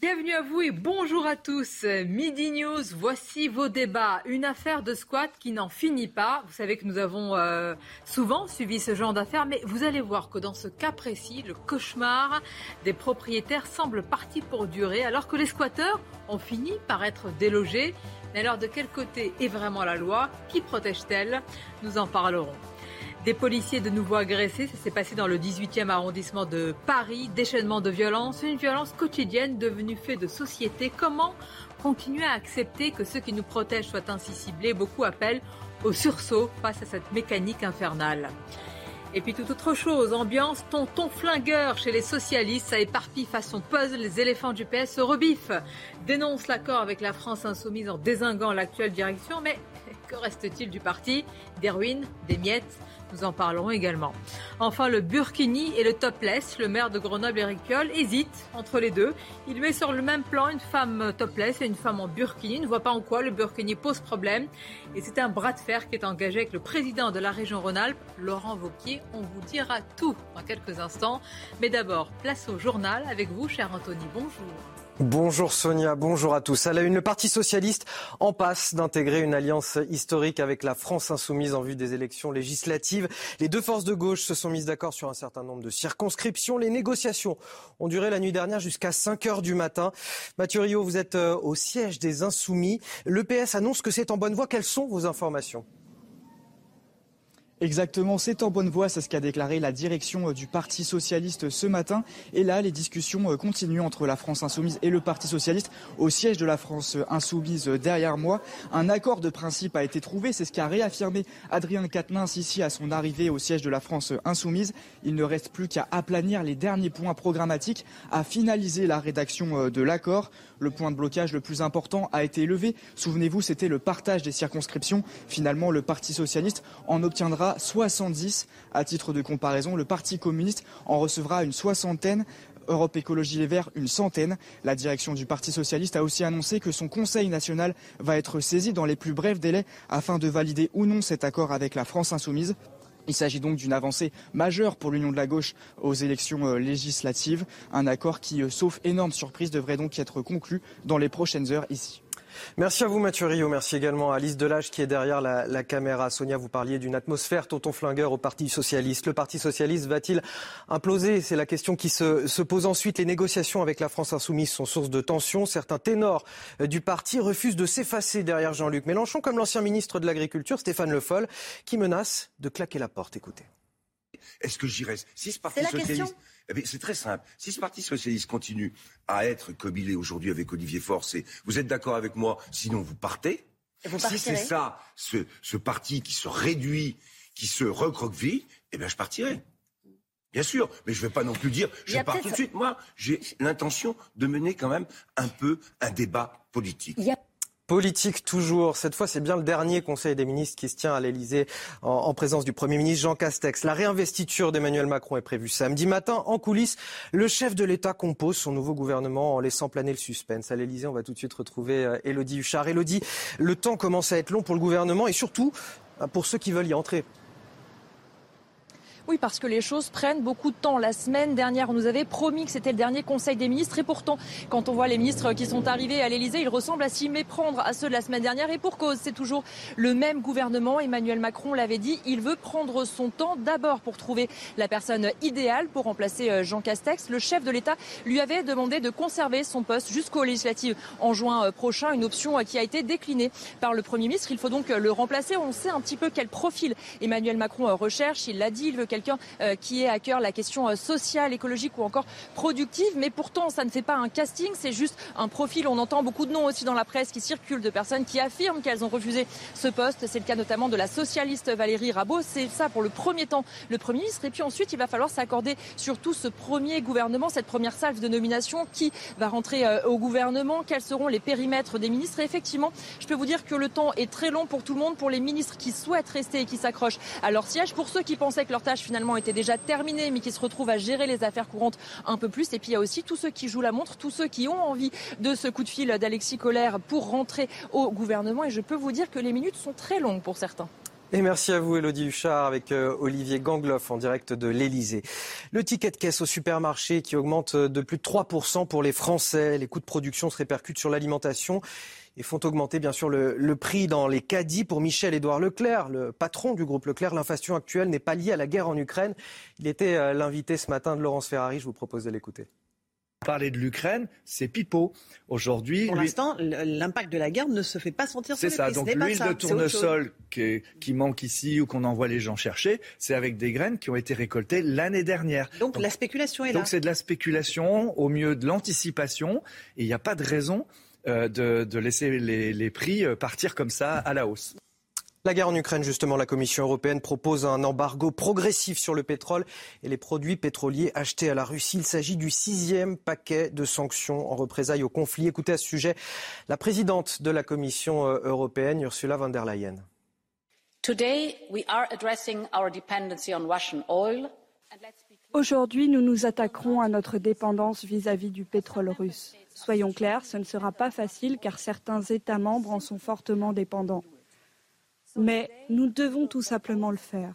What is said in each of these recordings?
Bienvenue à vous et bonjour à tous. Midi News, voici vos débats. Une affaire de squat qui n'en finit pas. Vous savez que nous avons euh, souvent suivi ce genre d'affaires, mais vous allez voir que dans ce cas précis, le cauchemar des propriétaires semble parti pour durer, alors que les squatteurs ont fini par être délogés. Mais alors de quel côté est vraiment la loi? Qui protège-t-elle? Nous en parlerons. Des policiers de nouveau agressés, ça s'est passé dans le 18e arrondissement de Paris. Déchaînement de violence, une violence quotidienne devenue fait de société. Comment continuer à accepter que ceux qui nous protègent soient ainsi ciblés? Beaucoup appellent au sursaut face à cette mécanique infernale. Et puis tout autre chose, ambiance tonton flingueur chez les socialistes, ça éparpille façon puzzle, les éléphants du PS se rebiffent, dénonce l'accord avec la France insoumise en désinguant l'actuelle direction, mais que reste-t-il du parti? Des ruines, des miettes nous en parlerons également. Enfin, le burkini et le topless. Le maire de Grenoble, Éric Piolle, hésite entre les deux. Il met sur le même plan une femme topless et une femme en burkini. Il ne voit pas en quoi le burkini pose problème. Et c'est un bras de fer qui est engagé avec le président de la région Rhône-Alpes, Laurent Vauquier. On vous dira tout dans quelques instants. Mais d'abord, place au journal avec vous, cher Anthony. Bonjour. Bonjour Sonia, bonjour à tous. À la une, le Parti socialiste en passe d'intégrer une alliance historique avec la France insoumise en vue des élections législatives. Les deux forces de gauche se sont mises d'accord sur un certain nombre de circonscriptions. Les négociations ont duré la nuit dernière jusqu'à 5 heures du matin. Mathieu Rio, vous êtes euh, au siège des insoumis. Le PS annonce que c'est en bonne voie. Quelles sont vos informations? Exactement, c'est en bonne voie, c'est ce qu'a déclaré la direction euh, du Parti socialiste ce matin. Et là, les discussions euh, continuent entre la France insoumise et le Parti socialiste au siège de la France euh, insoumise derrière moi. Un accord de principe a été trouvé, c'est ce qu'a réaffirmé Adrien Quatennens ici à son arrivée au siège de la France insoumise. Il ne reste plus qu'à aplanir les derniers points programmatiques, à finaliser la rédaction de l'accord. Le point de blocage le plus important a été levé. Souvenez-vous, c'était le partage des circonscriptions. Finalement, le Parti socialiste en obtiendra 70. À titre de comparaison, le Parti communiste en recevra une soixantaine. Europe Écologie Les Verts, une centaine. La direction du Parti socialiste a aussi annoncé que son Conseil national va être saisi dans les plus brefs délais afin de valider ou non cet accord avec la France insoumise. Il s'agit donc d'une avancée majeure pour l'Union de la gauche aux élections euh, législatives. Un accord qui, euh, sauf énorme surprise, devrait donc être conclu dans les prochaines heures ici. Merci à vous Mathieu Rio, merci également à Alice Delage qui est derrière la, la caméra. Sonia, vous parliez d'une atmosphère tonton flingueur au Parti Socialiste. Le Parti Socialiste va-t-il imploser? C'est la question qui se, se, pose ensuite. Les négociations avec la France Insoumise sont source de tensions. Certains ténors euh, du parti refusent de s'effacer derrière Jean-Luc Mélenchon, comme l'ancien ministre de l'Agriculture Stéphane Le Foll, qui menace de claquer la porte. Écoutez. Est-ce que j'irai Si ce Parti Socialiste... Eh c'est très simple. Si ce Parti socialiste continue à être comme il est aujourd'hui avec Olivier Faure, vous êtes d'accord avec moi, sinon vous partez. Vous si c'est ça, ce, ce, parti qui se réduit, qui se recroqueville, eh bien je partirai. Bien sûr, mais je ne vais pas non plus dire je pars tout de suite. Moi, j'ai l'intention de mener quand même un peu un débat politique. Politique toujours. Cette fois, c'est bien le dernier Conseil des ministres qui se tient à l'Elysée en, en, présence du Premier ministre Jean Castex. La réinvestiture d'Emmanuel Macron est prévue samedi matin. En coulisses, le chef de l'État compose son nouveau gouvernement en laissant planer le suspense. À l'Elysée, on va tout de suite retrouver euh, Élodie Huchard. Élodie, le temps commence à être long pour le gouvernement et surtout pour ceux qui veulent y entrer. Oui, parce que les choses prennent beaucoup de temps. La semaine dernière, on nous avait promis que c'était le dernier Conseil des ministres. Et pourtant, quand on voit les ministres qui sont arrivés à l'Elysée, ils ressemblent à s'y méprendre à ceux de la semaine dernière. Et pour cause, c'est toujours le même gouvernement. Emmanuel Macron l'avait dit, il veut prendre son temps d'abord pour trouver la personne idéale pour remplacer euh, Jean Castex. Le chef de l'État lui avait demandé de conserver son poste jusqu'aux législatives en juin euh, prochain, une option euh, qui a été déclinée par le Premier ministre. Il faut donc le remplacer. On sait un petit peu quel profil Emmanuel Macron recherche. Il l'a dit, il veut quelqu'un qui est à cœur la question sociale, écologique ou encore productive. Mais pourtant, ça ne fait pas un casting, c'est juste un profil. On entend beaucoup de noms aussi dans la presse qui circulent de personnes qui affirment qu'elles ont refusé ce poste. C'est le cas notamment de la socialiste Valérie Rabault. C'est ça pour le premier temps, le Premier ministre. Et puis ensuite, il va falloir s'accorder sur tout ce premier gouvernement, cette première salve de nomination qui va rentrer euh, au gouvernement. Quels seront les périmètres des ministres? Et effectivement, je peux vous dire que le temps est très long pour tout le monde, pour les ministres qui souhaitent rester et qui s'accrochent à leur siège, pour ceux qui pensaient que leur tâche finalement était déjà terminée, mais qui se retrouvent à gérer les affaires courantes un peu plus. Et puis il y a aussi tous ceux qui jouent la montre, tous ceux qui ont envie de ce coup de fil d'Alexis Collère pour rentrer au gouvernement. Et je peux vous dire que les minutes sont très longues pour certains. Et merci à vous, Elodie Huchard, avec euh, Olivier Gangloff en direct de l'Elysée. Le ticket de caisse au supermarché qui augmente de plus de 3% pour les Français. Les coûts de production se répercutent sur l'alimentation et font augmenter bien sûr le, prix dans les caddies. Pour Michel-Édouard Leclerc, le patron du groupe Leclerc, l'inflation actuelle n'est pas liée à la guerre en Ukraine. Il était euh, l'invité ce matin de Laurence Ferrari. Je vous propose de l'écouter. Parler de l'Ukraine, c'est pipeau. Aujourd'hui, pour l'instant, l'impact de la guerre ne se fait pas sentir sur C'est ça. Donc l'huile de tournesol qui, qui, manque ici ou qu'on envoie les gens chercher, c'est avec des graines qui ont été récoltées l'année dernière. Donc, la spéculation est là. Donc c'est de la spéculation au mieux de l'anticipation. Et il n'y a pas de raison euh, de, de, laisser les, les prix euh, partir comme ça à la hausse. La guerre en Ukraine, justement, la Commission européenne propose un embargo progressif sur le pétrole et les produits pétroliers achetés à la Russie. Il s'agit du sixième paquet de sanctions en représailles au conflit. Écoutez à ce sujet la présidente de la Commission euh, européenne, Ursula von der Leyen. Aujourd'hui, nous nous attaquerons à notre dépendance vis-à-vis -vis du pétrole russe. Soyons clairs, ce ne sera pas facile car certains États membres en sont fortement dépendants. Mais nous devons tout simplement le faire.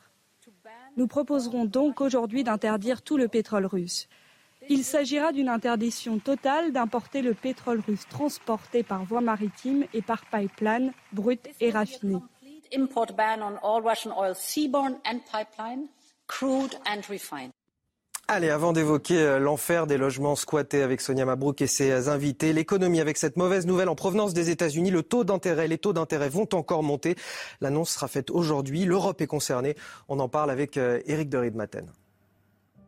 Nous proposerons donc aujourd'hui d'interdire tout le pétrole russe. Il s'agira d'une interdiction totale d'importer le pétrole russe transporté par voie maritime et par pipeline brut et raffiné. Allez, avant d'évoquer euh, l'enfer des logements squattés avec Sonia Mabrouk et ses invités, l'économie avec cette mauvaise nouvelle en provenance des États-Unis, le taux d'intérêt, les taux d'intérêt vont encore monter. L'annonce sera faite aujourd'hui. L'Europe est concernée. On en parle avec Eric euh, de Maten.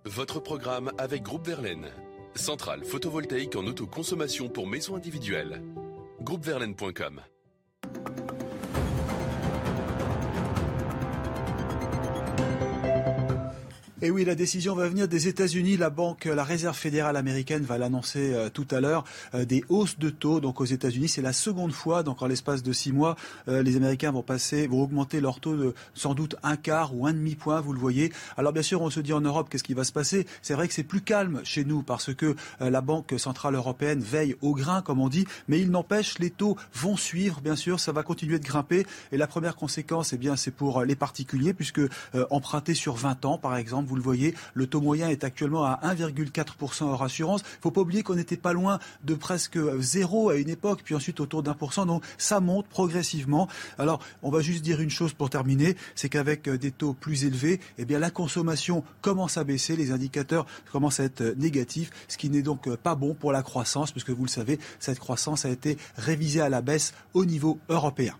Votre programme avec Groupe Verlaine. Centrale photovoltaïque en autoconsommation pour maisons individuelles. Groupeverlaine.com Et oui, la décision va venir des États-Unis. La banque, la Réserve fédérale américaine va l'annoncer euh, tout à l'heure. Euh, des hausses de taux. Donc aux États-Unis, c'est la seconde fois. Donc en l'espace de six mois, euh, les Américains vont passer, vont augmenter leur taux de sans doute un quart ou un demi point. Vous le voyez. Alors bien sûr, on se dit en Europe, qu'est-ce qui va se passer? C'est vrai que c'est plus calme chez nous parce que la Banque centrale européenne veille au grain, comme on dit. Mais il n'empêche, les taux vont suivre. Bien sûr, ça va continuer de grimper. Et la première conséquence, eh bien, c'est pour les particuliers, puisque emprunter sur 20 ans, par exemple vous le voyez, le taux moyen est actuellement à 1,4% hors assurance. Il ne faut pas oublier qu'on n'était pas loin de presque zéro à une époque, puis ensuite autour d'un pour cent. Donc ça monte progressivement. Alors on va juste dire une chose pour terminer, c'est qu'avec des taux plus élevés, eh la consommation commence à baisser, les indicateurs commencent à être négatifs, ce qui n'est donc pas bon pour la croissance, puisque vous le savez, cette croissance a été révisée à la baisse au niveau européen.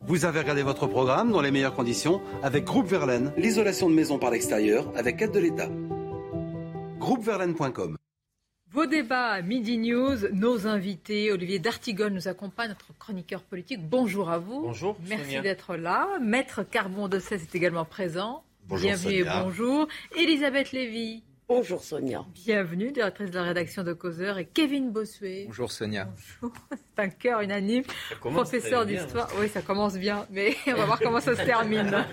Vous avez regardé votre programme dans les meilleures conditions avec Groupe Verlaine, l'isolation de maison par l'extérieur avec aide de l'État. Groupeverlaine.com vos débats à Midi News, nos invités, Olivier D'Artigol nous accompagne, notre chroniqueur politique. Bonjour à vous. Bonjour. Merci d'être là. Maître Carbon de Cesse est également présent. Bonjour, Bienvenue et bonjour. Elisabeth Lévy. Bonjour Sonia. Bienvenue, directrice de la rédaction de Causeur, et Kevin Bossuet. Bonjour Sonia. Bonjour. C'est un cœur unanime. Professeur d'histoire. Oui, ça commence bien, mais on va voir comment ça se termine.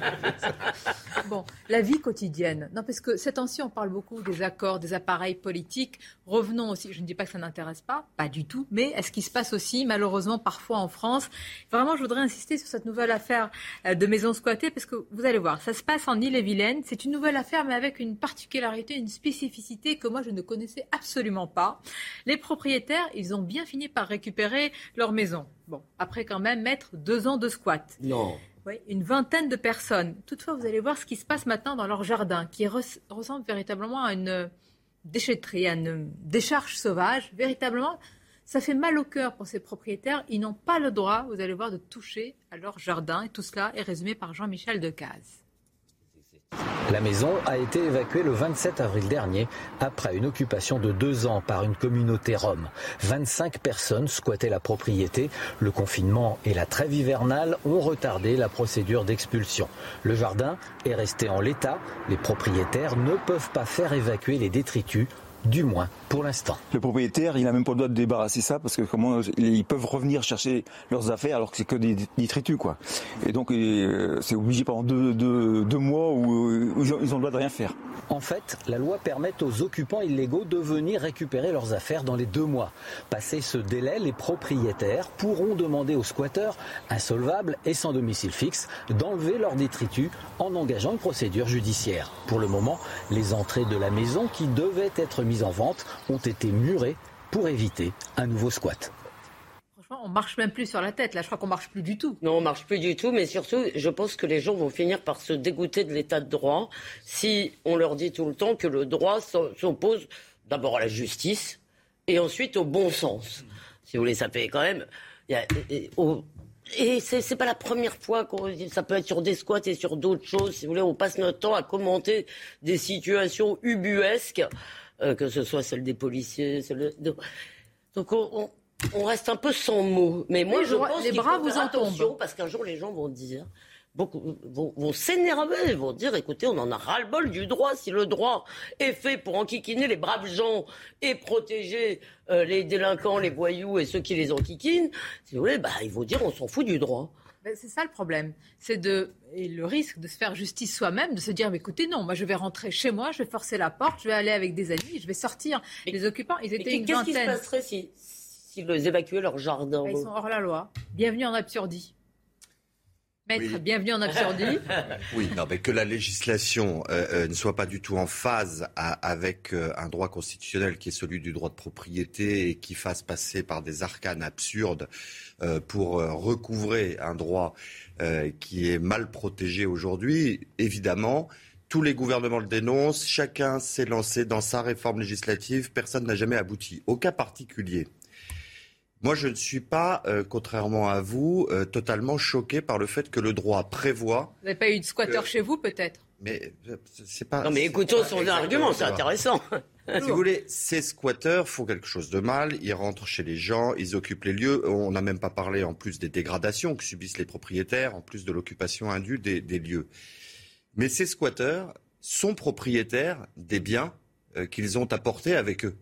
bon, la vie quotidienne. Non, parce que ces temps-ci, on parle beaucoup des accords, des appareils politiques. Revenons aussi, je ne dis pas que ça n'intéresse pas, pas du tout, mais est-ce qui se passe aussi, malheureusement, parfois en France Vraiment, je voudrais insister sur cette nouvelle affaire euh, de maisons squattées, parce que vous allez voir, ça se passe en Ille-et-Vilaine. C'est une nouvelle affaire, mais avec une particularité, une spécificité que moi je ne connaissais absolument pas. Les propriétaires, ils ont bien fini par récupérer leur maison. Bon, après quand même mettre deux ans de squat. Non. Oui, une vingtaine de personnes. Toutefois, vous allez voir ce qui se passe maintenant dans leur jardin, qui ressemble véritablement à une déchetterie, à une décharge sauvage. Véritablement, ça fait mal au cœur pour ces propriétaires. Ils n'ont pas le droit, vous allez voir, de toucher à leur jardin. Et tout cela est résumé par Jean-Michel Decaze. La maison a été évacuée le 27 avril dernier après une occupation de deux ans par une communauté rome. 25 personnes squattaient la propriété. Le confinement et la trêve hivernale ont retardé la procédure d'expulsion. Le jardin est resté en l'état. Les propriétaires ne peuvent pas faire évacuer les détritus du moins pour l'instant. Le propriétaire, il n'a même pas le droit de débarrasser ça parce que comment ils peuvent revenir chercher leurs affaires alors que c'est que des détritus quoi. Et donc euh, c'est obligé pendant deux, deux, mois où, ils, ont, le droit de rien faire. En fait, la loi permet aux occupants illégaux de venir récupérer leurs affaires dans les deux mois. Passé ce délai, les propriétaires pourront demander aux squatteurs insolvables et sans domicile fixe d'enlever leurs détritus en engageant une procédure judiciaire. Pour le moment, les entrées de la maison qui devaient être mises en vente ont été murées pour éviter un nouveau squat. Franchement, on marche même plus sur la tête. Là, je crois qu'on marche plus du tout. Non, on marche plus du tout. Mais surtout, je pense que les gens vont finir par se dégoûter de l'état de droit si on leur dit tout le temps que le droit s'oppose d'abord à la justice et ensuite au bon sens. Si vous voulez, ça fait quand même. Et c'est pas la première fois qu'on ça peut être sur des squats et sur d'autres choses. Si vous voulez, on passe notre temps à commenter des situations ubuesques. Euh, que ce soit celle des policiers. Celle Donc on, reste un peu sans mots. Mais moi, je pense les bras vous en tombent. Parce qu'un jour, les gens vont dire beaucoup vont, s'énerver, vont dire écoutez, on en a ras-le-bol du droit. Si le droit est fait pour enquiquiner les braves gens et protéger euh, les délinquants, les voyous et ceux qui les enquiquinent, si vous voulez, bah, ils vont dire on s'en fout du droit. Ben, c'est ça le problème. C'est de et le risque de se faire justice soi-même, de se dire mais écoutez non, moi je vais rentrer chez moi, je vais forcer la porte, je vais aller avec des amis, je vais sortir. les occupants, ils étaient une vingtaine. Qu'est-ce qui se passerait si s'ils évacuaient leur jardin ben, Ils sont hors la loi. Bienvenue en absurdie. Maître, bienvenue en absurdie. oui, non, mais que la législation euh, euh, ne soit pas du tout en phase avec euh, un droit constitutionnel qui est celui du droit de propriété et qui fasse passer par des arcanes absurdes pour recouvrer un droit qui est mal protégé aujourd'hui, évidemment, tous les gouvernements le dénoncent, chacun s'est lancé dans sa réforme législative, personne n'a jamais abouti. Au cas particulier, moi, je ne suis pas, contrairement à vous, totalement choqué par le fait que le droit prévoit. Vous n'avez pas eu de squatter chez vous, peut-être? Mais c'est pas. Non, mais écoutons son argument, c'est intéressant. si vous voulez, ces squatteurs font quelque chose de mal, ils rentrent chez les gens, ils occupent les lieux. On n'a même pas parlé en plus des dégradations que subissent les propriétaires, en plus de l'occupation indue des, lieux. Mais ces squatteurs sont propriétaires des biens euh, qu'ils ont apportés avec eux.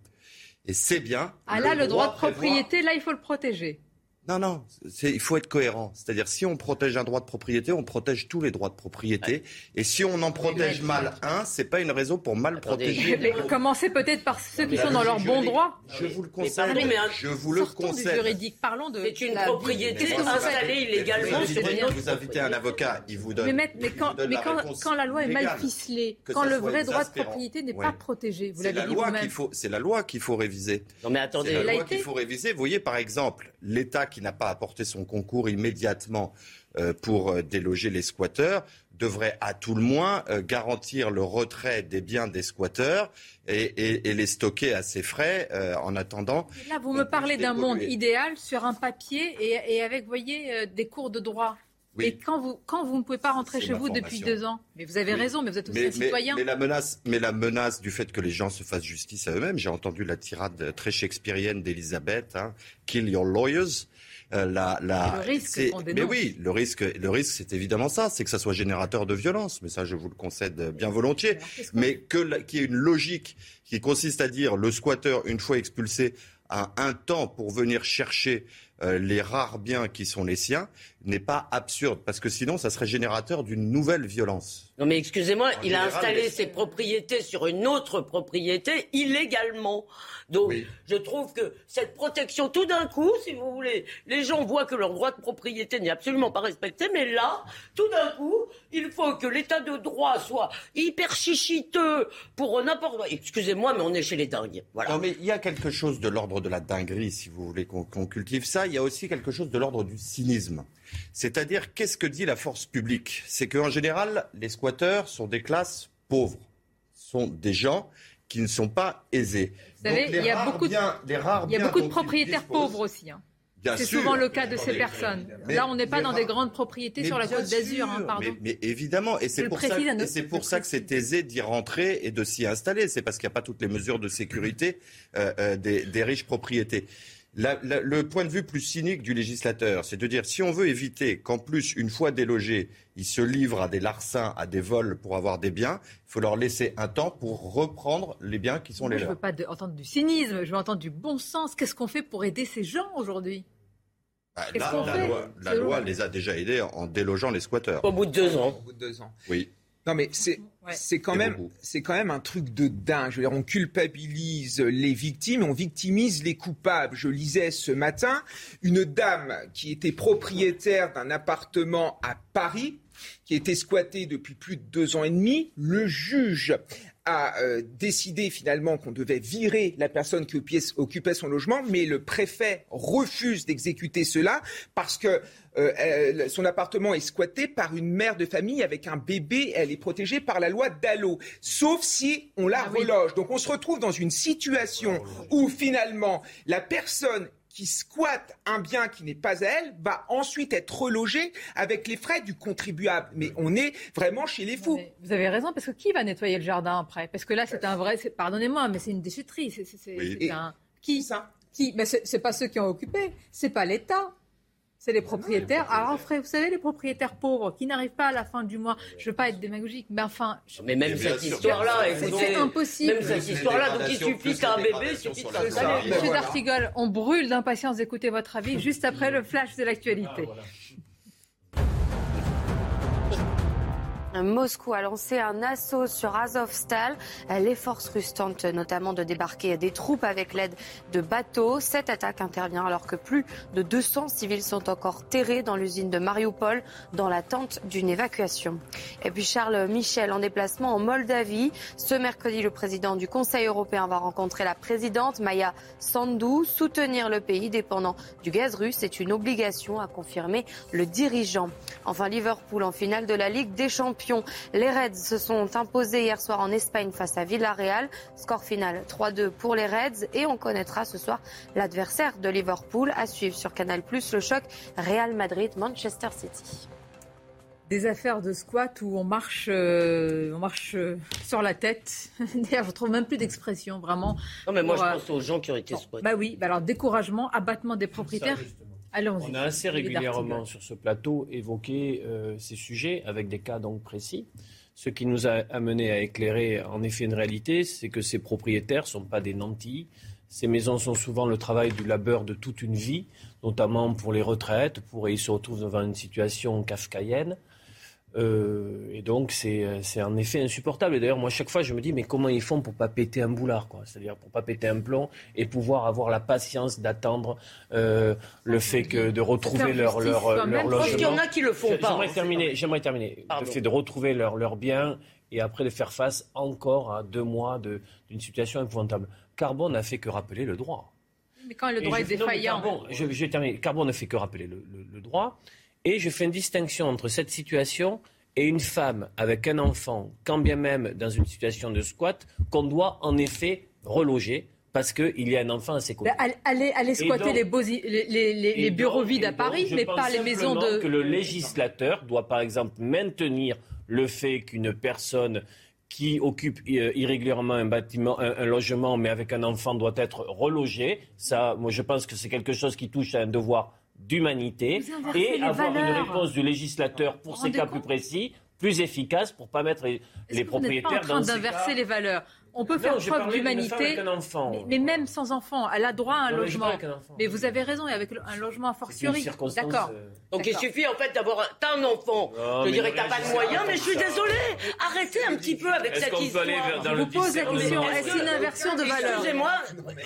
Et ces biens. Ah là, le droit, de propriété, là, il faut le protéger. Non, non, il faut être cohérent. C'est-à-dire, si on protège un droit de propriété, on protège tous les droits de propriété. Et si on en protège mal un, c'est pas une raison pour mal protéger. Mais commencez peut-être par ceux qui sont dans leur bon droit. Je vous le conseille. Mais je vous le conseille. juridique. Parlons de. C'est une propriété installée illégalement sur une autre. Vous invitez un avocat, il vous donne. Mais, quand, mais quand, la loi est mal ficelée, quand le vrai droit de propriété n'est pas protégé, vous l'avez dit vous-même. C'est la loi qu'il faut réviser. Non mais attendez, c'est la loi qu'il faut réviser. Vous voyez, par exemple, l'État qui n'a pas apporté son concours immédiatement euh, pour euh, déloger les squatteurs devrait à tout le moins euh, garantir le retrait des biens des squatteurs et, les stocker à ses frais en attendant. là, vous me parlez d'un monde idéal sur un papier et, avec, vous voyez, des cours de droit. Et quand vous, quand vous ne pouvez pas rentrer chez vous depuis deux ans, mais vous avez raison, mais vous êtes aussi un citoyen. Mais, la menace, mais la menace du fait que les gens se fassent justice à eux-mêmes, j'ai entendu la tirade très shakespearienne d'Elisabeth, hein, Kill your lawyers. Euh, la, la, le risque mais oui, le risque, le risque, c'est évidemment ça, c'est que ça soit générateur de violence. Mais ça, je vous le concède bien volontiers. Mais que qu'il y ait une logique qui consiste à dire le squatteur, une fois expulsé, a un temps pour venir chercher euh, les rares biens qui sont les siens n'est pas absurde, parce que sinon, ça serait générateur d'une nouvelle violence. Non mais excusez-moi, il a installé ses propriétés sur une autre propriété illégalement. Donc je trouve que cette protection, tout d'un coup, si vous voulez, les gens voient que leur droit de propriété n'est absolument pas respecté, mais là, tout d'un coup, il faut que l'état de droit soit hyper chichiteux pour n'importe quoi. Excusez-moi, mais on est chez les dingues. Voilà. Non mais il y a quelque chose de l'ordre de la dinguerie, si vous voulez qu'on cultive ça. Il y a aussi quelque chose de l'ordre du cynisme. C'est-à-dire, qu'est-ce que dit la force publique? C'est qu'en général, les squatteurs sont des classes pauvres, sont des gens qui ne sont pas aisés. Vous savez, il y a beaucoup de, il y a beaucoup de propriétaires pauvres aussi. Hein. C'est souvent le cas de ces personnes. Là, on n'est pas dans des grandes propriétés sur la côte d'Azur, hein, pardon. Mais, évidemment, et c'est pour, ça, pour ça que c'est aisé d'y rentrer et de s'y installer. C'est parce qu'il n'y a pas toutes les mesures de sécurité euh, euh, des, riches propriétés. Le point de vue plus cynique du législateur, c'est de dire si on veut éviter qu'en plus, une fois délogés, ils se livrent à des larcins, à des vols pour avoir des biens, il faut leur laisser un temps pour reprendre les biens qui sont les leurs. Je ne veux pas entendre du cynisme, je veux entendre du bon sens. Qu'est-ce qu'on fait pour aider ces gens aujourd'hui? Bah, la, loi, les a déjà aidés en délogeant les squatteurs. Au bout de deux ans. Au bout de deux ans. Oui. Non mais c'est c'est quand même c'est quand même un truc de dingue. Je veux dire, on culpabilise les victimes, on victimise les coupables. Je lisais ce matin une dame qui était propriétaire d'un appartement à Paris qui était squatté depuis plus de deux ans et demi. Le juge a euh, décidé finalement qu'on devait virer la personne qui occupait son logement, mais le préfet refuse d'exécuter cela parce que euh, son appartement est squatté par une mère de famille avec un bébé. Elle est protégée par la loi Dallot, sauf si on la ah reloge. Donc on se retrouve dans une situation où finalement la personne qui squatte un bien qui n'est pas à elle va ensuite être relogé avec les frais du contribuable. Mais on est vraiment chez les fous. vous avez raison, parce que qui va nettoyer le jardin après? Parce que là, c'est un vrai. Pardonnez-moi, mais c'est une déchetterie. C'est un. Qui? ça Qui? Mais c'est pas ceux qui ont occupé. C'est pas l'État. C'est les propriétaires. Alors, vous savez, les propriétaires pauvres qui n'arrivent pas à la fin du mois. Je veux pas être démagogique, mais enfin. Mais même cette histoire-là, c'est impossible. Même cette histoire-là, donc il suffit qu'un bébé, il suffit de Monsieur Dartigol, on brûle d'impatience d'écouter votre avis juste après le flash de l'actualité. Moscou a lancé un assaut sur Azovstal. Les forces russes tentent notamment de débarquer des troupes avec l'aide de bateaux. Cette attaque intervient alors que plus de 200 civils sont encore terrés dans l'usine de Mariupol dans l'attente d'une évacuation. Et puis Charles Michel en déplacement en Moldavie. Ce mercredi, le président du Conseil européen va rencontrer la présidente Maya Sandu. Soutenir le pays dépendant du gaz russe est une obligation, à confirmer le dirigeant. Enfin, Liverpool en finale de la Ligue des Champions. Les Reds se sont imposés hier soir en Espagne face à Villarreal. Score final 3-2 pour les Reds et on connaîtra ce soir l'adversaire de Liverpool à suivre sur Canal+, le choc Real Madrid-Manchester City des affaires de squat où on marche, euh, on marche euh, sur la tête. D'ailleurs, je trouve même plus d'expression, vraiment. Non, mais moi, je euh, pense aux gens qui ont été squattés. Bah oui, bah alors découragement, abattement des propriétaires. On a assez régulièrement sur ce plateau évoqué euh, ces sujets avec des cas donc précis. Ce qui nous a amené à éclairer en effet une réalité, c'est que ces propriétaires ne sont pas des nantis. Ces maisons sont souvent le travail du labeur de toute une vie, notamment pour les retraites, pour ils se retrouvent devant une situation kafkaïenne. Euh, et donc, euh, c'est en effet insupportable. Et d'ailleurs, moi, chaque fois, je me dis, mais comment ils font pour pas péter un boulard, quoi? C'est-à-dire pour pas péter un plomb et pouvoir avoir la patience d'attendre euh, le fait que de retrouver leur, leur, leur logement. Il y en a qui le font pas. J'aimerais terminer. J'aimerais terminer. Le fait de retrouver leur, leur bien et après de faire face encore à deux mois d'une situation épouvantable. Carbon n'a fait que rappeler le droit. Mais quand le droit est défaillant. Carbon, je, je, vais terminer. Carbon ne fait que rappeler le, le, le droit. Et je fais une distinction entre cette situation et une femme avec un enfant, quand bien même dans une situation de squat, qu'on doit en effet reloger parce qu'il y a un enfant à ses côtés. Allez, squatter les, les, bureaux vides à Paris, mais pas les maisons de... que le législateur doit par exemple maintenir le fait qu'une personne qui occupe euh, irrégulièrement un bâtiment, un, logement, mais avec un enfant, doit être relogée. Ça, moi, je pense que c'est quelque chose qui touche à un devoir d'humanité et avoir une réponse du législateur pour ces cas plus précis, plus efficace pour pas mettre les, les propriétaires pas en train d'inverser les valeurs. On peut faire preuve d'humanité, mais, même sans enfant, elle a droit à un logement. Mais vous avez raison, et avec un logement a fortiori. D'accord. Euh, Donc il suffit en fait d'avoir un enfant. je dirais que t'as pas de moyens, mais je suis désolé. Arrêtez un petit peu avec cette histoire. Je vous pose la question est-ce une inversion de valeur Excusez-moi,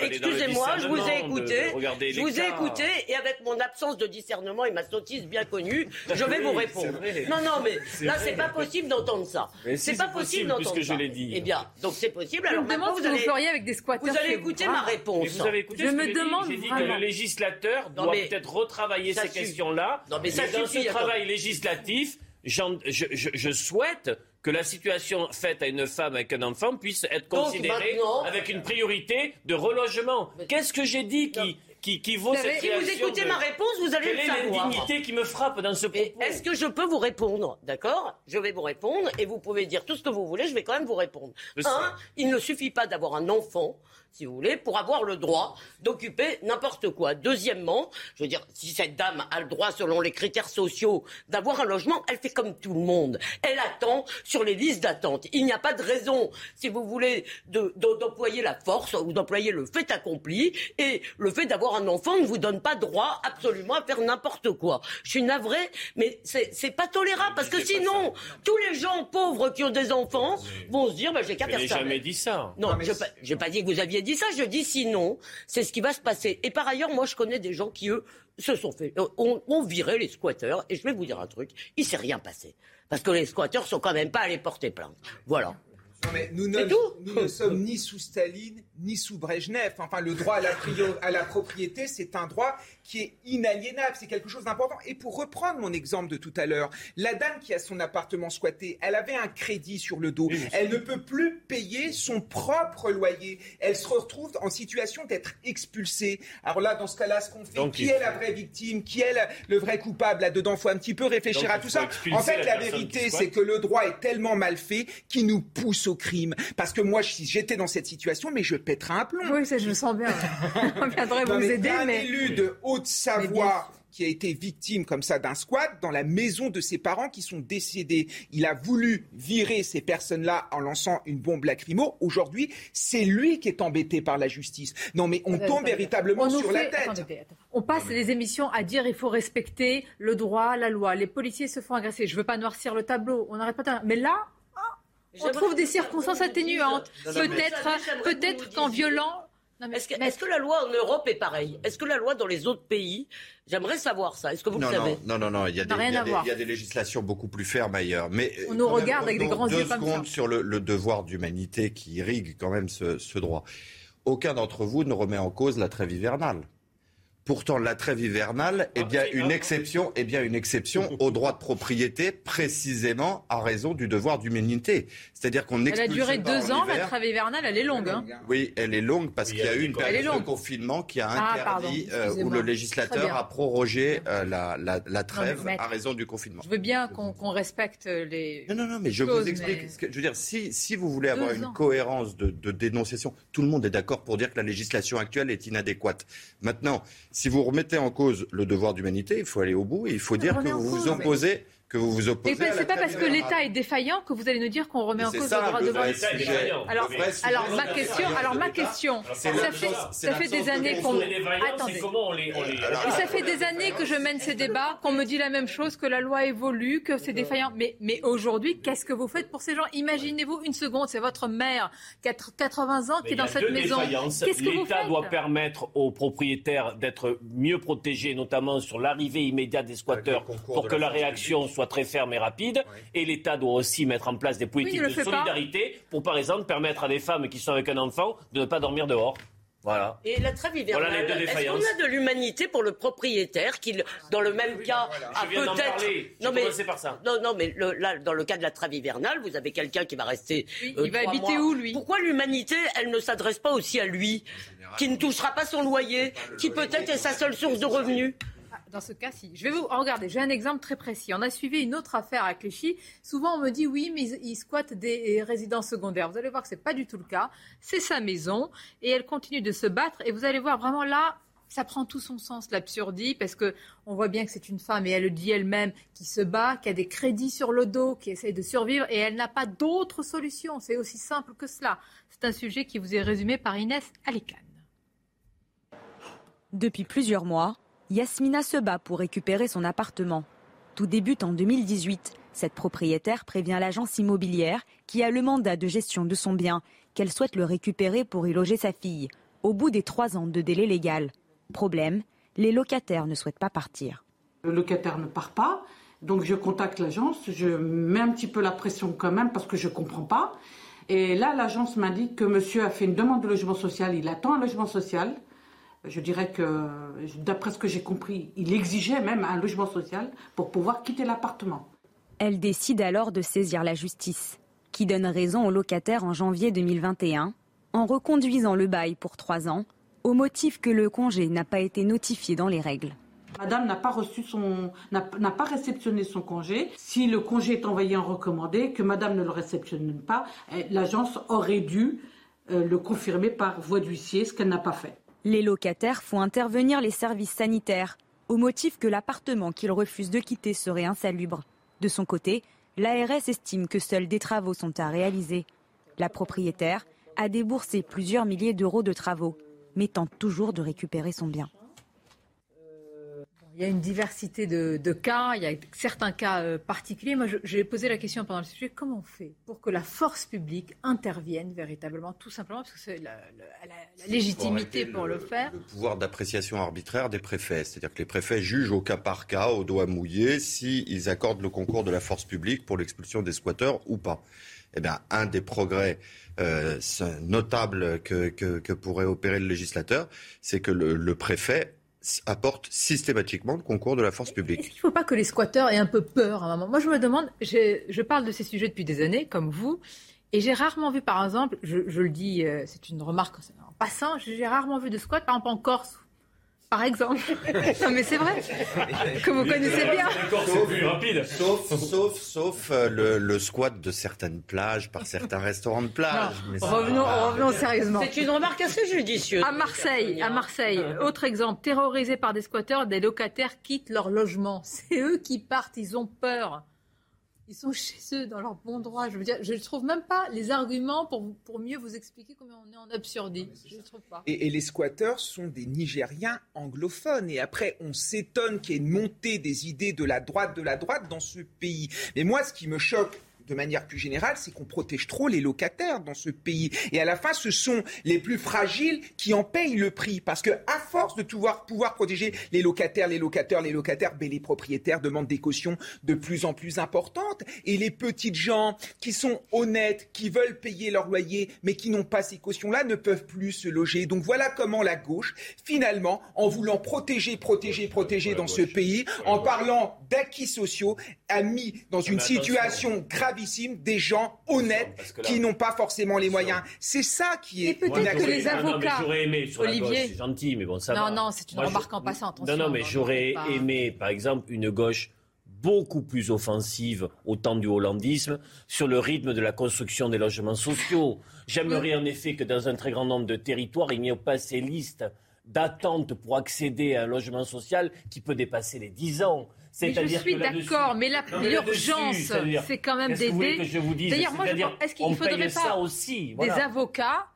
excusez-moi, je vous ai écouté, je vous ai écouté, et avec mon absence de discernement et ma sottise bien connue, je vais vous répondre. Non, non, mais là c'est pas possible d'entendre ça. C'est pas possible d'entendre ça. Puisque je l'ai dit. Eh bien, donc c'est possible. Je me demande ce que vous feriez avec des squatteurs. Vous allez écouter ma réponse. vous avez écouté je me demande J'ai dit que le législateur doit peut-être retravailler ces questions-là. Non, mais, ça dans ce travail législatif, je, souhaite que la situation faite à une femme avec un enfant puisse être considérée avec une priorité de relogement. Qu'est-ce que j'ai dit qui qui, qui vaut cette Si vous écoutez ma réponse, vous allez Quelle le est savoir. l'indignité qui me frappe dans ce propos Est-ce que je peux vous répondre D'accord? Je vais vous répondre et vous pouvez dire tout ce que vous voulez, je vais quand même vous répondre. Un, il ne suffit pas d'avoir un enfant, si vous voulez, pour avoir le droit d'occuper n'importe quoi. Deuxièmement, je veux dire, si cette dame a le droit, selon les critères sociaux, d'avoir un logement, elle fait comme tout le monde. Elle attend sur les listes d'attente. Il n'y a pas de raison, si vous voulez, de- de- d'employer la force ou d'employer le fait accompli. Et le fait d'avoir un enfant ne vous donne pas droit absolument à faire n'importe quoi. Je suis navrée, mais c'est pas tolérable parce que sinon, tous les gens pauvres qui ont des enfants vont se dire, bah, j'ai qu'à Je faire n'ai ça. jamais dit ça. Non, je n'ai pas dit que vous aviez dit ça. Je dis sinon, c'est ce qui va se passer. Et par ailleurs, moi, je connais des gens qui, eux, se sont fait, euh, ont viré les squatteurs. Et je vais vous dire un truc, il s'est rien passé. Parce que les squatteurs sont quand même pas allés porter plainte. Voilà. Non, mais nous, ne, nous ne sommes ni sous Staline, ni sous Brejnev. Enfin, le droit à la, à la propriété, c'est un droit qui est inaliénable. C'est quelque chose d'important. Et pour reprendre mon exemple de tout à l'heure, la dame qui a son appartement squatté, elle avait un crédit sur le dos. Elle ne peut plus payer son propre loyer. Elle se retrouve en situation d'être expulsée. Alors là, dans ce cas-là, ce qu'on fait, Donc, qui est la vraie victime, qui est la- le vrai coupable là-dedans Faut un petit peu réfléchir Donc, à tout ça. En fait, la vérité, c'est que le droit est tellement mal fait qu'il nous pousse au crime. Parce que moi, si j'étais dans cette situation, mais je pèterais un plomb. Oui, ça, je le sens bien. On viendrait vous mais aider, un mais. élu de bien Haute-Savoie qui a été victime comme ça d'un squat dans la maison de ses parents qui sont décédés. Il a voulu virer ces personnes-là en lançant une bombe lacrymo. Aujourd'hui, c'est lui qui est embêté par la justice. Non, mais on Attendez, tombe véritablement On sur la tête. attendez. On passe les émissions à dire il faut respecter le droit, la loi. Les policiers se font agresser. Je veux pas noircir le tableau. On n'arrête pas de... Mais là, ah, on trouve des circonstances atténuantes. Peut-être, peut-être qu'en violant. Est-ce que, que la loi en Europe est pareille? Est-ce que la loi dans les autres pays J'aimerais savoir ça. Est-ce que vous non, le savez? non, non, non, il y a, des, n'a il y a rien à des- voir. il y a des législations beaucoup plus fermes ailleurs. Mais On nous même, regarde avec des grands deux yeux ça. secondes sur le, le devoir d'humanité qui irrigue quand même ce, ce droit. Aucun d'entre vous ne remet en cause la trêve hivernale. Pourtant, la trêve hivernale est bien une exception, est bien une exception au droit de propriété, précisément à raison du devoir d'humanité. C'est-à-dire qu'on Elle a duré deux ans, la trave hivernale, elle est longue. hein. Oui, elle est longue parce qu'il y a eu une période de confinement qui a Ah, pardon, interdit, euh, où le législateur a prorogé euh, la, la- la trêve mais- à raison du confinement. Je veux bien qu'on respecte les. Non, non, non, mais je choses, vous explique. mais- ce que- je veux dire, si, si vous voulez avoir Deux une ans. cohérence de, de dénonciation, tout le monde est d'accord pour dire que la législation actuelle est inadéquate. Maintenant, si vous remettez en cause le devoir d'humanité, il faut aller au bout et il faut dire que vous vous mais- opposez, que vous vous Et opposez. la c'est pas parce que l'État est défaillant que vous allez nous dire qu'on remet en cause ça, le droit le de vote. sujet. Alors, ma question, alors ma question, ça fait, ça fait des de années qu'on, attendez, ça fait des années que je mène ces débats, qu'on me dit la même chose, que la loi évolue, que c'est défaillant. Mais, mais aujourd'hui, qu'est-ce que vous faites pour ces gens? Imaginez-vous une seconde, c'est votre mère, qui a 80 ans, Mais qui est dans cette maison. Qu'est-ce que vous L'État faites? doit permettre aux propriétaires d'être mieux protégés, notamment sur l'arrivée immédiate des squatteurs, pour que la réaction soit très ferme et rapide. Et l'État doit aussi mettre en place des politiques de pas. solidarité pour, par exemple, permettre à des femmes qui sont avec un enfant de ne pas dormir dehors. Voilà. Et la trêve Voilà hivernale, deux est-ce qu'on a de l'humanité pour le propriétaire qui, dans le même cas, a peut-être... ça. Non, non, mais le- là, dans le cas de la trêve hivernale, vous avez quelqu'un qui va rester. Oui, euh, il va habiter mois. où, lui? Pourquoi l'humanité, elle ne s'adresse pas aussi à lui, qui ne touchera pas son loyer, qui peut-être est sa seule source de revenus? Ah, Dans ce cas, si. Je vais vous regardez. J'ai un exemple très précis. On a suivi une autre affaire à Clichy. Souvent, on me dit oui, mais ils squattent des résidences secondaires. Vous allez voir que c'est pas du tout le cas. C'est sa maison et elle continue de se battre. Et vous allez voir vraiment là, ça prend tout son sens l'absurdie parce que on voit bien que c'est une femme et elle le dit elle-même qui se bat, qui a des crédits sur le dos, qui essaye de survivre et elle n'a pas d'autre solution. C'est aussi simple que cela. C'est un sujet qui vous est résumé par Inès Alicane. Depuis plusieurs mois, Yasmina se bat pour récupérer son appartement. Tout débute en 2018. Cette propriétaire prévient l'agence immobilière qui a le mandat de gestion de son bien qu'elle souhaite le récupérer pour y loger sa fille, au bout des trois ans de délai légal. Problème, les locataires ne souhaitent pas partir. Le locataire ne part pas, donc je contacte l'agence, je mets un petit peu la pression quand même parce que je ne comprends pas. Et là, l'agence m'indique que monsieur a fait une demande de logement social, il attend un logement social. Je dirais que, d'après ce que j'ai compris, il exigeait même un logement social pour pouvoir quitter l'appartement. Elle décide alors de saisir la justice, qui donne raison au locataire en janvier 2021, en reconduisant le bail pour trois ans, au motif que le congé n'a pas été notifié dans les règles. Madame n'a pas reçu son, n'a pas réceptionné son congé. Si le congé est envoyé en recommandé, que Madame ne le réceptionne pas, eh, l'agence aurait dû euh, le confirmer par voie d'huissier, ce qu'elle n'a pas fait. Les locataires font intervenir les services sanitaires au motif que l'appartement qu'ils refusent de quitter serait insalubre. De son côté, l'ARS estime que seuls des travaux sont à réaliser. La propriétaire a déboursé plusieurs milliers d'euros de travaux, mais tente toujours de récupérer son bien. Il y a une diversité de, cas, il y a certains cas euh, particuliers. Moi, j'ai posé la question pendant le sujet, comment on fait pour que la force publique intervienne véritablement, tout simplement, parce que c'est la, légitimité pour, le, faire Le pouvoir d'appréciation arbitraire des préfets, c'est-à-dire que les préfets jugent au cas par cas, au doigt mouillé, s'ils accordent le concours de la force publique pour l'expulsion des squatteurs ou pas. Eh bien, un des progrès euh, notables que, pourrait opérer le législateur, c'est que le préfet apporte systématiquement le concours de la force publique. Est-ce qu'il ne faut pas que les squatteurs aient un peu peur à un moment? Moi, je me demande, je parle de ces sujets depuis des années, comme vous, et j'ai rarement vu, par exemple, je, le dis, euh, c'est une remarque en passant, j'ai rarement vu de squat, par exemple en Corse, par exemple. non, mais c'est vrai. Que vous connaissez bien. Sauf, sauf, sauf euh, le, squat de certaines plages par certains restaurants de plage. revenons, revenons sérieusement. C'est une remarque assez judicieuse. À Marseille, à Marseille, autre exemple, terrorisés par des squatteurs, des locataires quittent leur logement. C'est eux qui partent, ils ont peur. Ils sont chez eux, dans leur bon droit. Je veux dire, je ne trouve même pas les arguments pour, pour mieux vous expliquer comment on est en absurdie. Je ne trouve pas. Et, et, les squatteurs sont des Nigériens anglophones. Et après, on s'étonne qu'il y ait une montée des idées de la droite, de la droite dans ce pays. Mais moi, ce qui me choque de manière plus générale, c'est qu'on protège trop les locataires dans ce pays. Et à la fin, ce sont les plus fragiles qui en payent le prix. Parce que à force de pouvoir, pouvoir protéger les locataires, les locataires, les locataires, ben les propriétaires demandent des cautions de plus en plus importantes. Et les petites gens qui sont honnêtes, qui veulent payer leur loyer, mais qui n'ont pas ces cautions-là, ne peuvent plus se loger. Donc voilà comment la gauche, finalement, en voulant protéger, protéger, protéger dans ce pays, en parlant d'acquis sociaux, a mis dans une situation grave des gens honnêtes qui n'ont pas forcément les moyens. C'est ça qui est. Et peut-être que les avocats. Olivier. C'est gentil, mais bon, ça Non, non, c'est une remarque en passant. Non, non, mais j'aurais aimé, par exemple, une gauche beaucoup plus offensive au temps du hollandisme sur le rythme de la construction des logements sociaux. J'aimerais en effet que dans un très grand nombre de territoires, il n'y ait pas ces listes d'attente pour accéder à un logement social qui peut dépasser les 10 ans. Je suis d'accord, mais l'urgence, c'est quand même d'aider. D'ailleurs, moi, est-ce qu'il ne faudrait pas aussi, des avocats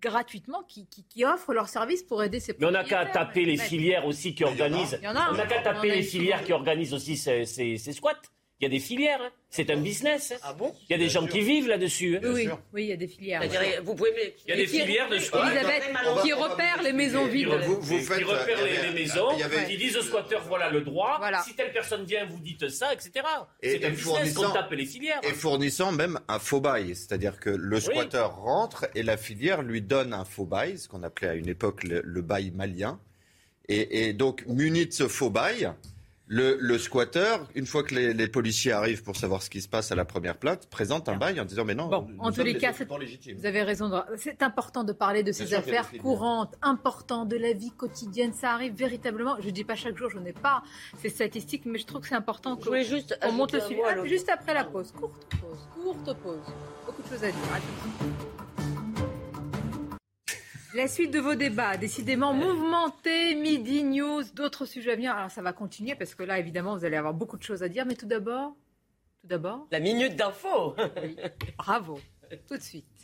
gratuitement qui, offrent leurs services pour aider ces Mais on n'a qu'à taper les filières aussi qui organisent. On n'a qu'à taper les filières qui organisent aussi ces, ces squats. Il y a des filières. Hein. C'est un business. Ah bon Il y a des gens qui vivent là-dessus. Hein. Oui, oui, il y a des filières. Vous pouvez... Il y a des filières de squat. Elisabeth, qui repèrent les maisons vides. Vous, vous faites, qui repèrent les, maisons, qui disent aux squatteurs, voilà le droit. Si telle personne vient, vous dites ça, etc. C'est un business qu'on tape les filières. Et fournissant même un faux bail. C'est-à-dire que le squatteur rentre et la filière lui donne un faux bail, ce qu'on appelait à une époque le, bail malien. Et, et donc, muni de ce faux bail, le, le squatteur, une fois que les, les, policiers arrivent pour savoir ce qui se passe à la première plainte, présente un bail en disant mais non. Bon, en tous les cas, vous avez raison. C'est important de parler de ces affaires courantes, importantes de la vie quotidienne. Ça arrive véritablement. Je ne dis pas chaque jour, je n'ai pas ces statistiques, mais je trouve que c'est important qu'on juste monte le suivi. Ah, juste après la pause, courte pause, courte pause. Beaucoup de choses à dire. La suite de vos débats, décidément mouvementés, Midi News, d'autres sujets à venir. Alors ça va continuer parce que là, évidemment, vous allez avoir beaucoup de choses à dire. Mais tout d'abord, tout d'abord. La minute d'info. Bravo. Tout de suite.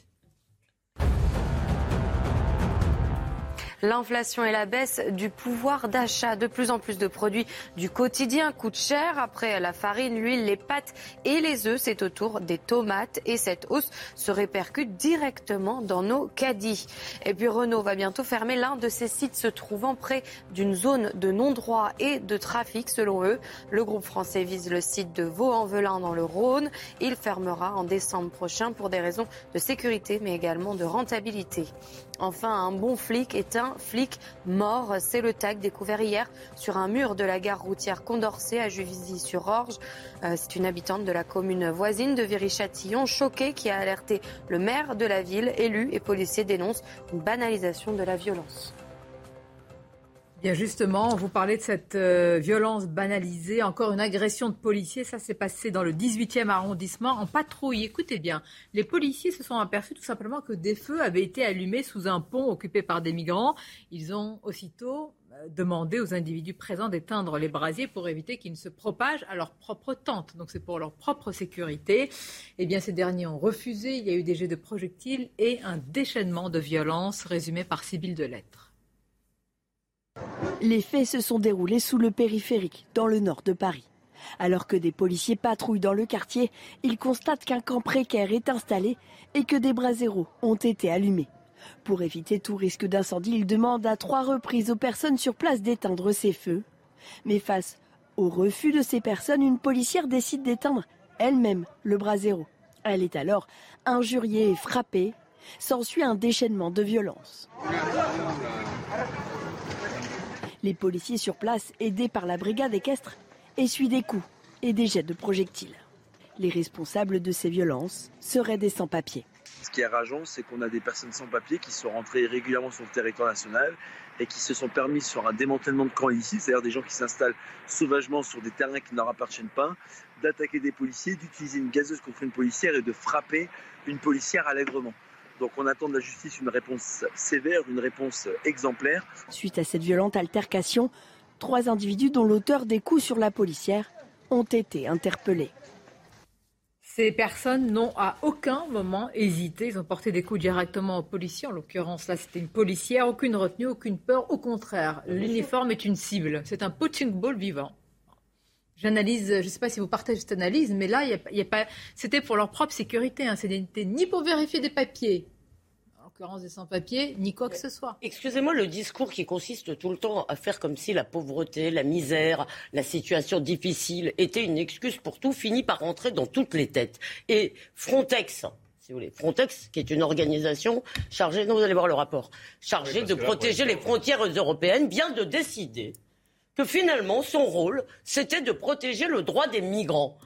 L'inflation et la baisse du pouvoir d'achat. De plus en plus de produits du quotidien coûtent cher. Après la farine, l'huile, les pâtes et les œufs, c'est au tour des tomates. Et cette hausse se répercute directement dans nos caddies. Et puis Renault va bientôt fermer l'un de ses sites se trouvant près d'une zone de non-droit et de trafic. Selon eux, le groupe français vise le site de Vaux-en-Velin dans le Rhône. Il fermera en décembre prochain pour des raisons de sécurité mais également de rentabilité. Enfin, un bon flic est un flic mort. C'est le tag découvert hier sur un mur de la gare routière Condorcet à Juvisy-sur-Orge. Euh, c'est une habitante de la commune voisine de Viry-Châtillon, choquée, qui a alerté le maire de la ville. Élus et policiers dénoncent une banalisation de la violence. Justement, vous parlez de cette euh, violence banalisée, encore une agression de policiers. Ça s'est passé dans le 18e arrondissement en patrouille. Écoutez bien, les policiers se sont aperçus tout simplement que des feux avaient été allumés sous un pont occupé par des migrants. Ils ont aussitôt euh, demandé aux individus présents d'éteindre les brasiers pour éviter qu'ils ne se propagent à leur propre tente. Donc c'est pour leur propre sécurité. Eh bien, ces derniers ont refusé. Il y a eu des jets de projectiles et un déchaînement de violence résumé par Sybille Delettre. Les faits se sont déroulés sous le périphérique, dans le nord de Paris. Alors que des policiers patrouillent dans le quartier, ils constatent qu'un camp précaire est installé et que des braséros ont été allumés. Pour éviter tout risque d'incendie, ils demandent à trois reprises aux personnes sur place d'éteindre ces feux. Mais face au refus de ces personnes, une policière décide d'éteindre elle-même le brasero. Elle est alors injuriée et frappée. S'ensuit un déchaînement de violence. Les policiers sur place, aidés par la brigade équestre, essuient des coups et des jets de projectiles. Les responsables de ces violences seraient des sans-papiers. Ce qui est rageant, c'est qu'on a des personnes sans papiers qui sont rentrées régulièrement sur le territoire national et qui se sont permis sur un démantèlement de camps ici, c'est-à-dire des gens qui s'installent sauvagement sur des terrains qui ne leur appartiennent pas, d'attaquer des policiers, d'utiliser une gazeuse contre une policière et de frapper une policière allègrement. Donc on attend de la justice une réponse sévère, une réponse exemplaire. Suite à cette violente altercation, trois individus dont l'auteur des coups sur la policière ont été interpellés. Ces personnes n'ont à aucun moment hésité. Ils ont porté des coups directement aux policiers. En l'occurrence, là, c'était une policière. Aucune retenue, aucune peur. Au contraire, l'uniforme est une cible. C'est un punching ball vivant. J'analyse, je ne sais pas si vous partagez cette analyse, mais là, y a pas, c'était pour leur propre sécurité. Hein. C'était ni pour vérifier des papiers, en l'occurrence des sans-papiers, ni quoi que ce soit. Excusez-moi, le discours qui consiste tout le temps à faire comme si la pauvreté, la misère, la situation difficile était une excuse pour tout, finit par rentrer dans toutes les têtes. Et Frontex, si vous voulez. Frontex, qui est une organisation chargée, non, vous allez voir le rapport, chargée de protéger les frontières européennes, vient de décider que finalement, son rôle, c'était de protéger le droit des migrants.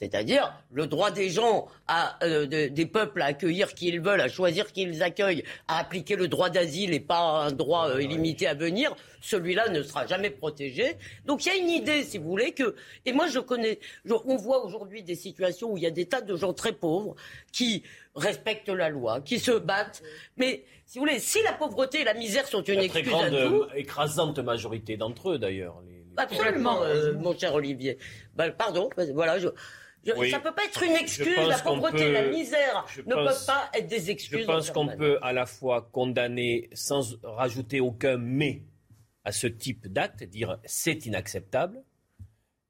C'est-à-dire le droit des gens, à, euh, des peuples à accueillir qui ils veulent, à choisir qui ils accueillent, à appliquer le droit d'asile et pas un droit euh, illimité à venir, celui-là ne sera jamais protégé. Donc il y a une idée, si vous voulez, que... Et moi je connais... on voit aujourd'hui des situations où il y a des tas de gens très pauvres qui respectent la loi, qui se battent. Mais si vous voulez, si la pauvreté et la misère sont une excuse très grande, à tout... écrasante majorité d'entre eux d'ailleurs. Absolument, euh, mon cher Olivier. Ben, pardon, voilà, je, ça ne peut pas être une excuse. La pauvreté, la misère ne peuvent pas être des excuses. Je pense qu'on peut à la fois condamner sans rajouter aucun mais à ce type d'acte, dire c'est inacceptable,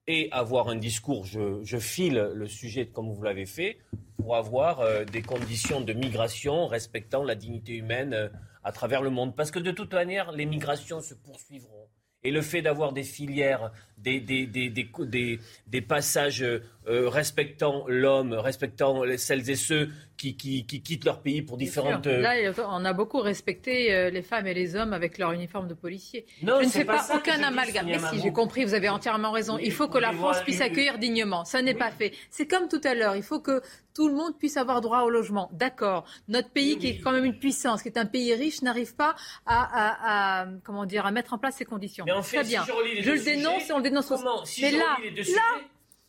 et avoir un discours, je, file le sujet comme vous l'avez fait, pour avoir euh, des conditions de migration respectant la dignité humaine euh, à travers le monde. Parce que de toute manière, les migrations se poursuivront. Et le fait d'avoir des filières, des, des, des, des, des passages euh, respectant l'homme, respectant celles et ceux qui, qui, qui, quittent leur pays pour différentes... Euh, Là, on a beaucoup respecté euh, les femmes et les hommes avec leur uniforme de policier. Non, je ne fais pas, aucun amalgame. Mais si, j'ai compris, vous avez entièrement raison. Il faut que la France puisse accueillir dignement. Ça n'est pas fait. C'est comme tout à l'heure. Il faut que tout le monde puisse avoir droit au logement. D'accord. Notre pays, qui est quand même une puissance, qui est un pays riche, n'arrive pas à, à, comment dire, à mettre en place ces conditions. Mais en fait, Très bien. je, le dénonce et on le dénonce aussi. mais là, là,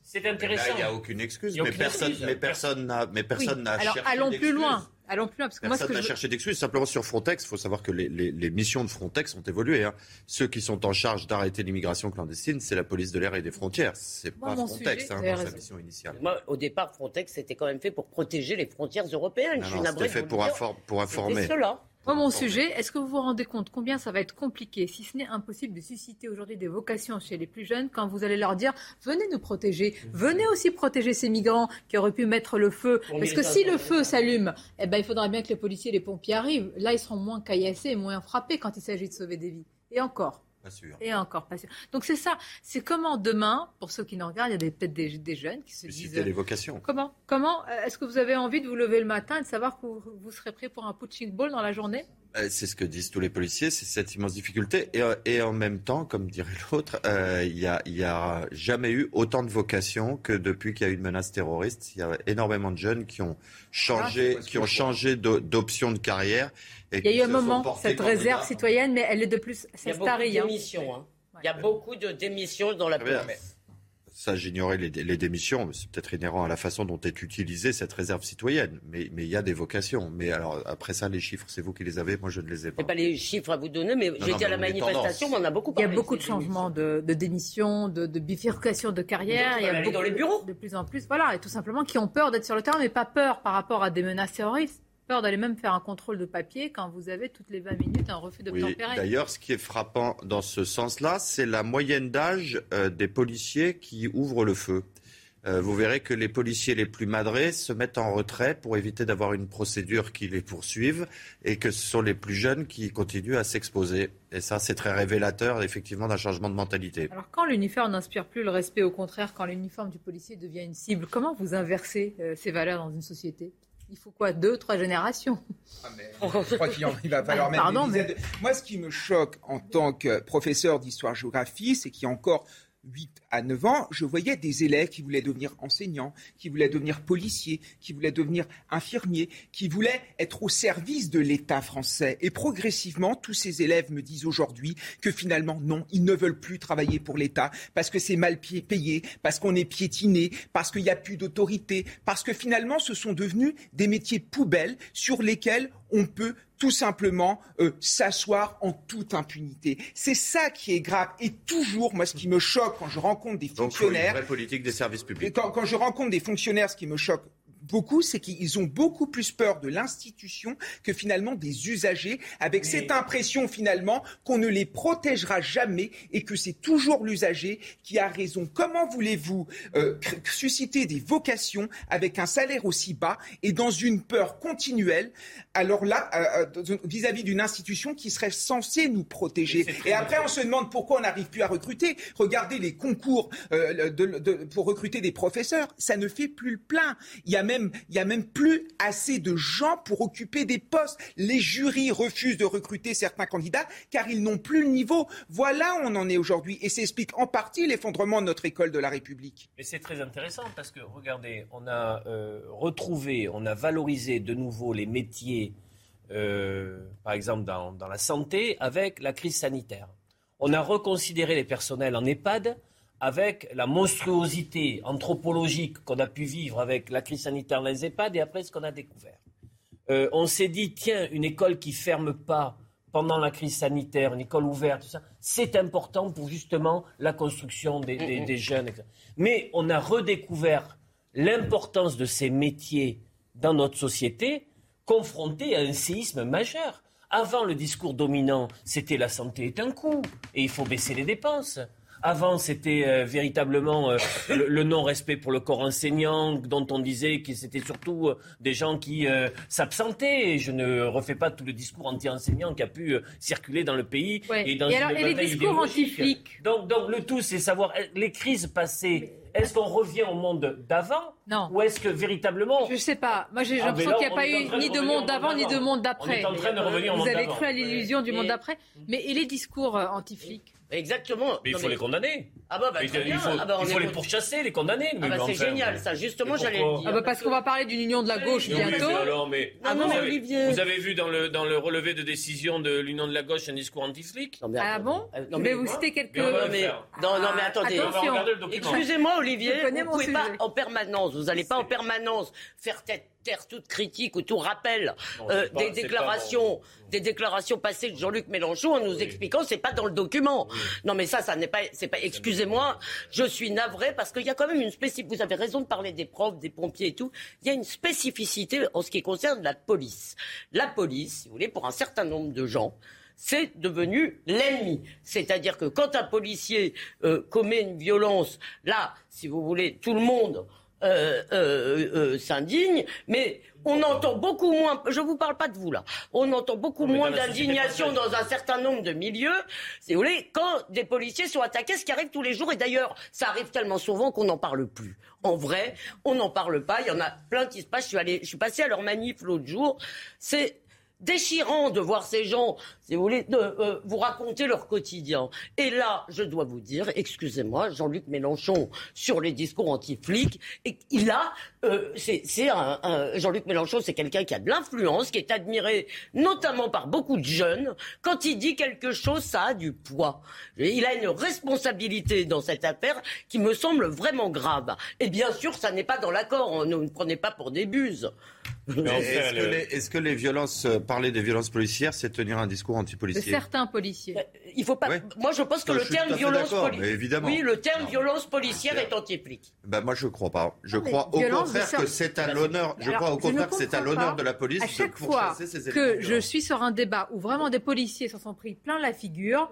c'est intéressant. il n'y a aucune excuse, mais, personne, mais personne n'a, mais personne n'a Alors, allons plus loin. Allons plus loin, parce que personne n'a cherché d'excuses. Simplement sur Frontex, il faut savoir que les, les, missions de Frontex ont évolué. Hein. Ceux qui sont en charge d'arrêter l'immigration clandestine, c'est la police de l'air et des frontières. C'est pas Frontex hein, dans sa mission initiale. Moi, au départ, Frontex, c'était quand même fait pour protéger les frontières européennes. C'était fait pour, pour informer. Cela. Moi, mon sujet, est-ce que vous vous rendez compte combien ça va être compliqué, si ce n'est impossible, de susciter aujourd'hui des vocations chez les plus jeunes quand vous allez leur dire venez nous protéger, venez aussi protéger ces migrants qui auraient pu mettre le feu. Parce que si le feu s'allume, eh ben, il faudra bien que les policiers et les pompiers arrivent. Là, ils seront moins caillassés et moins frappés quand il s'agit de sauver des vies. Et encore. Et encore pas sûr. Donc c'est ça. C'est comment demain, pour ceux qui nous regardent, il y a peut-être des, jeunes qui se disent. des vocations. Comment Comment euh, Est-ce que vous avez envie de vous lever le matin et de savoir que vous, serez prêt pour un punching ball dans la journée? Euh, c'est ce que disent tous les policiers, c'est cette immense difficulté. Et, euh, et, en même temps, comme dirait l'autre, euh, il n'y a, a, jamais eu autant de vocations que depuis qu'il y a eu une menace terroriste. Il y a énormément de jeunes qui ont changé, ah, qui ont changé d'option de carrière. Et il y a eu un moment, cette réserve citoyenne, mais elle est de plus, Il y a beaucoup de démissions. Hein. Il y a beaucoup de démissions dans la police. Ça, j'ignorais les, démissions, mais c'est peut-être inhérent à la façon dont est utilisée cette réserve citoyenne. Mais, mais il y a des vocations. Mais alors, après ça, les chiffres, c'est vous qui les avez, moi je ne les ai pas. Je pas les chiffres à vous donner, mais j'étais à la manifestation, mais on a beaucoup parlé. Il y a beaucoup de changements de, de démissions, de, de, bifurcation de carrière. Il y a beaucoup, dans les bureaux. De plus en plus, voilà, et tout simplement qui ont peur d'être sur le terrain, mais pas peur par rapport à des menaces terroristes peur d'aller même faire un contrôle de papier quand vous avez toutes les 20 minutes un refus de oui, D'ailleurs, ce qui est frappant dans ce sens-là, c'est la moyenne d'âge euh, des policiers qui ouvrent le feu. Euh, vous verrez que les policiers les plus madrés se mettent en retrait pour éviter d'avoir une procédure qui les poursuive et que ce sont les plus jeunes qui continuent à s'exposer. Et ça, c'est très révélateur effectivement d'un changement de mentalité. Alors quand l'uniforme n'inspire plus le respect, au contraire, quand l'uniforme du policier devient une cible, comment vous inversez euh, ces valeurs dans une société? Il faut quoi Deux, trois générations? Ah, Je crois qu'il va falloir ah, même Moi, ce qui me choque en tant que professeur d'histoire-géographie, c'est qu'il y a encore 8 à 9 ans, je voyais des élèves qui voulaient devenir enseignants, qui voulaient devenir policiers, qui voulaient devenir infirmiers, qui voulaient être au service de l'État français. Et progressivement, tous ces élèves me disent aujourd'hui que finalement, non, ils ne veulent plus travailler pour l'État parce que c'est mal payé, parce qu'on est piétiné, parce qu'il n'y a plus d'autorité, parce que finalement, ce sont devenus des métiers poubelles sur lesquels on peut tout simplement euh, s'asseoir en toute impunité. C'est ça qui est grave. Et toujours, moi, ce qui me choque quand je rencontre des fonctionnaires... Donc, une vraie politique des services publics. Quand, quand je rencontre des fonctionnaires, ce qui me choque beaucoup, c'est qu'ils ont beaucoup plus peur de l'institution que finalement des usagers, avec cette impression finalement qu'on ne les protégera jamais et que c'est toujours l'usager qui a raison. Comment voulez-vous euh, susciter des vocations avec un salaire aussi bas et dans une peur continuelle? Alors là, euh, euh, vis-à-vis d'une institution qui serait censée nous protéger. Et après, on se demande pourquoi on n'arrive plus à recruter. Regardez les concours pour recruter des professeurs, ça ne fait plus le plein. Il y a même, il y a même plus assez de gens pour occuper des postes. Les jurys refusent de recruter certains candidats car ils n'ont plus le niveau. Voilà où on en est aujourd'hui. Et ça explique en partie l'effondrement de notre école de la République. Mais c'est très intéressant parce que, regardez, on a euh, retrouvé, on a valorisé de nouveau les métiers, euh, par exemple dans, dans la santé, avec la crise sanitaire. On a reconsidéré les personnels en EHPAD avec la monstruosité anthropologique qu'on a pu vivre avec la crise sanitaire dans les EHPAD et après ce qu'on a découvert. Euh, on s'est dit, tiens, une école qui ferme pas pendant la crise sanitaire, une école ouverte, tout ça, c'est important pour justement la construction des, des jeunes. Mais on a redécouvert l'importance de ces métiers dans notre société confrontés à un séisme majeur. Avant, le discours dominant, c'était la santé est un coût et il faut baisser les dépenses. Avant, c'était euh, véritablement euh, le, non-respect pour le corps enseignant, dont on disait que c'était surtout euh, des gens qui s'absentaient. Je ne refais pas tout le discours anti-enseignant qui a pu circuler dans le pays et dans les discours anti Donc, donc le tout, c'est savoir les crises passées. Est-ce qu'on revient au monde d'avant Non. Ou est-ce que véritablement. Je ne sais pas. Moi, j'ai ah, l'impression qu'il n'y a pas eu ni de monde d'avant ni de monde d'après. Vous avez cru à l'illusion du monde d'après. Mais et les discours anti-flics Exactement. Mais il faut les condamner. Ah bah, bah il, faut, ah bah, les pourchasser, les condamner. Ah bah c'est génial, ça. Justement, j'allais le dire. Ah bah parce qu'on va parler d'une union de la gauche bientôt. alors, mais, ah non, vous, mais avez, Olivier... vous avez vu dans le, dans le relevé de décision de l'union de la gauche un discours anti-flic Ah bon Je vais vous citer quelques... Non mais, non, non, mais attendez. Excusez-moi Olivier, vous ne pouvez pas en permanence, vous n'allez pas en permanence faire tête taire toute critique ou tout rappel euh, des déclarations, des déclarations passées de Jean-Luc Mélenchon en nous expliquant expliquant c'est pas dans le document. Non mais ça, ça n'est pas, c'est pas. Excusez-moi, je suis navré parce qu'il y a quand même une spécificité. Vous avez raison de parler des profs, des pompiers et tout. Il y a une spécificité en ce qui concerne la police. La police, si vous voulez, pour un certain nombre de gens c'est devenu l'ennemi. C'est-à-dire que quand un policier euh, commet une violence, là, si vous voulez, tout le monde euh, euh, euh, s'indigne, mais on entend beaucoup moins, je ne vous parle pas de vous là, on entend beaucoup moins d'indignation dans un certain nombre de milieux, si vous voulez, quand des policiers sont attaqués, ce qui arrive tous les jours, et d'ailleurs, ça arrive tellement souvent qu'on n'en parle plus. En vrai, on n'en parle pas, il y en a plein qui se passent, je suis, allé, je suis passé à leur manif l'autre jour, c'est déchirant de voir ces gens, si vous voulez, de, euh, vous raconter leur quotidien. Et là, je dois vous dire, excusez-moi, Jean-Luc Mélenchon sur les discours anti-flics, il a, euh, c'est un, un Jean-Luc Mélenchon, c'est quelqu'un qui a de l'influence, qui est admiré notamment par beaucoup de jeunes. Quand il dit quelque chose, ça a du poids. Il a une responsabilité dans cette affaire qui me semble vraiment grave. Et bien sûr, ça n'est pas dans l'accord. Ne me prenez pas pour des buses. Est-ce que, les, est que les violences, euh, parler des violences policières, c'est tenir un discours anti-policier De certains policiers. Euh, il faut pas. Moi, je pense que le terme violence policière. mais évidemment. Oui, le terme violence policière est anti-flic. Ben moi je crois pas. Je Non, crois au contraire de que c'est à l'honneur. Je Alors, crois au contraire que c'est à l'honneur de la police À de chaque fois pourchasser ces éléments. que de je suis sur un débat où vraiment des policiers s'en sont pris plein la figure,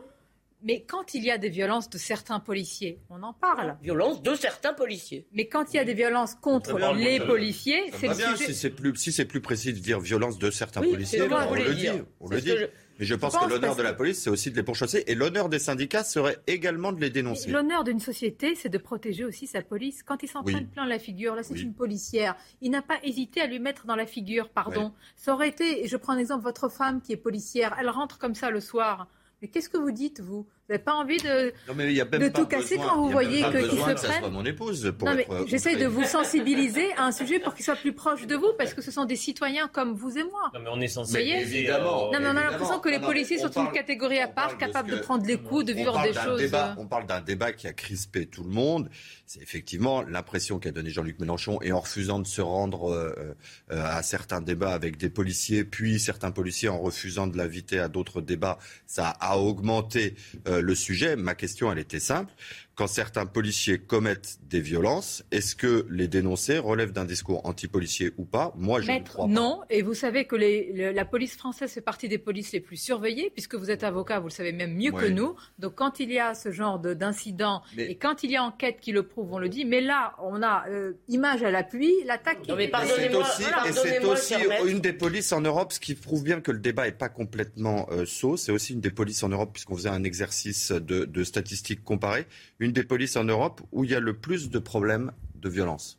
mais quand il y a des violences de certains policiers, on en parle. Violence de certains policiers. Mais quand il y a des violences contre bien, les policiers, c'est le bien, sujet. Si c'est plus, si c'est plus précis de dire violence de certains Oui, policiers, on le dit. dire. On le dit. je- Mais je pense pense que l'honneur de la police, c'est aussi de les pourchasser. Et l'honneur des syndicats serait également de les dénoncer. L'honneur d'une société, c'est de protéger aussi sa police. Quand il s'en Oui. prennent plein la figure, là c'est Oui. une policière, il n'a pas hésité à lui mettre dans la figure, pardon. Ça aurait été, et je prends un exemple, votre femme qui est policière, elle rentre comme ça le soir. Mais qu'est-ce que vous dites, vous? N'avez pas envie de, Non, mais y a même de pas tout casser besoin- quand vous voyez que- besoin se prennent soit mon épouse pour Non, mais être, euh, j'essaye de vous sensibiliser à un sujet pour qu'il soit plus proche de vous, parce que ce sont des citoyens comme vous et moi. Non, mais on est censé. Vous voyez évidemment. Non, mais on a l'impression que les policiers on sont parle- une catégorie à part, capables de, que- prendre les coups, de vivre des choses. débat- euh, on parle d'un débat qui a crispé tout le monde. C'est effectivement l'impression qu'a donné Jean-Luc Mélenchon et en refusant de se rendre euh, euh, à certains débats avec des policiers, puis certains policiers en refusant de l'inviter à d'autres débats, ça a augmenté euh, le sujet. Ma question, elle était simple. Quand certains policiers commettent des violences, est-ce que les dénoncer relève d'un discours anti-policier ou pas? Moi, je ne Maître, crois pas. non. Et vous savez que les- le- la police française fait partie des polices les plus surveillées, puisque vous êtes avocat, vous le savez même mieux que nous. Donc quand il y a ce genre de- d'incident Mais- et quand il y a enquête qui le prouve, on le dit. Mais là, on a euh, image à l'appui, l'attaque. qui Non, mais est- Et c'est aussi, voilà, et c'est aussi une des polices en Europe, ce qui prouve bien que le débat n'est pas complètement euh, sot. C'est aussi une des polices en Europe, puisqu'on faisait un exercice de, de statistiques comparées, une des polices en Europe où il y a le plus de problèmes de violence.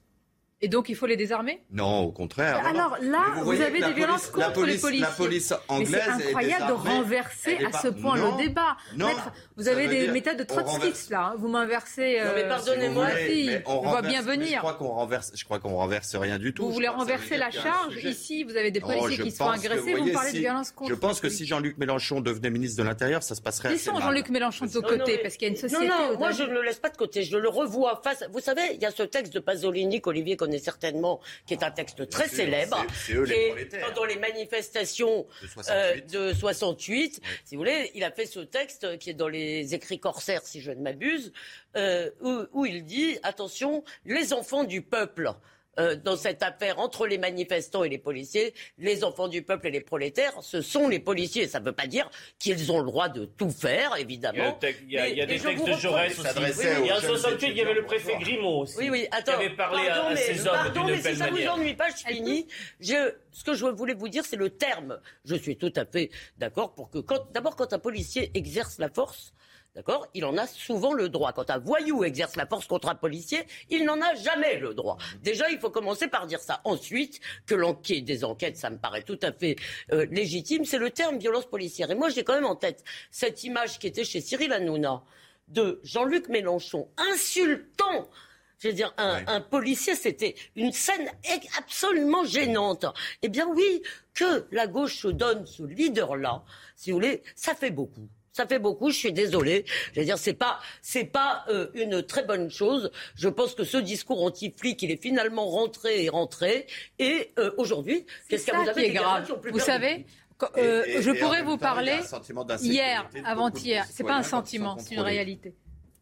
Et donc il faut les désarmer? Non, au contraire. non, non. Alors là, Mais vous, avez des violences la contre les police- policiers. La police Mais anglaise c'est est incroyable de désarmée. renverser à pas- ce point Non, le débat. non, Maître, vous avez des dire méthodes de trotskistes là. hein. Vous m'inversez. Non, mais euh, pardonnez-moi, mais on On voit renverse- bien mais Je venir. crois qu'on renverse, je crois qu'on renverse rien du tout. Vous Je voulez renverser la charge. Ici, vous avez des Oh, policiers qui se font pense que, agresser. Vous, parlez de si- violence contre Je pense que les si Jean-Luc Mélenchon devenait ministre de l'Intérieur, ça se passerait Laissons. Jean-Luc Mélenchon de côté, mais- parce qu'il y a une société. Non, non, moi je ne le laisse pas de côté, je le revois face. Vous savez, il y a ce texte de Pasolini qu'Olivier connaît certainement, qui est un texte très sûr, célèbre, c'est- c'est eux les qui est pendant les manifestations De euh, 68. de 68. Si vous voulez, il a fait ce texte qui est dans les écrits corsaires, si je ne m'abuse, euh, où, où il dit attention, les enfants du peuple. Euh, dans cette affaire entre les manifestants et les policiers, les enfants du peuple et les prolétaires, ce sont les policiers. Ça ne veut pas dire qu'ils ont le droit de tout faire, Il y a, évidemment. il y a- il y a Mais- des textes vous de Jaurès aussi. s'adressait Il y a en jeunes 68, il y avait le préfet. Grimaud aussi. Oui, oui, attends. Qui avait parlé à- pardon, à, mais, ces hommes pardon, d'une mais si ça vous manière. ennuie pas, je finis. Je, ce que je voulais vous dire, c'est le terme. Je suis tout à fait d'accord pour que, quand, d'abord, quand un policier exerce la force, D'accord? Il en a souvent le droit. Quand un voyou exerce la force contre un policier, il n'en a jamais le droit. Déjà, il faut commencer par dire ça. Ensuite, que l'enquête des enquêtes, ça me paraît tout à fait euh, légitime, c'est le terme violence policière. Et moi, j'ai quand même en tête cette image qui était chez Cyril Hanouna de Jean-Luc Mélenchon insultant je veux dire, un, un policier, c'était une scène absolument gênante. Eh bien oui, que la gauche donne ce leader-là, si vous voulez, ça fait beaucoup. Ça fait beaucoup, je suis désolée. Je veux dire, c'est pas, c'est pas euh, une très bonne chose. Je pense que ce discours anti-flic, il est finalement rentré et rentré. Et euh, aujourd'hui, qu'est-ce que vous avez qui est grave. qui ont plus Vous savez, euh, Et- et- je pourrais vous temps, parler hier, avant-hier. C'est pas un sentiment, c'est une réalité.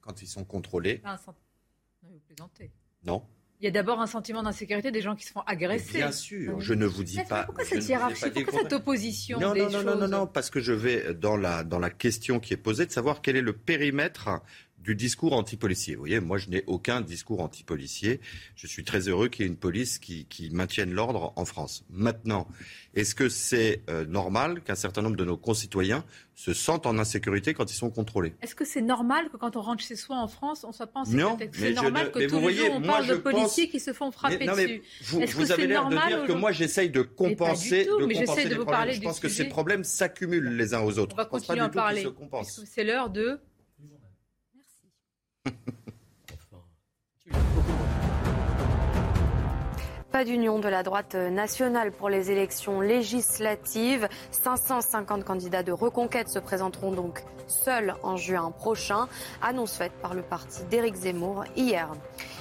Quand ils sont contrôlés, Pas un sentiment. Non, vous plaisantez. non. Il y a d'abord un sentiment d'insécurité des gens qui se font agresser. Bien sûr, je ne vous dis pas. Pourquoi cette hiérarchie Pourquoi cette opposition Non, des non, non, non, non, parce que je vais dans la, dans la question qui est posée de savoir quel est le périmètre du discours anti-policier. Vous voyez, moi, je n'ai aucun discours anti-policier. Je suis très heureux qu'il y ait une police qui, qui maintienne l'ordre en France. Maintenant, est-ce que c'est euh, normal qu'un certain nombre de nos concitoyens se sentent en insécurité quand ils sont contrôlés? Est-ce que c'est normal que quand on rentre chez soi en France, on soit pas en Non, sécurité mais C'est normal ne- que mais tous vous les voyez, jours on moi, parle de policiers pense- qui se font frapper Mais- non, mais dessus. vous, Est-ce que vous avez c'est l'air de normal dire que moi j'essaye de compenser, tout, de mais compenser de les vous problèmes. Je pense que ces problèmes s'accumulent les uns aux autres. On va continuer à en parler. C'est l'heure de. Pas d'union de la droite nationale pour les élections législatives. 550 candidats de reconquête se présenteront donc seuls en juin prochain. Annonce faite par le parti d'Éric Zemmour hier.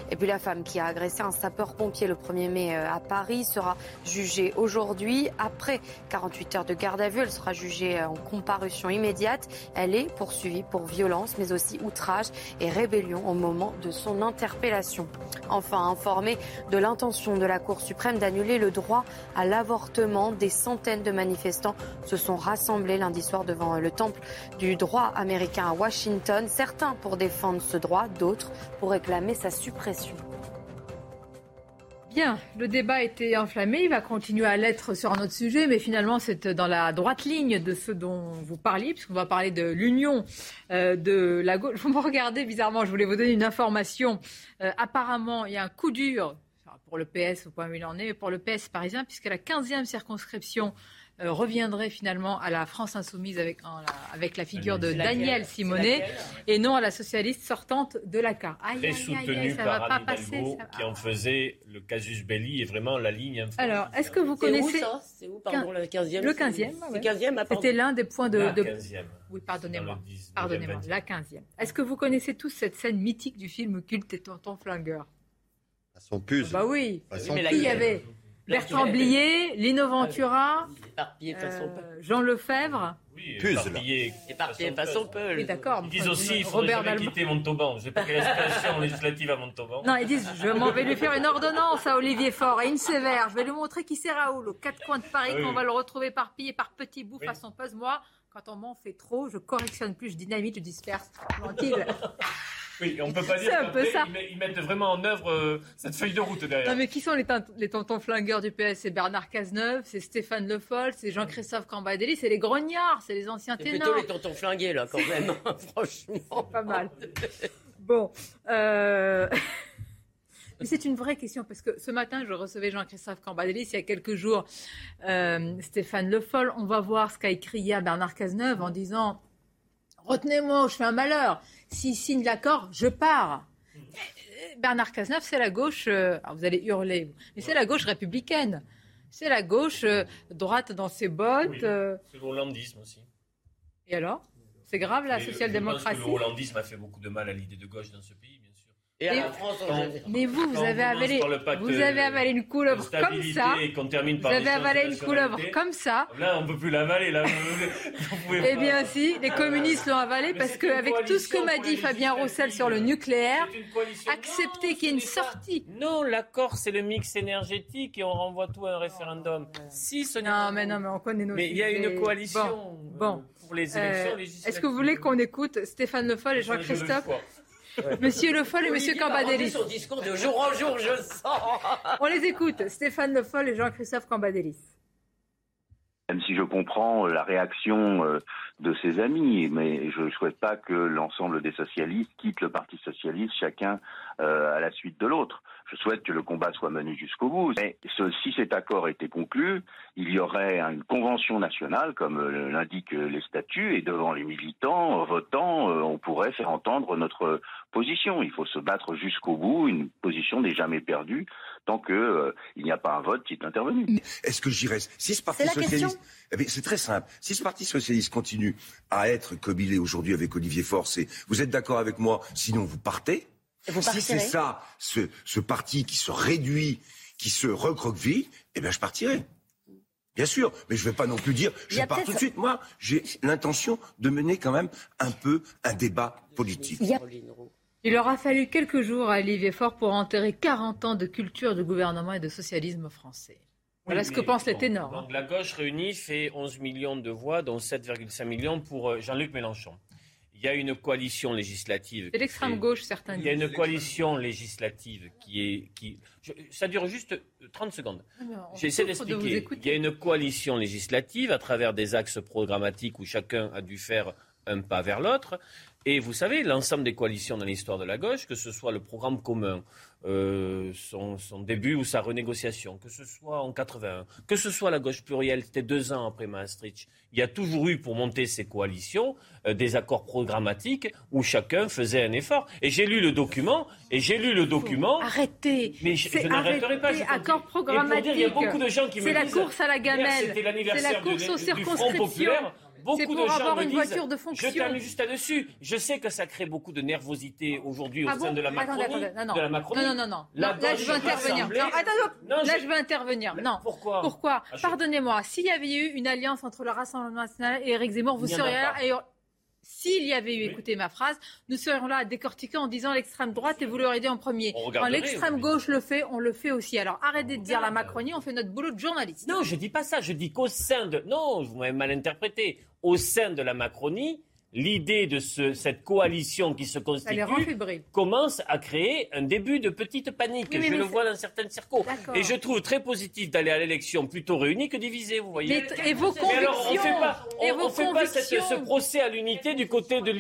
Et puis la femme qui a agressé un sapeur-pompier le 1er mai euh, à Paris sera jugée aujourd'hui. Après 48 heures de garde à vue, elle sera jugée euh, en comparution immédiate. Elle est poursuivie pour violence, mais aussi outrage et rébellion au moment de son interpellation. Enfin, informé de l'intention de la Cour suprême d'annuler le droit à l'avortement, des centaines de manifestants se sont rassemblés lundi soir devant le temple du droit américain à Washington. Certains pour défendre ce droit, d'autres pour réclamer sa suppression. Bien, le débat était enflammé, il va continuer à l'être sur un autre sujet, mais finalement c'est dans la droite ligne de ce dont vous parliez, puisqu'on va parler de l'union euh, de la gauche. Vous me regardez bizarrement, je voulais vous donner une information. Euh, apparemment, il y a un coup dur pour le PS au point où il en est, pour le PS parisien, puisque la 15e circonscription euh, reviendrait finalement à la France insoumise avec, en la, avec la figure de Daniel Simonet et non à la socialiste sortante de la CAR. Aïe, Très aïe, aïe, aïe, soutenu ça va par pas passer. Va- qui en faisait le casus belli et vraiment la ligne. Alors, est-ce que vous C'est où, connaissez ça C'est où, pardon, le 15e Le c'est- 15e. c'est ouais. 15e, ah. C'était l'un des points de. La de- 15e. Oui, pardonnez-moi. Dans le 19e, Pardonnez-moi, 20e. la 15e. Est-ce que vous connaissez tous cette scène mythique du film Culte et Tonton Flingueur? À son puce. Bah oui. À son mais la- Qui y puce. avait? Bertrand Blier, Lino Ventura, Éparpillé façon euh, Peul. Jean Lefebvre. Oui, éparpillé. Éparpillé façon Peul. Oui, d'accord. Ils disent aussi qu'il faudrait Robert jamais quitter Montauban. J'ai pas quelle aspiration législative à Montauban. Non, ils disent je m'en vais lui faire une ordonnance à Olivier Faure et une sévère. Je vais lui montrer qui c'est Raoul aux quatre coins de Paris, Oui. qu'on va le retrouver éparpillé par petits bouts façon puzzle. Moi, quand on m'en fait trop, je correctionne plus, je dynamite, je disperse. Oui, on peut pas dire C'est un peu ça. ils met- ils mettent vraiment en œuvre euh, cette feuille de route derrière. Non, mais qui sont les, tontons flingueurs du PS? C'est Bernard Cazeneuve, c'est Stéphane Le Foll, c'est Jean-Christophe Cambadély, c'est les grognards, c'est les anciens C'est ténors. plutôt les tontons flingués, là, quand même. Franchement. Pas mal. Bon. euh, Mais c'est une vraie question parce que ce matin, je recevais Jean-Christophe Cambadélis il y a quelques jours. euh, Stéphane Le Foll, on va voir ce qu'a écrit hier Bernard Cazeneuve en disant Retenez-moi, je fais un malheur. S'il signe l'accord, je pars. Bernard Cazeneuve, c'est la gauche. euh, alors vous allez hurler, mais c'est la gauche républicaine. C'est la gauche euh, droite dans ses bottes. Oui, euh, C'est le hollandisme aussi. et alors? C'est grave la social-démocratie? le hollandisme a fait beaucoup de mal à l'idée de gauche dans ce pays. Et à Et- la France, on Quand- le- Mais vous, vous avez avalé, vous avez avalé une couleuvre comme ça. Vous avez avalé une couleuvre comme ça. Là, on peut plus l'avaler. Là, vous pouvez Eh bien, si, les communistes l'ont avalé Mais parce qu'avec tout ce que m'a dit Fabien Roussel sur le nucléaire, accepter qu'il y ait une sortie. Non, l'accord, c'est le mix énergétique et on renvoie tout à un référendum. Si, ce n'est Non, pas mais non, mais on connaît nos Mais il y a une coalition Bon, euh, bon. pour les Euh, élections législatives. Est-ce que vous voulez qu'on écoute Stéphane Le Foll et Jean-Christophe. Monsieur Le Foll et Monsieur Cambadélis. son discours de jour en jour, je le sens. On les écoute, Stéphane Le Foll et Jean-Christophe Cambadélis. Même si je comprends euh, la réaction euh, de ses amis, mais je ne souhaite pas que l'ensemble des socialistes quittent le Parti socialiste, chacun euh, à la suite de l'autre. Je souhaite que le combat soit mené jusqu'au bout. Mais ce- si cet accord était conclu, il y aurait une convention nationale, comme euh, l'indiquent les statuts, et devant les militants, votants, euh, on pourrait faire entendre notre position. Il faut se battre jusqu'au bout. Une position n'est jamais perdue tant que euh, il n'y a pas un vote qui est intervenu. Est-ce que j'irais Si ce Parti C'est la socialiste, question. Eh c'est très simple. Si ce Parti socialiste continue à être comme il est aujourd'hui avec Olivier Faure, c'est vous êtes d'accord avec moi Sinon, vous partez. Vous si c'est ça, ce, ce parti qui se réduit, qui se recroqueville, eh bien, je partirai. Bien sûr, mais je ne vais pas non plus dire je a pars tout de suite. Moi, j'ai l'intention de mener quand même un peu un débat politique. Il aura fallu quelques jours à Olivier Faure pour enterrer 40 ans de culture de gouvernement et de socialisme français. Voilà Oui, ce que les bon, ténors. Donc la gauche réunie fait 11 millions de voix, dont 7,5 millions pour euh, Jean-Luc Mélenchon. Il y a une coalition législative. C'est l'extrême gauche, certains Il y a une coalition législative qui est. Qui, ça dure juste 30 secondes. J'essaie d'expliquer. il y a une coalition législative à travers des axes programmatiques où chacun a dû faire un pas vers l'autre. Et vous savez, l'ensemble des coalitions dans l'histoire de la gauche, que ce soit le programme commun, euh, son, début ou sa renégociation, que ce soit en 81, que ce soit la gauche plurielle, c'était deux ans après Maastricht, il y a toujours eu pour monter ces coalitions euh, des accords programmatiques où chacun faisait un effort. Et j'ai lu le document, et j'ai lu le document. Arrêtez. Mais je, n'arrêterai pas. Accord programmatique. Il y a beaucoup de gens qui me disent. C'est la course à la gamelle. C'est la course aux circonscriptions beaucoup pour de gens avoir une disent, voiture de fonction. Je termine juste là-dessus. Je sais que ça crée beaucoup de nervosité aujourd'hui au ah sein de la Macronie. Attendez, attendez. Non, non. De la Macronie. non, non, non, Là, je veux intervenir. Non, attends, là, je veux intervenir. Non. Pourquoi Pourquoi ah, Pardonnez-moi. S'il y avait eu une alliance entre le Rassemblement national et Éric Zemmour, vous seriez là. S'il y avait eu, écoutez ma phrase, nous serions là à décortiquer en disant l'extrême droite et vous l'aurez dit en premier. Quand l'extrême gauche le fait, on le fait aussi. Alors arrêtez de dire la Macronie, on fait notre boulot de journaliste. Non, je dis pas ça. Je dis qu'au sein de. Non, vous m'avez mal interprété. Au sein de la Macronie, l'idée de cette coalition qui se constitue commence à créer un début de petite panique. je le vois dans certaines circos. Et je trouve très positif d'aller à l'élection plutôt réunie que divisée, vous voyez. et vos convictions alors, on fait pas, on, fait pas ce procès à l'unité du côté de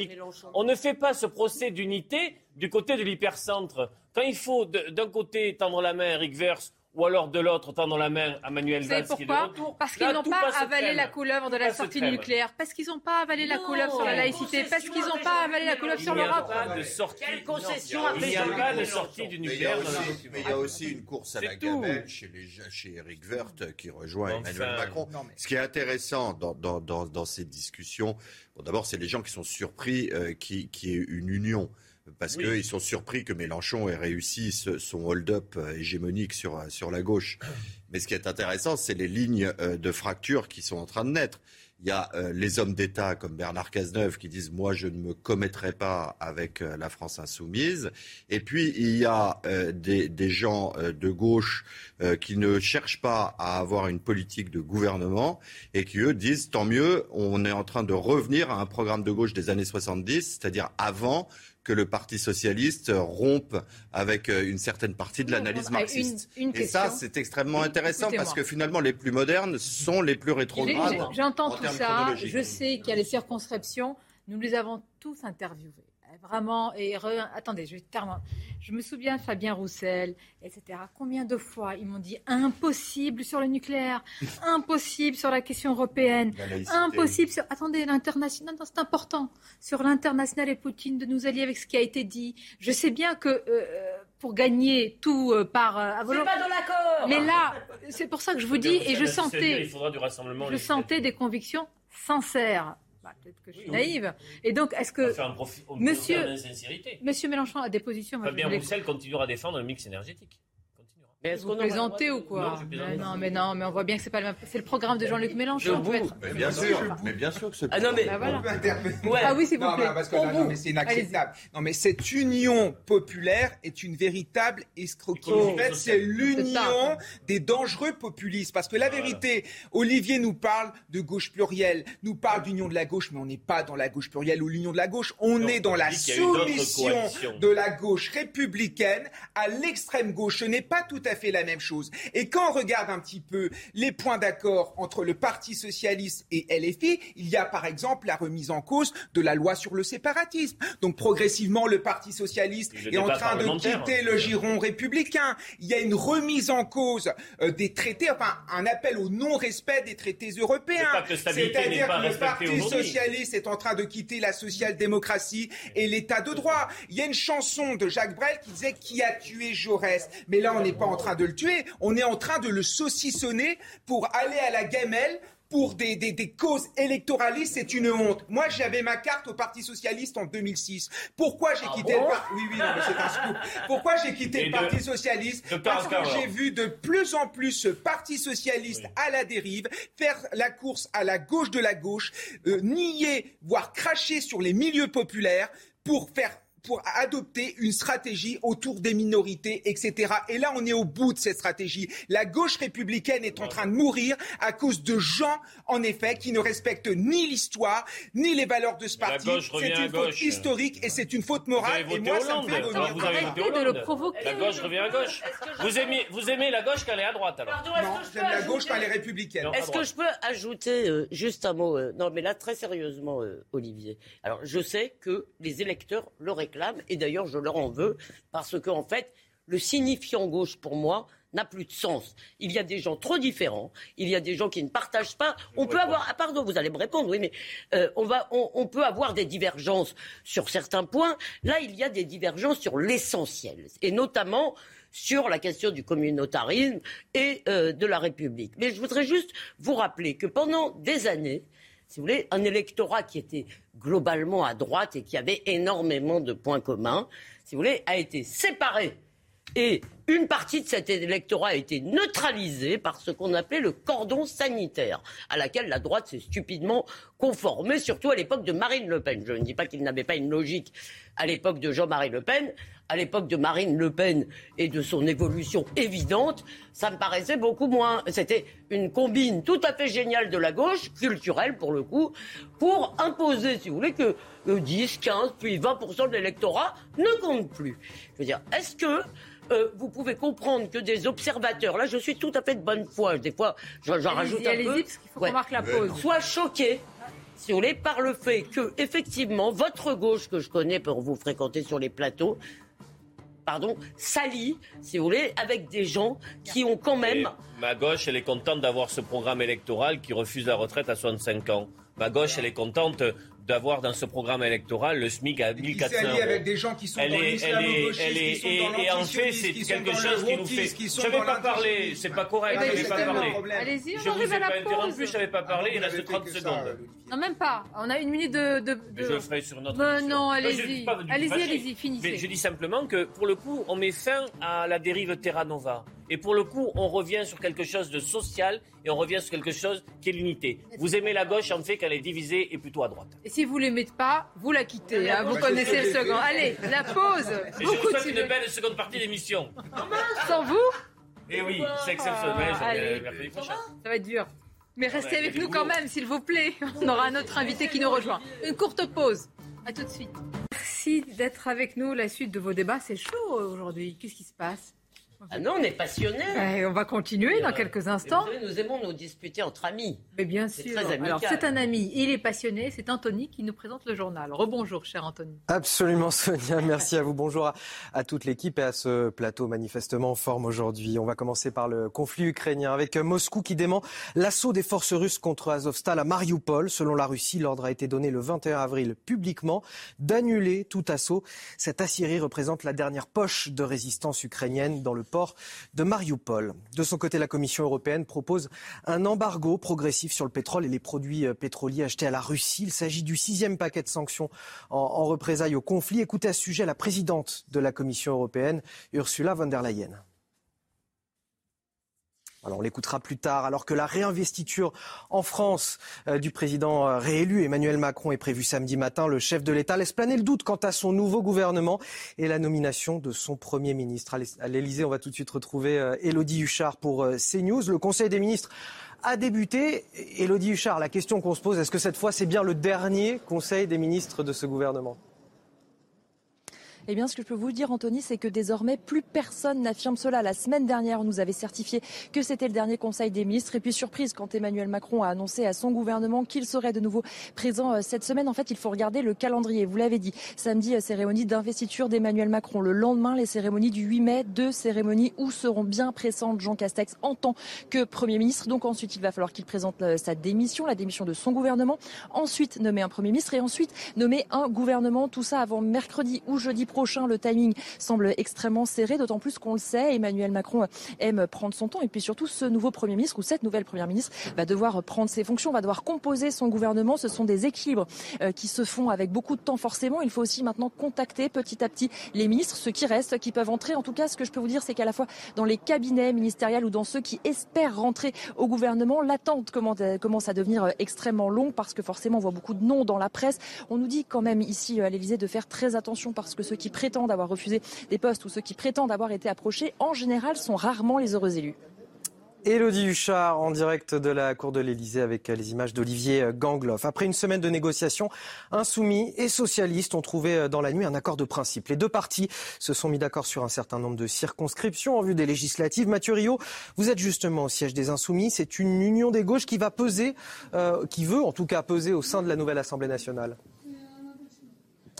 On ne fait pas ce procès d'unité du côté de l'hypercentre. Quand il faut d'un côté tendre la main à Eric Verse ou alors de l'autre tendant la main à Manuel Valls qui est de retour. Parce qu'ils n'ont pas avalé la couleuvre de la sortie nucléaire, parce qu'ils n'ont pas avalé la couleuvre sur la laïcité, parce qu'ils n'ont pas avalé la couleuvre sur l'Europe. Quelle concession Il n'y a pas de sortie du nucléaire Mais il y a aussi une course à la gamelle chez, les, chez Eric Woerth qui rejoint Emmanuel Macron. Ce qui est intéressant dans, dans, dans, dans ces discussions, d'abord c'est les gens qui sont surpris euh, qu'il qui y ait une union parce qu'ils sont surpris que Mélenchon ait réussi son hold-up euh, hégémonique sur, euh, sur la gauche. Mais ce qui est intéressant, c'est les lignes euh, de fracture qui sont en train de naître. Il y a les hommes d'État comme Bernard Cazeneuve qui disent moi je ne me commettrai pas avec la France insoumise. Et puis il y a des, des, gens de gauche qui ne cherchent pas à avoir une politique de gouvernement et qui eux disent tant mieux, on est en train de revenir à un programme de gauche des années 70, c'est-à-dire avant que le Parti socialiste rompe avec euh, une certaine partie de l'analyse marxiste. Et ça, c'est extrêmement intéressant parce que finalement, les plus modernes sont les plus rétrogrades. J'entends tout ça. Je sais qu'il y a les circonscriptions. Nous les avons tous interviewés vraiment. Et attendez, je, je me souviens Fabien Roussel, etc. Combien de fois ils m'ont dit impossible sur le nucléaire, impossible sur la question européenne, impossible sur. Attendez, l'international, c'est important. Sur l'international et Poutine de nous allier avec ce qui a été dit. Je sais bien que. Euh, pour gagner tout euh, par euh, C'est pas de l'accord. Mais là, c'est pour ça que je vous dis et je sentais, il faudra du rassemblement je sentais des convictions sincères bah, peut-être que je suis naïve. Et donc, est-ce que Monsieur, Monsieur Mélenchon a des positions Fabien Roussel continuera à défendre le mix énergétique. Est-ce qu'on ou quoi non, mais non, mais on voit bien que c'est pas le même. C'est le programme de Jean-Luc Mélenchon. Mais bien sûr, mais bien sûr que c'est. Ah non mais bah, Ah oui, s'il vous plaît. parce que non, mais c'est inacceptable. Non, mais cette union populaire est une véritable escroquerie. En fait, c'est l'union des dangereux populistes. Parce que la vérité, Olivier nous parle de gauche plurielle, nous parle d'union de la gauche, mais on n'est pas dans la gauche plurielle ou l'union de la gauche. On est dans la soumission de la gauche républicaine à l'extrême gauche. Ce n'est pas tout à fait la même chose. Et quand on regarde un petit peu les points d'accord entre le Parti socialiste et LFI, il y a par exemple la remise en cause de la loi sur le séparatisme. Donc progressivement, le Parti socialiste est en train de quitter le giron républicain. Il y a une remise en cause euh, des traités, enfin un appel au non-respect des traités européens. C'est-à-dire que le Parti socialiste est en train de quitter la social-démocratie et l'état de droit. Il y a une chanson de Jacques Brel qui disait qui a tué Jaurès? Mais là, on n'est pas en train de le tuer, on est en train de le saucissonner pour aller à la gamelle pour des, des, causes électoralistes, c'est une honte. Moi, j'avais ma carte au Parti Socialiste en 2006. Pourquoi j'ai ah quitté le Parti... Oui, oui, non, mais c'est un scoop. Pourquoi j'ai quitté le Parti Socialiste Parce que j'ai vu de plus en plus ce Parti Socialiste à la dérive, faire la course à la gauche de la gauche, euh, nier, voire cracher sur les milieux populaires pour faire pour adopter une stratégie autour des minorités, etc. Et là, on est au bout de cette stratégie. La gauche républicaine est en train de mourir à cause de gens, en effet, qui ne respectent ni l'histoire, ni les valeurs de ce parti. C'est une faute historique et c'est une faute morale. Et moi, ça me fait revenir. Vous avez de le provoquer. La gauche revient à gauche. Vous aimez, vous aimez la gauche quand elle est à droite, alors Non, j'aime la gauche quand elle est républicaine. Est-ce que je peux ajouter euh, juste un mot euh, Non, mais là, très sérieusement, euh, Olivier. Alors, je sais que les électeurs le réclament, et d'ailleurs, je leur en veux, parce qu'en en fait, le signifiant gauche, pour moi, n'a plus de sens. Il y a des gens trop différents, il y a des gens qui ne partagent pas. On peut avoir, ah, pardon, vous allez me répondre, oui, mais on, va, on, peut avoir des divergences sur certains points. Là, il y a des divergences sur l'essentiel, et notamment sur la question du communautarisme et de la République. Mais je voudrais juste vous rappeler que pendant des années, si vous voulez, un électorat qui était globalement à droite et qui avait énormément de points communs, si vous voulez, a été séparé. Et une partie de cet électorat a été neutralisée par ce qu'on appelait le cordon sanitaire, à laquelle la droite s'est stupidement conformée, surtout à l'époque de Marine Le Pen. Je ne dis pas qu'il n'avait pas une logique à l'époque de Jean-Marie Le Pen, à l'époque de Marine Le Pen et de son évolution évidente, ça me paraissait beaucoup moins. C'était une combine tout à fait géniale de la gauche, culturelle pour le coup, pour imposer, si vous voulez, que 10, 15, puis 20% de l'électorat ne compte plus. Je veux dire, est-ce que euh, vous pouvez comprendre que des observateurs, là je suis tout à fait de bonne foi, des fois j'en rajoute un peu, parce qu'il faut qu'on marque la pause. soient choqués si vous voulez, par le fait que, effectivement, votre gauche que je connais pour vous fréquenter sur les plateaux, pardon, s'allie, si vous voulez, avec des gens qui ont quand même. ma gauche, elle est contente d'avoir ce programme électoral qui refuse la retraite à 65 ans. Ma gauche, elle est contente d'avoir dans ce programme électoral le SMIC à 1400 euros. avec des gens qui sont elle dans l'islamo-gauchisme, qui sont dans Et en fait, c'est quelque chose qui nous fait... Je n'avais pas parlé, c'est pas correct, je n'avais pas parlé. Allez-y, je vous ai pas interrompu, je n'avais pas parlé, il reste 30 secondes. Non, même pas. On a une minute de... de, Je le ferai sur notre ben Non, allez-y. Allez-y, allez-y, finissez. Je dis simplement que, pour le coup, on met fin à la dérive Terra Nova. Et pour le coup, on revient sur quelque chose de social et on revient sur quelque chose qui est l'unité. Vous aimez la gauche, en fait, qu'elle est divisée et plutôt à droite. Et si vous ne l'aimez pas, vous la quittez. Hein, vous connaissez le second. Allez, la pause. Et je vous souhaite une belle seconde partie d'émission. Sans vous Eh oui, c'est exceptionnel. Allez. Ça va être dur. Mais restez avec nous quand même, s'il vous plaît. On aura un autre invité qui nous rejoint. Une courte pause. À tout de suite. Merci d'être avec nous. La suite de vos débats, c'est chaud aujourd'hui. Qu'est-ce qui se passe? Ah non, on est passionnés. on va continuer dans quelques instants. nous aimons nous disputer entre amis. Mais bien sûr. Alors c'est un ami, il est passionné. C'est Anthony qui nous présente le journal. Rebonjour, cher Anthony. Absolument, Sonia. Merci à vous. Bonjour à, toute l'équipe et à ce plateau manifestement en forme aujourd'hui. On va commencer par le conflit ukrainien avec Moscou qui dément l'assaut des forces russes contre Azovstal à Mariupol. Selon la Russie, l'ordre a été donné le 21 avril publiquement d'annuler tout assaut. Cette Assyrie représente la dernière poche de résistance ukrainienne dans le port de Mariupol. De son côté, la Commission européenne propose un embargo progressif sur le pétrole et les produits euh, pétroliers achetés à la Russie. Il s'agit du sixième paquet de sanctions en, en représailles au conflit. Écoutez à ce sujet la présidente de la Commission européenne, Ursula von der Leyen. On l'écoutera plus tard, alors que la réinvestiture en France euh, du président euh, réélu Emmanuel Macron est prévue samedi matin. Le chef de l'État laisse planer le doute quant à son nouveau gouvernement et la nomination de son Premier ministre. À l'Élysée, on va tout de suite retrouver euh, Élodie Huchard pour CNews. Le Conseil des ministres a débuté. Élodie Huchard, la question qu'on se pose, est-ce que cette fois c'est bien le dernier Conseil des ministres de ce gouvernement? Eh bien, ce que je peux vous dire, Anthony, c'est que désormais, plus personne n'affirme cela. La semaine dernière, on nous avait certifié que c'était le dernier Conseil des ministres. Et puis, surprise, quand Emmanuel Macron a annoncé à son gouvernement qu'il serait de nouveau présent euh, cette semaine. En fait, il faut regarder le calendrier. Vous l'avez dit, samedi, euh, cérémonie d'investiture d'Emmanuel Macron. Le lendemain, les cérémonies du 8 mai, deux cérémonies où seront bien présentes Jean Castex en tant que Premier ministre. Donc ensuite, il va falloir qu'il présente euh, sa démission, la démission de son gouvernement. Ensuite, nommer un Premier ministre et ensuite nommer un gouvernement. Tout ça avant mercredi ou jeudi prochain Le timing semble extrêmement serré, d'autant plus qu'on le sait, Emmanuel Macron aime prendre son temps. Et puis surtout, ce nouveau Premier ministre ou cette nouvelle Première ministre va devoir prendre ses fonctions, va devoir composer son gouvernement. Ce sont des équilibres euh, qui se font avec beaucoup de temps forcément. Il faut aussi maintenant contacter petit à petit les ministres, ceux qui restent, qui peuvent entrer. En tout cas, ce que je peux vous dire, c'est qu'à la fois dans les cabinets ministériels ou dans ceux qui espèrent rentrer au gouvernement, l'attente commence à devenir extrêmement longue parce que forcément on voit beaucoup de noms dans la presse. On nous dit quand même ici à l'Elysée de faire très attention parce que ceux qui prétendent avoir refusé des postes ou ceux qui prétendent avoir été approchés, en général, sont rarement les heureux élus. Élodie Huchard en direct de la cour de l'Elysée avec les images d'Olivier Gangloff. Après une semaine de négociations, insoumis et socialistes ont trouvé dans la nuit un accord de principe. Les deux partis se sont mis d'accord sur un certain nombre de circonscriptions en vue des législatives. Mathieu Rio, vous êtes justement au siège des insoumis. C'est une union des gauches qui va peser, euh, qui veut en tout cas peser au sein de la nouvelle Assemblée nationale.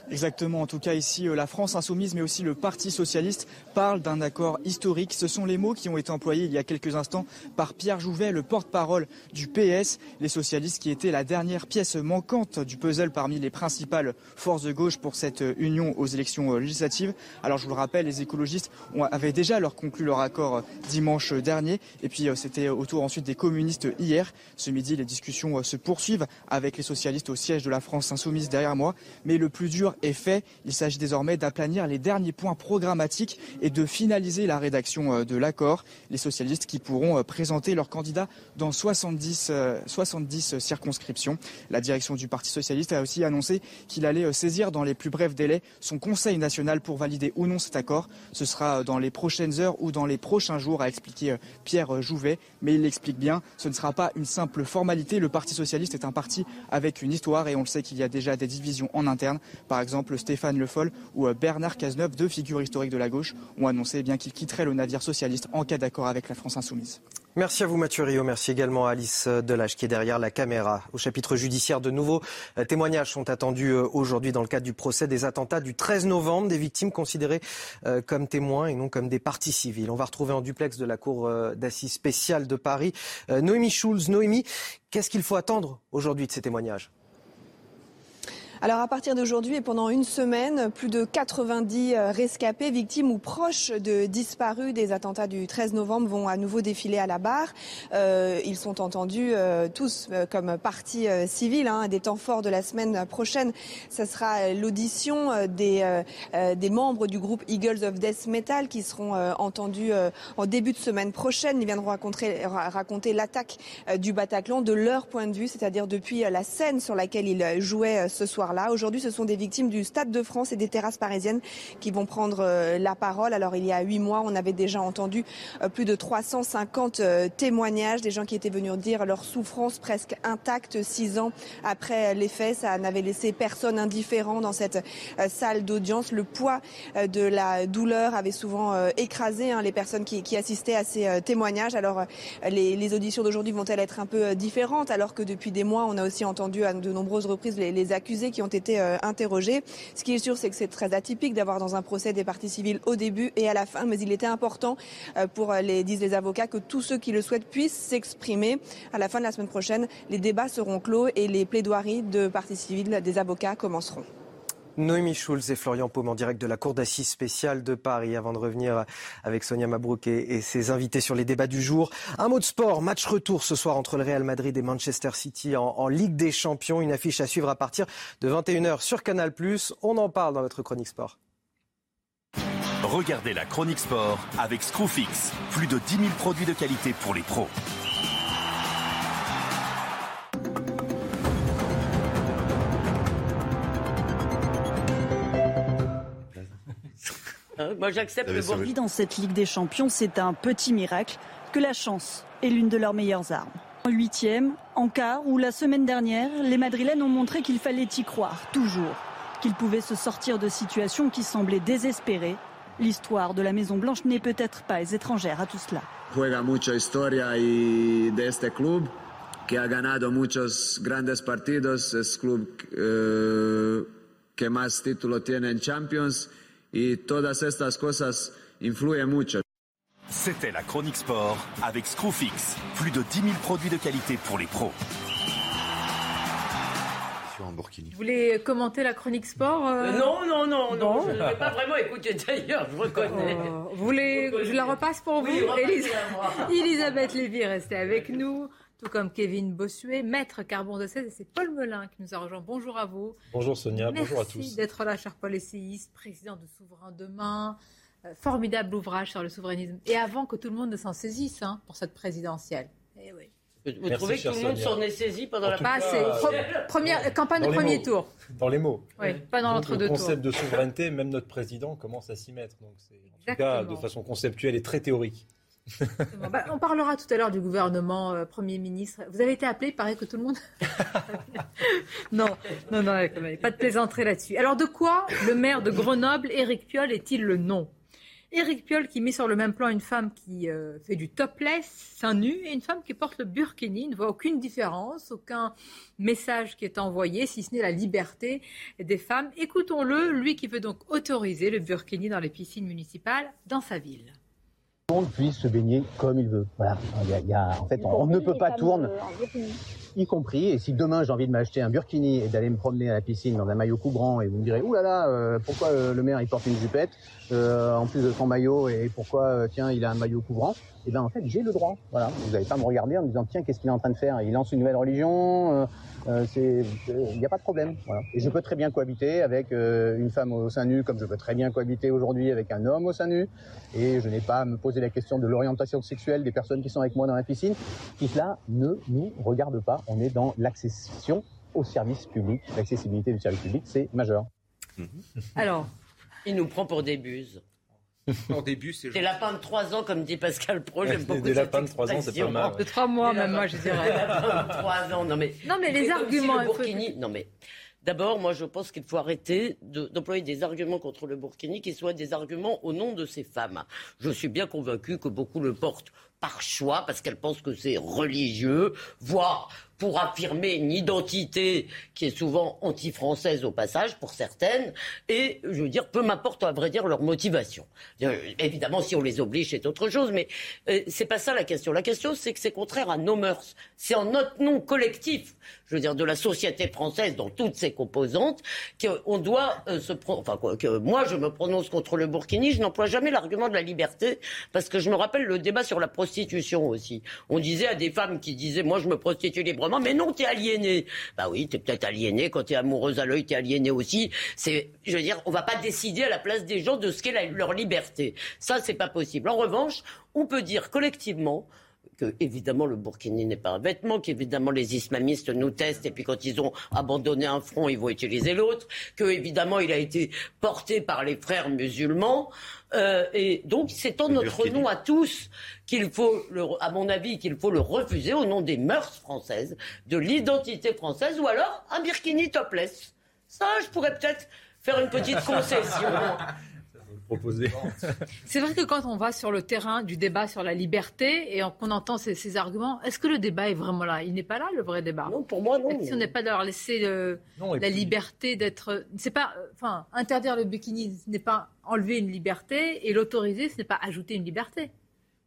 Exactement. En tout cas, ici, euh, la France insoumise, mais aussi le Parti socialiste parlent d'un accord historique. Ce sont les mots qui ont été employés il y a quelques instants par Pierre Jouvet, le porte-parole du PS. Les socialistes qui étaient la dernière pièce manquante du puzzle parmi les principales forces de gauche pour cette euh, union aux élections euh, législatives. Alors, je vous le rappelle, les écologistes avaient déjà leur conclu leur accord dimanche dernier. Et puis, c'était au tour ensuite des communistes hier. Ce midi, les discussions se poursuivent avec les socialistes au siège de la France insoumise derrière moi. Mais le plus dur est fait. Il s'agit désormais d'aplanir les derniers points programmatiques et de finaliser la rédaction euh, de l'accord. Les socialistes qui pourront euh, présenter leurs candidats dans 70, 70 euh, circonscriptions. La direction du Parti socialiste a aussi annoncé qu'il allait saisir dans les plus brefs délais son Conseil national pour valider ou non cet accord. Ce sera dans les prochaines heures ou dans les prochains jours, a expliqué Pierre Jouvet. Mais il l'explique bien, ce ne sera pas une simple formalité. Le Parti socialiste est un parti avec une histoire et on le sait qu'il y a déjà des divisions en interne. Stéphane Le Foll ou euh, Bernard Cazeneuve, deux figures historiques de la gauche, ont annoncé bien qu'ils quitteraient le navire socialiste en cas d'accord avec la France insoumise. Merci à vous Mathieu Rio, merci également à Alice Delage qui est derrière la caméra. Au chapitre judiciaire, de nouveaux euh, témoignages sont attendus euh, aujourd'hui dans le cadre du procès des attentats du 13 novembre, des victimes considérées comme témoins et non comme des parties civiles. On va retrouver en duplex de la cour d'assises spéciale de Paris Noémie Schulz. Noémie, qu'est-ce qu'il faut attendre aujourd'hui de ces témoignages? Alors à partir d'aujourd'hui et pendant une semaine, plus de 90 euh, rescapés, victimes ou proches de disparus des attentats du 13 novembre vont à nouveau défiler à la barre. Euh, ils sont entendus euh, tous comme partie civile. Hein, des temps forts de la semaine prochaine, ce sera l'audition des, membres du groupe Eagles of Death Metal qui seront entendus en début de semaine prochaine. Ils viendront raconter l'attaque du Bataclan de leur point de vue, c'est-à-dire depuis la scène sur laquelle ils jouaient ce soir là Aujourd'hui, ce sont des victimes du Stade de France et des terrasses parisiennes qui vont prendre euh, la parole. Alors, il y a huit mois, on avait déjà entendu euh, plus de 350 euh, témoignages des gens qui étaient venus dire leur souffrance presque intacte six ans après les faits. Ça n'avait laissé personne indifférent dans cette salle d'audience. Le poids de la douleur avait souvent écrasé hein, les personnes qui, assistaient à ces témoignages. Alors, les, auditions d'aujourd'hui vont-elles être un peu différentes alors que depuis des mois, on a aussi entendu à de nombreuses reprises les, accusés ont été euh, interrogés. Ce qui est sûr, c'est que c'est très atypique d'avoir dans un procès des parties civiles au début et à la fin, mais il était important euh, pour euh, les, disent les avocats, que tous ceux qui le souhaitent puissent s'exprimer. À la fin de la semaine prochaine, les débats seront clos et les plaidoiries de parties civiles des avocats commenceront. Noémie Schulz et Florian Paume en direct de la Cour d'assises spéciale de Paris. Avant de revenir avec Sonia Mabrouk et, ses invités sur les débats du jour. Un mot de sport, match retour ce soir entre le Real Madrid et Manchester City en, Ligue des Champions. Une affiche à suivre à partir de 21h sur Canal+. On en parle dans notre chronique sport. Regardez la chronique sport avec Screwfix. Plus de 10 000 produits de qualité pour les pros. Moi, j'accepte le bon. Dans cette Ligue des Champions, c'est un petit miracle que la chance est l'une de leurs meilleures armes. En huitième, en quart ou la semaine dernière, les Madrilènes ont montré qu'il fallait y croire, toujours. Qu'ils pouvaient se sortir de situations qui semblaient désespérées. L'histoire de la Maison Blanche n'est peut-être pas étrangère à tout cela. Juega mucha historia y de este club que ha ganado muchos grandes partidos, es club eh, que más títulos tiene en Champions y todas estas cosas influyen mucho. C'était la chronique sport avec Screwfix. Plus de 10 000 produits de qualité pour les pros. sur un burkini. Vous voulez commenter la chronique sport euh Non, non, non, non. Je ne vais pas vraiment écouter d'ailleurs, je reconnais. Oh, vous voulez, je la repasse pour vous Elisabeth Lévy, restez avec nous tout comme Kevin Bossuet, maître carbon de 16. Et c'est Paul Melun qui nous a rejoint. Bonjour à vous. Bonjour Sonia, bonjour à tous. Merci d'être là, cher Paul essayiste, président de Souverain Demain. Euh, formidable ouvrage sur le souverainisme. Et avant que tout le monde ne s'en saisisse hein, pour cette présidentielle. Eh oui. Vous trouvez que tout le monde s'en est saisi pendant la première campagne de premier tour Dans les mots. Oui, pas dans l'entre-deux tours. Le concept de souveraineté, même notre président commence à s'y mettre. Donc c'est en tout cas de façon conceptuelle et très théorique. Bah, on parlera tout à l'heure du gouvernement, euh, Premier ministre. Vous avez été appelé, il paraît que tout le monde. non, non, non, pas de plaisanterie là-dessus. Alors de quoi le maire de Grenoble, Éric Piolle, est-il le nom? Éric Piolle qui met sur le même plan une femme qui euh, fait du topless, seins nu, et une femme qui porte le burkini, ne voit aucune différence, aucun message qui est envoyé, si ce n'est la liberté des femmes. Écoutons-le, lui qui veut donc autoriser le burkini dans les piscines municipales dans sa ville le monde puisse se baigner comme il veut. Voilà. Il y a, en fait, on, ne peut pas tourner, y compris. Et si demain j'ai envie de m'acheter un burkini et d'aller me promener à la piscine dans un maillot couvrant, et vous me direz, ouh là là, euh, pourquoi euh, le maire il porte une jupette euh, en plus de son maillot et pourquoi tiens il a un maillot couvrant Eh bien en fait j'ai le droit. Voilà. Vous n'allez pas me regarder en me disant tiens qu'est-ce qu'il est en train de faire? Il lance une nouvelle religion euh, il n'y a pas de problème. Et je peux très bien cohabiter avec euh, une femme au sein nu, comme je peux très bien cohabiter aujourd'hui avec un homme au sein nu. Et je n'ai pas à me poser la question de l'orientation sexuelle des personnes qui sont avec moi dans la piscine. Tout cela ne nous regarde pas. On est dans l'accession au service public. L'accessibilité du service public, c'est majeur. Alors, il nous prend pour des buses. En début, c'est. Des lapins de 3 ans, comme dit Pascal Pro. J'aime beaucoup Des lapins de 3 ans, c'est pas mal. De 3 mois, même moi, je dirais. Des lapins de 3 ans. Non, mais. Non, mais les arguments. Burkini... Non, mais. D'abord, moi, je pense qu'il faut arrêter d'employer des arguments contre le Burkini qui soient des arguments au nom de ces femmes. Je suis bien convaincu que beaucoup le portent par choix, parce qu'elles pensent que c'est religieux, voire pour affirmer une identité qui est souvent anti-française au passage pour certaines, et je veux dire, peu m'importe à vrai dire leur motivation. Euh, évidemment, si on les oblige, c'est autre chose, mais euh, c'est pas ça la question. La question, c'est que c'est contraire à nos mœurs. C'est en notre nom collectif, je veux dire, de la société française dans toutes ses composantes, qu'on doit euh, se enfin que moi je me prononce contre le Burkini, je n'emploie jamais l'argument de la liberté, parce que je me rappelle le débat sur la prostitution aussi. On disait à des femmes qui disaient, moi je me prostitue librement mais non, t'es aliéné. Bah oui, t'es peut-être aliéné. Quand t'es amoureuse à l'œil, t'es aliéné aussi. C'est, je veux dire, on va pas décider à la place des gens de ce qu'est leur liberté. Ça, c'est pas possible. En revanche, on peut dire collectivement que évidemment le burkini n'est pas un vêtement, qu'évidemment les islamistes nous testent et puis quand ils ont abandonné un front, ils vont utiliser l'autre, que évidemment il a été porté par les frères musulmans. Euh, et donc c'est en notre nom à tous qu'il faut, à mon avis, qu'il faut le refuser au nom des mœurs françaises, de l'identité française, ou alors un burkini topless. Ça, je pourrais peut-être faire une petite concession. C'est vrai que quand on va sur le terrain du débat sur la liberté et qu'on entend ces, arguments, est-ce que le débat est vraiment là? Il n'est pas là le vrai débat. Non, pour moi non. Si on n'est pas de leur laisser la liberté d'être, c'est pas, enfin, interdire le bikini, ce n'est pas enlever une liberté et l'autoriser, ce n'est pas ajouter une liberté.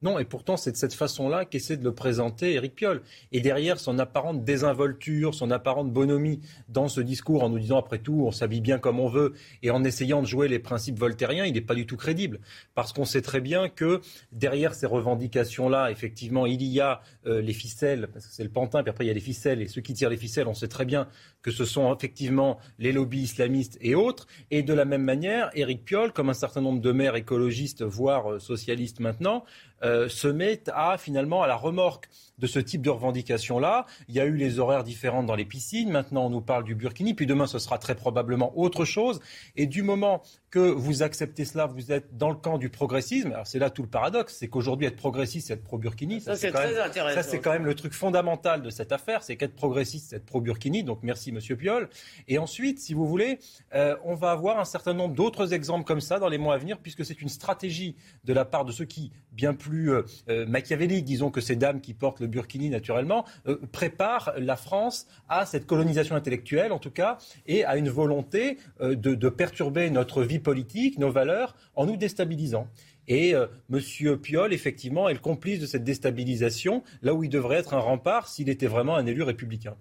Non, et pourtant, c'est de cette façon-là qu'essaie de le présenter Éric Piolle. Et derrière son apparente désinvolture, son apparente bonhomie dans ce discours, en nous disant, après tout, on s'habille bien comme on veut, et en essayant de jouer les principes voltairiens, il n'est pas du tout crédible. Parce qu'on sait très bien que derrière ces revendications-là, effectivement, il y a euh, les ficelles, parce que c'est le pantin, puis après il y a les ficelles, et ceux qui tirent les ficelles, on sait très bien que ce sont effectivement les lobbies islamistes et autres. Et de la même manière, Éric Piolle, comme un certain nombre de maires écologistes, voire euh, socialistes maintenant, euh, se met à finalement à la remorque de ce type de revendication-là. Il y a eu les horaires différents dans les piscines. Maintenant, on nous parle du burkini. Puis demain, ce sera très probablement autre chose. Et du moment que vous acceptez cela, vous êtes dans le camp du progressisme. Alors c'est là tout le paradoxe, c'est qu'aujourd'hui être progressiste, être pro-Burkini. Ça, c'est très intéressant. Ça, c'est quand même le truc fondamental de cette affaire, c'est qu'être progressiste, être pro-Burkini. Donc merci Monsieur Piolle. Et ensuite, si vous voulez, euh, on va avoir un certain nombre d'autres exemples comme ça dans les mois à venir, puisque c'est une stratégie de la part de ceux qui, bien plus euh, euh, machiavéliques, disons que ces dames qui portent le Burkini naturellement, préparent la France à cette colonisation intellectuelle, en tout cas, et à une volonté de, perturber notre vie politique, nos valeurs, en nous déstabilisant. Et euh, M. Piolle, effectivement, est le complice de cette déstabilisation, là où il devrait être un rempart s'il était vraiment un élu républicain.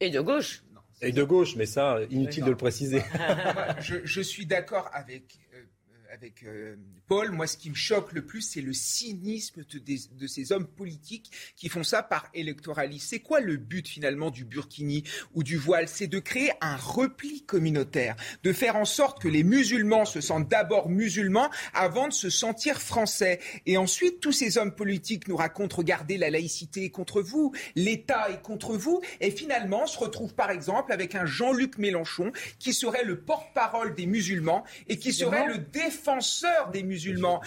Et de gauche Et de gauche, mais ça, inutile de le préciser. je, je suis d'accord avec avec euh, Paul, moi ce qui me choque le plus, c'est le cynisme de, ces hommes politiques qui font ça par électoralisme. C'est quoi le but finalement du burkini ou du voile? C'est de créer un repli communautaire, de faire en sorte que les musulmans se sentent d'abord musulmans avant de se sentir français. Et ensuite, tous ces hommes politiques nous racontent, regardez, la laïcité est contre vous, l'État est contre vous, et finalement se retrouvent par exemple avec un Jean-Luc Mélenchon qui serait le porte-parole des musulmans et qui serait le défenseur défenseur des musulmans.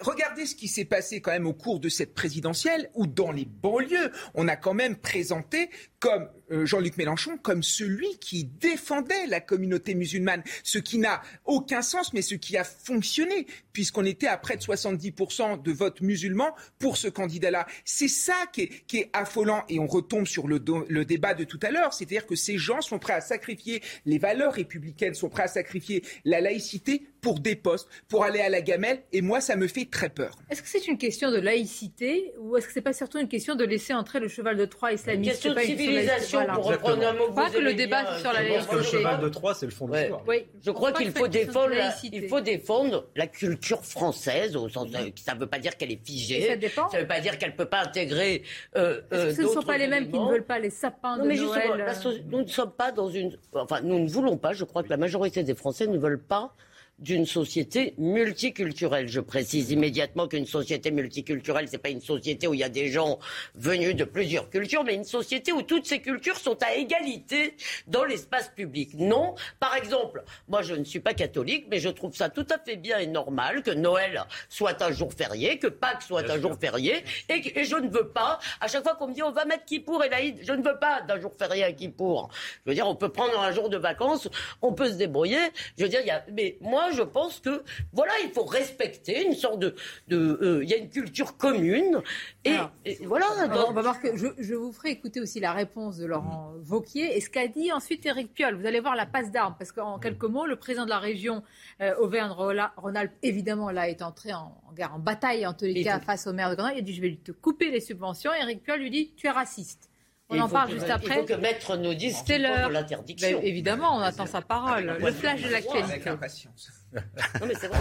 Regardez ce qui s'est passé quand même au cours de cette présidentielle, où dans les banlieues, on a quand même présenté comme euh, Jean-Luc Mélenchon comme celui qui défendait la communauté musulmane, ce qui n'a aucun sens, mais ce qui a fonctionné, puisqu'on était à près de 70% de votes musulmans pour ce candidat-là. C'est ça qui est, affolant, et on retombe sur le, le débat de tout à l'heure, c'est-à-dire que ces gens sont prêts à sacrifier les valeurs républicaines, sont prêts à sacrifier la laïcité pour des postes, pour aller à la gamelle, et moi, ça me fait très peur. Est-ce que c'est une question de laïcité, ou est-ce que c'est pas surtout une question de laisser entrer le cheval de Troie islamiste? Pour reprendre un mot Pas que le débat sur la laïcité. Le cheval de Troie, c'est le fond de l'histoire. Oui, je crois qu'il faut défendre, la, il faut défendre la culture française au sens, ça ne veut pas dire qu'elle est figée. Ça dépend. Ça ne veut pas dire qu'elle ne peut pas intégrer. Euh, euh, ce ne sont pas les mêmes qui ne veulent pas les sapins non, de mais Noël. nous ne sommes pas dans une, enfin, nous ne voulons pas. Je crois que la majorité des Français ne veulent pas d'une société multiculturelle. Je précise immédiatement qu'une société multiculturelle, c'est pas une société où il y a des gens venus de plusieurs cultures, mais une société où toutes ces cultures sont à égalité dans l'espace public. Non, par exemple, moi je ne suis pas catholique, mais je trouve ça tout à fait bien et normal que Noël soit un jour férié, que Pâques soit un jour férié, et, je ne veux pas, à chaque fois qu'on me dit on va mettre Kippour et l'Aïd, je ne veux pas d'un jour férié à Kippour. Je veux dire, on peut prendre un jour de vacances, on peut se débrouiller. Je veux dire, il y a, mais moi je pense que voilà, il faut respecter une sorte de, euh, il y a une culture commune et, voilà. on va voir que je, vous ferai écouter aussi la réponse de Laurent Vauquier et ce qu'a dit ensuite Éric Piolle. Vous allez voir la passe d'armes parce qu'en quelques mots, le président de la région euh, Auvergne-Rhône-Alpes évidemment là est entré en, guerre, en bataille en tous les cas face au maire de Grenoble. Il a dit je vais te couper les subventions. Éric Piolle lui dit tu es raciste. On en parle juste après. Il faut que Maître nous dise C'était l'heure. l'interdiction. Ben, évidemment, on attend sa parole. Le flash de l'actualité. non mais c'est vrai.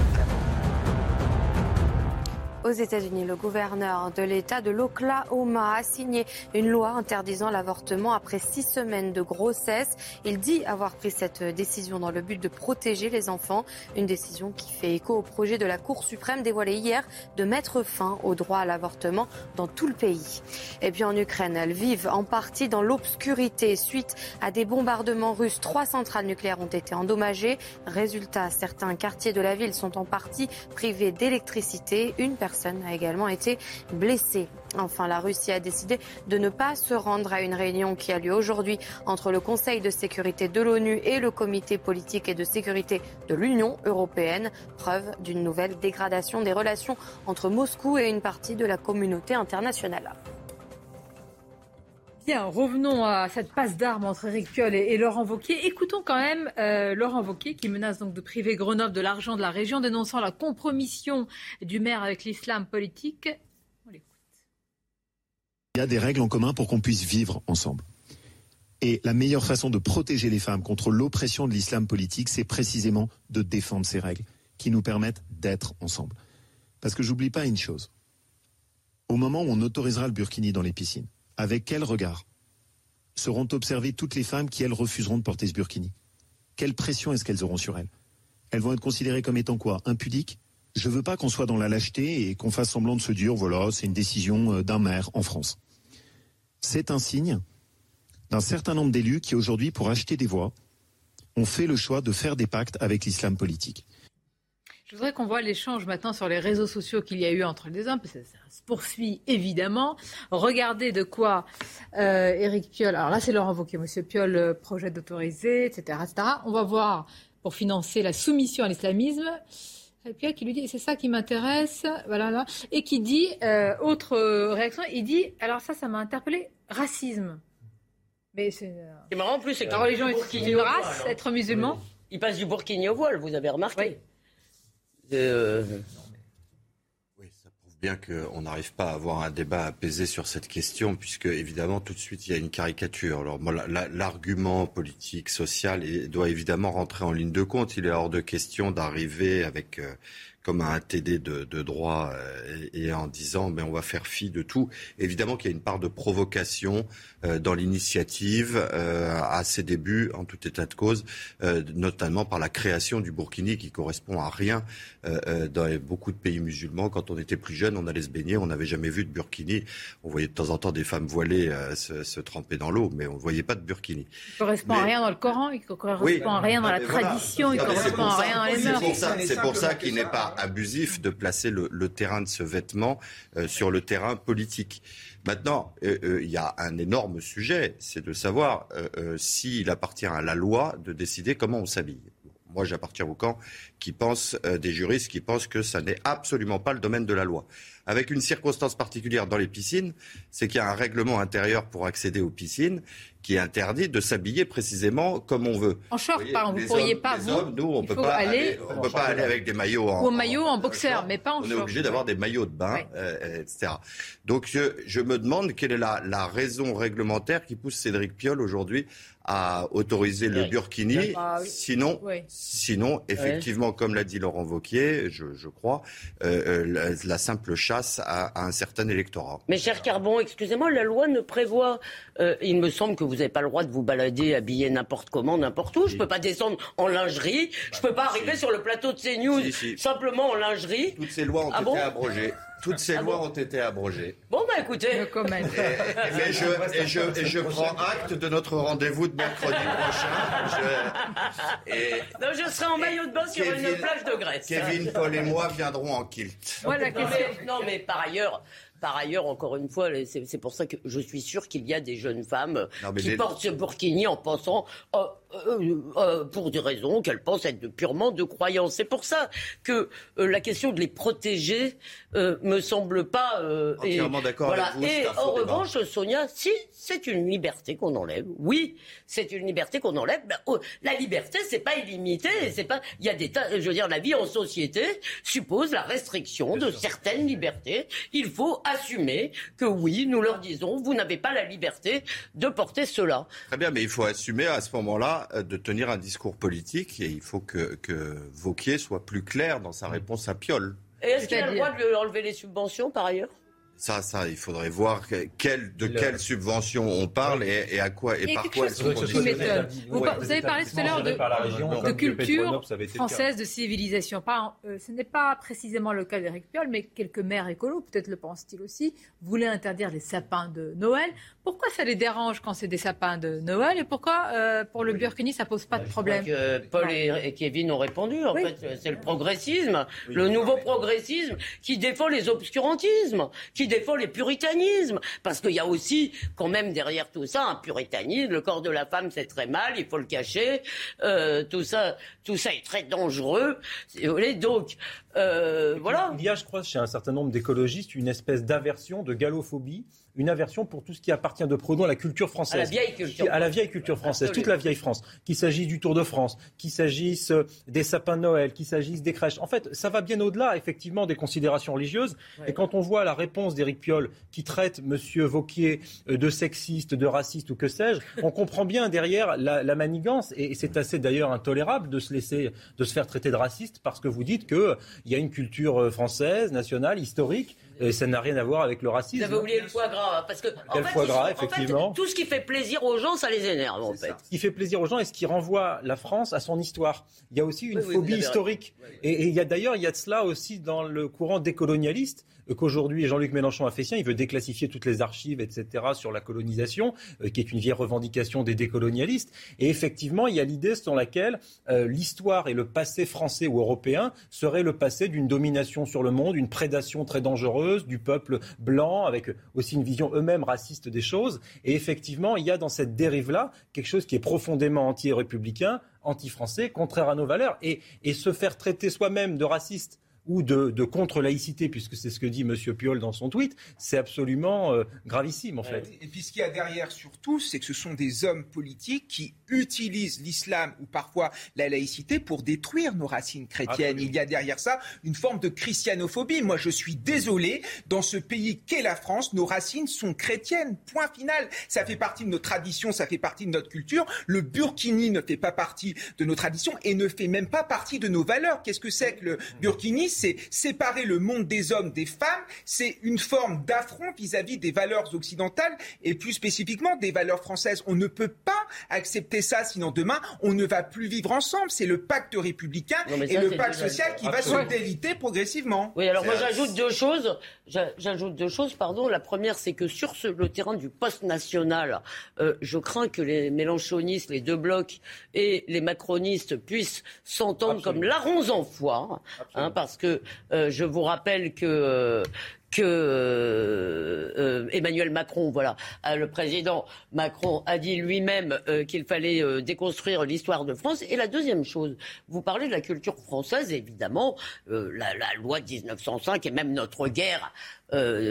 Aux États-Unis, le gouverneur de l'État de l'Oklahoma a signé une loi interdisant l'avortement après six semaines de grossesse. Il dit avoir pris cette décision dans le but de protéger les enfants, une décision qui fait écho au projet de la Cour suprême dévoilé hier de mettre fin au droit à l'avortement dans tout le pays. Et puis en Ukraine, elles vivent en partie dans l'obscurité suite à des bombardements russes. Trois centrales nucléaires ont été endommagées. Résultat, certains quartiers de la ville sont en partie privés d'électricité. Une personne a également été blessée. Enfin, la Russie a décidé de ne pas se rendre à une réunion qui a lieu aujourd'hui entre le Conseil de sécurité de l'ONU et le Comité politique et de sécurité de l'Union européenne, preuve d'une nouvelle dégradation des relations entre Moscou et une partie de la communauté internationale. Bien, revenons à cette passe d'armes entre Eric Piolle et, Laurent Wauquiez. Écoutons quand même euh, Laurent Wauquiez qui menace donc de priver Grenoble de l'argent de la région, dénonçant la compromission du maire avec l'islam politique. Il y a des règles en commun pour qu'on puisse vivre ensemble. Et la meilleure façon de protéger les femmes contre l'oppression de l'islam politique, c'est précisément de défendre ces règles qui nous permettent d'être ensemble. Parce que j'oublie pas une chose. Au moment où on autorisera le burkini dans les piscines, avec quel regard seront observées toutes les femmes qui, elles, refuseront de porter ce burkini? Quelle pression est-ce qu'elles auront sur elles? Elles vont être considérées comme étant quoi? Impudiques? Je veux pas qu'on soit dans la lâcheté et qu'on fasse semblant de se dire, voilà, c'est une décision euh, d'un maire en France. C'est un signe d'un certain nombre d'élus qui, aujourd'hui, pour acheter des voix, ont fait le choix de faire des pactes avec l'islam politique. Je voudrais qu'on voit l'échange maintenant sur les réseaux sociaux qu'il y a eu entre les hommes, parce que ça se poursuit évidemment. Regardez de quoi euh, Éric Piolle, alors là c'est Laurent Wauquiez, Monsieur Piolle euh, projette d'autoriser, etc., etc. On va voir pour financer la soumission à l'islamisme. Piolle qui lui dit, c'est ça qui m'intéresse, voilà, là, et qui dit, euh, autre réaction, il dit, alors ça, ça m'a interpellé, racisme. Mais c'est. marrant en plus, c'est que la religion est une race, être musulman. Il passe du burkini au voile, vous avez remarqué. Euh, oui, ça prouve bien qu'on n'arrive pas à avoir un débat apaisé sur cette question, puisque évidemment tout de suite il y a une caricature. Alors l'argument politique, social doit évidemment rentrer en ligne de compte. Il est hors de question d'arriver avec euh, comme un TD de, de droit euh, et, en disant mais on va faire fi de tout. Évidemment qu'il y a une part de provocation euh, dans l'initiative euh, à ses débuts, en tout état de cause, notamment par la création du Burkini qui correspond à rien dans beaucoup de pays musulmans. Quand on était plus jeune, on allait se baigner, on n'avait jamais vu de Burkini. On voyait de temps en temps des femmes voilées se, se, tremper dans l'eau, mais on ne voyait pas de Burkini. Il ne correspond à rien dans le Coran, il ne correspond à rien dans la tradition, il ne correspond à rien dans les mœurs. C'est pour ça qu'il n'est pas abusif de placer le, terrain de ce vêtement euh, sur le terrain politique. Maintenant, euh, euh, il y a un énorme sujet, c'est de savoir s'il appartient à la loi de décider comment on s'habille. Moi, j'appartiens au camp qui pense, des juristes qui pensent que ça n'est absolument pas le domaine de la loi. Avec une circonstance particulière dans les piscines, c'est qu'il y a un règlement intérieur pour accéder aux piscines qui interdit de s'habiller précisément comme on veut. En short, vous ne pourriez pas, vous, nous, on ne peut pas aller, on peut pas aller avec des maillots en, Ou maillot en boxer, mais pas en on short. On est obligé d'avoir des maillots de bain, euh, etc. Donc je, je, me demande quelle est la, la raison réglementaire qui pousse Cédric Piolle aujourd'hui à autoriser le burkini. Ah sinon, sinon, effectivement, comme l'a dit Laurent Vauquier, je, je crois, euh, euh la, simple chasse à, à, un certain électorat. Mais cher Carbon, excusez-moi, la loi ne prévoit, euh, il me semble que vous n'avez pas le droit de vous balader habillé n'importe comment, n'importe où. Je ne peux pas descendre en lingerie. Je ne peux pas arriver sur le plateau de CNews simplement en lingerie. Toutes ces lois ont ah été abrogées. Toutes ces ah lois ont été abrogées. Bon, bah écoutez. Et, je, je, je, prends acte de notre rendez-vous de mercredi prochain. non, je serai en maillot de bain sur une plage de Grèce. Kevin, Paul et moi viendrons en kilt. Voilà, non, mais par ailleurs, par ailleurs, encore une fois, c'est pour ça que je suis sûr qu'il y a des jeunes femmes qui portent ce burkini en pensant, euh, euh, euh, pour des raisons qu'elles pensent être purement de croyance. C'est pour ça que la question de les protéger me semble pas. Entièrement d'accord avec vous. Et en revanche, Sonia, si c'est une liberté qu'on enlève, oui, c'est une liberté qu'on enlève. Ben, oh, la liberté, c'est pas illimité. C'est pas. Il y a des tas. Je veux dire, la vie en société suppose la restriction de certaines libertés. Il faut assumer que oui, nous leur disons, vous n'avez pas la liberté de porter cela. Très bien, mais il faut assumer à ce moment-là euh, de tenir un discours politique et il faut que, que Vauquier soit plus clair dans sa réponse à Piolle. Et est-ce qu'il a le droit de lui enlever les subventions par ailleurs? Ça, ça, il faudrait voir quelle, de quelles subventions on parle et, à quoi et, par quoi elles sont Vous, avez parlé tout à l'heure de, culture française, de civilisation. Euh, ce n'est pas précisément le cas d'Éric Piolle, mais quelques maires écolos, peut-être le pensent-ils aussi, voulaient interdire les sapins de Noël. Pourquoi ça les dérange quand c'est des sapins de Noël et pourquoi euh, pour le Burkini ça pose pas de problème que Paul et, Kevin ont répondu. En fait, c'est le progressisme, le nouveau progressisme qui défend les obscurantismes, qui défend les puritanismes. Parce qu'il y a aussi, quand même, derrière tout ça, un puritanisme. Le corps de la femme, c'est très mal, il faut le cacher. Euh, tout ça, tout ça est très dangereux. Donc, euh, voilà. Il y a, je crois, chez un certain nombre d'écologistes, une espèce d'aversion, de galophobie une aversion pour tout ce qui appartient de pronom à la culture française. À la vieille culture. À la vieille culture française, toute la vieille France. Qu'il s'agisse du Tour de France, qu'il s'agisse euh, des sapins de Noël, qu'il s'agisse des crèches. En fait, ça va bien au-delà, effectivement, des considérations religieuses. Et quand on voit la réponse d'Éric Piolle, qui traite M. Vauquier euh, de sexiste, de raciste ou que sais-je, on comprend bien derrière la, manigance. Et c'est assez d'ailleurs intolérable de se laisser, de se faire traiter de raciste parce que vous dites qu'il y a une culture euh, française, nationale, historique et ça n'a rien à voir avec le racisme. Vous avez oublié le foie gras. Parce que, en fait, foie gras, effectivement. tout ce qui fait plaisir aux gens, ça les énerve, en fait. Ce qui fait plaisir aux gens et ce qui renvoie la France à son histoire. Il y a aussi une phobie historique. Et, il y a d'ailleurs, il y a de cela aussi dans le courant décolonialiste qu'aujourd'hui Jean-Luc Mélenchon a fait sien. Il veut déclassifier toutes les archives, etc., sur la colonisation, euh, qui est une vieille revendication des décolonialistes. Et effectivement, il y a l'idée selon laquelle euh, l'histoire et le passé français ou européen seraient le passé d'une domination sur le monde, une prédation très dangereuse du peuple blanc, avec aussi une vision eux-mêmes raciste des choses. Et effectivement, il y a dans cette dérive-là quelque chose qui est profondément anti-républicain, anti-français, contraire à nos valeurs. Et, et se faire traiter soi-même de raciste ou de, contre-laïcité, puisque c'est ce que dit M. Piolle dans son tweet, c'est absolument euh, gravissime en fait. Et puis ce qu'il y a derrière surtout, c'est que ce sont des hommes politiques qui utilisent l'islam ou parfois la laïcité pour détruire nos racines chrétiennes. Il y a derrière ça une forme de christianophobie. Moi, je suis désolé, dans ce pays qu'est la France, nos racines sont chrétiennes. Point final. Ça fait partie de nos traditions, ça fait partie de notre culture. Le burkini ne fait pas partie de nos traditions et ne fait même pas partie de nos valeurs. Qu'est-ce que c'est que le burkini? C'est séparer le monde des hommes des femmes. C'est une forme d'affront vis-à-vis des valeurs occidentales et plus spécifiquement des valeurs françaises. On ne peut pas accepter ça, sinon demain, on ne va plus vivre ensemble. C'est le pacte républicain et le pacte social qui va se déliter progressivement. Oui, alors moi j'ajoute deux choses. J'ajoute deux choses, pardon. La première, c'est que sur le terrain du poste national, euh, je crains que les mélanchonistes, les deux blocs et les macronistes puissent s'entendre comme larrons en foire, hein, parce que euh, je vous rappelle que euh, que euh, euh, Emmanuel Macron, voilà, euh, le président Macron a dit lui-même qu'il fallait déconstruire l'histoire de France. Et la deuxième chose, vous parlez de la culture française, évidemment, la, loi de 1905 et même notre guerre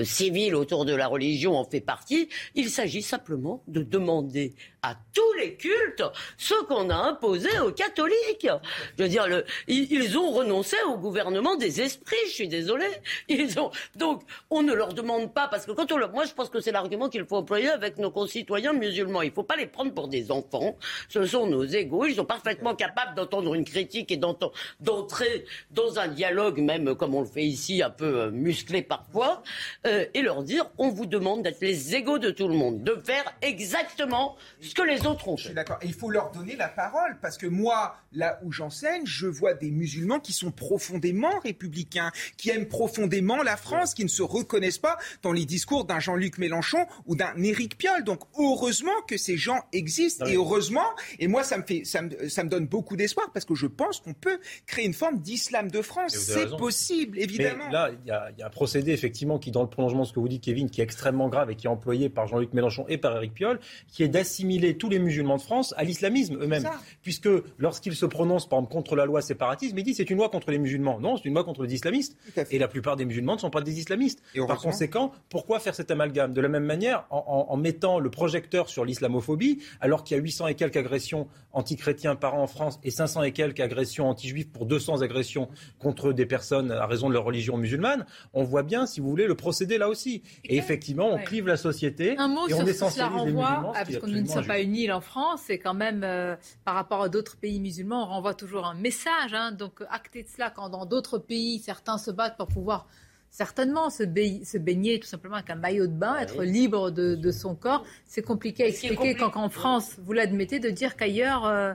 civile autour de la religion en fait partie. Il s'agit simplement de demander à tous les cultes ce qu'on a imposé aux catholiques. Je veux dire, le, ils, ont renoncé au gouvernement des esprits, je suis désolé. Ils ont, donc, on ne leur demande pas, parce que quand on le, moi je pense que c'est l'argument qu'il faut employer avec nos concitoyens musulmans. Il ne faut pas les prendre pour des enfants. Ce sont nos égaux. Ils sont parfaitement capables d'entendre une critique et d'entrer dans un dialogue, même comme on le fait ici, un peu euh, musclé parfois, euh, et leur dire, on vous demande d'être les égaux de tout le monde, de faire exactement ce que les autres ont fait. Je suis d'accord. il faut leur donner la parole, parce que moi, là où j'enseigne, je vois des musulmans qui sont profondément républicains, qui aiment profondément la France, qui ne se reconnaissent pas dans les discours d'un Jean-Luc Mélenchon ou d'un Éric Piolle. Donc heureusement que ces gens existent et heureusement, et moi ça me fait, ça me, ça me donne beaucoup d'espoir parce que je pense qu'on peut créer une forme d'islam de France. C'est possible, évidemment. là, il y, y, a un procédé effectivement qui, dans le prolongement de ce que vous dites, Kevin, qui est extrêmement grave et qui est employé par Jean-Luc Mélenchon et par Éric Piolle, qui est d'assimiler tous les musulmans de France à l'islamisme eux-mêmes. Puisque lorsqu'ils se prononcent, par exemple, contre la loi séparatisme, ils disent c'est une loi contre les musulmans. Non, c'est une loi contre les islamistes. Et la plupart des musulmans ne sont pas des islamistes. Par conséquent, pourquoi faire cet amalgame? De la même manière, en, mettant le projecteur sur l'islamophobie, alors qu'il y a 800 et quelques agressions anti-chrétiens par an en France et 500 et quelques agressions anti-juifs pour 200 agressions contre des personnes à raison de leur religion musulmane, on voit bien, si vous voulez, le procédé là aussi. Et effectivement, on clive la société Un mot et on sur cela renvoie, parce qu'on ne sommes pas une île en France, c'est quand même, euh, par rapport à d'autres pays musulmans, on renvoie toujours un message. Hein. donc, actez de cela quand dans d'autres pays, certains se battent pour pouvoir certainement se, baigner tout simplement avec un maillot de bain, être libre de, son corps. C'est compliqué à expliquer quand en France, vous l'admettez, de dire qu'ailleurs... Euh,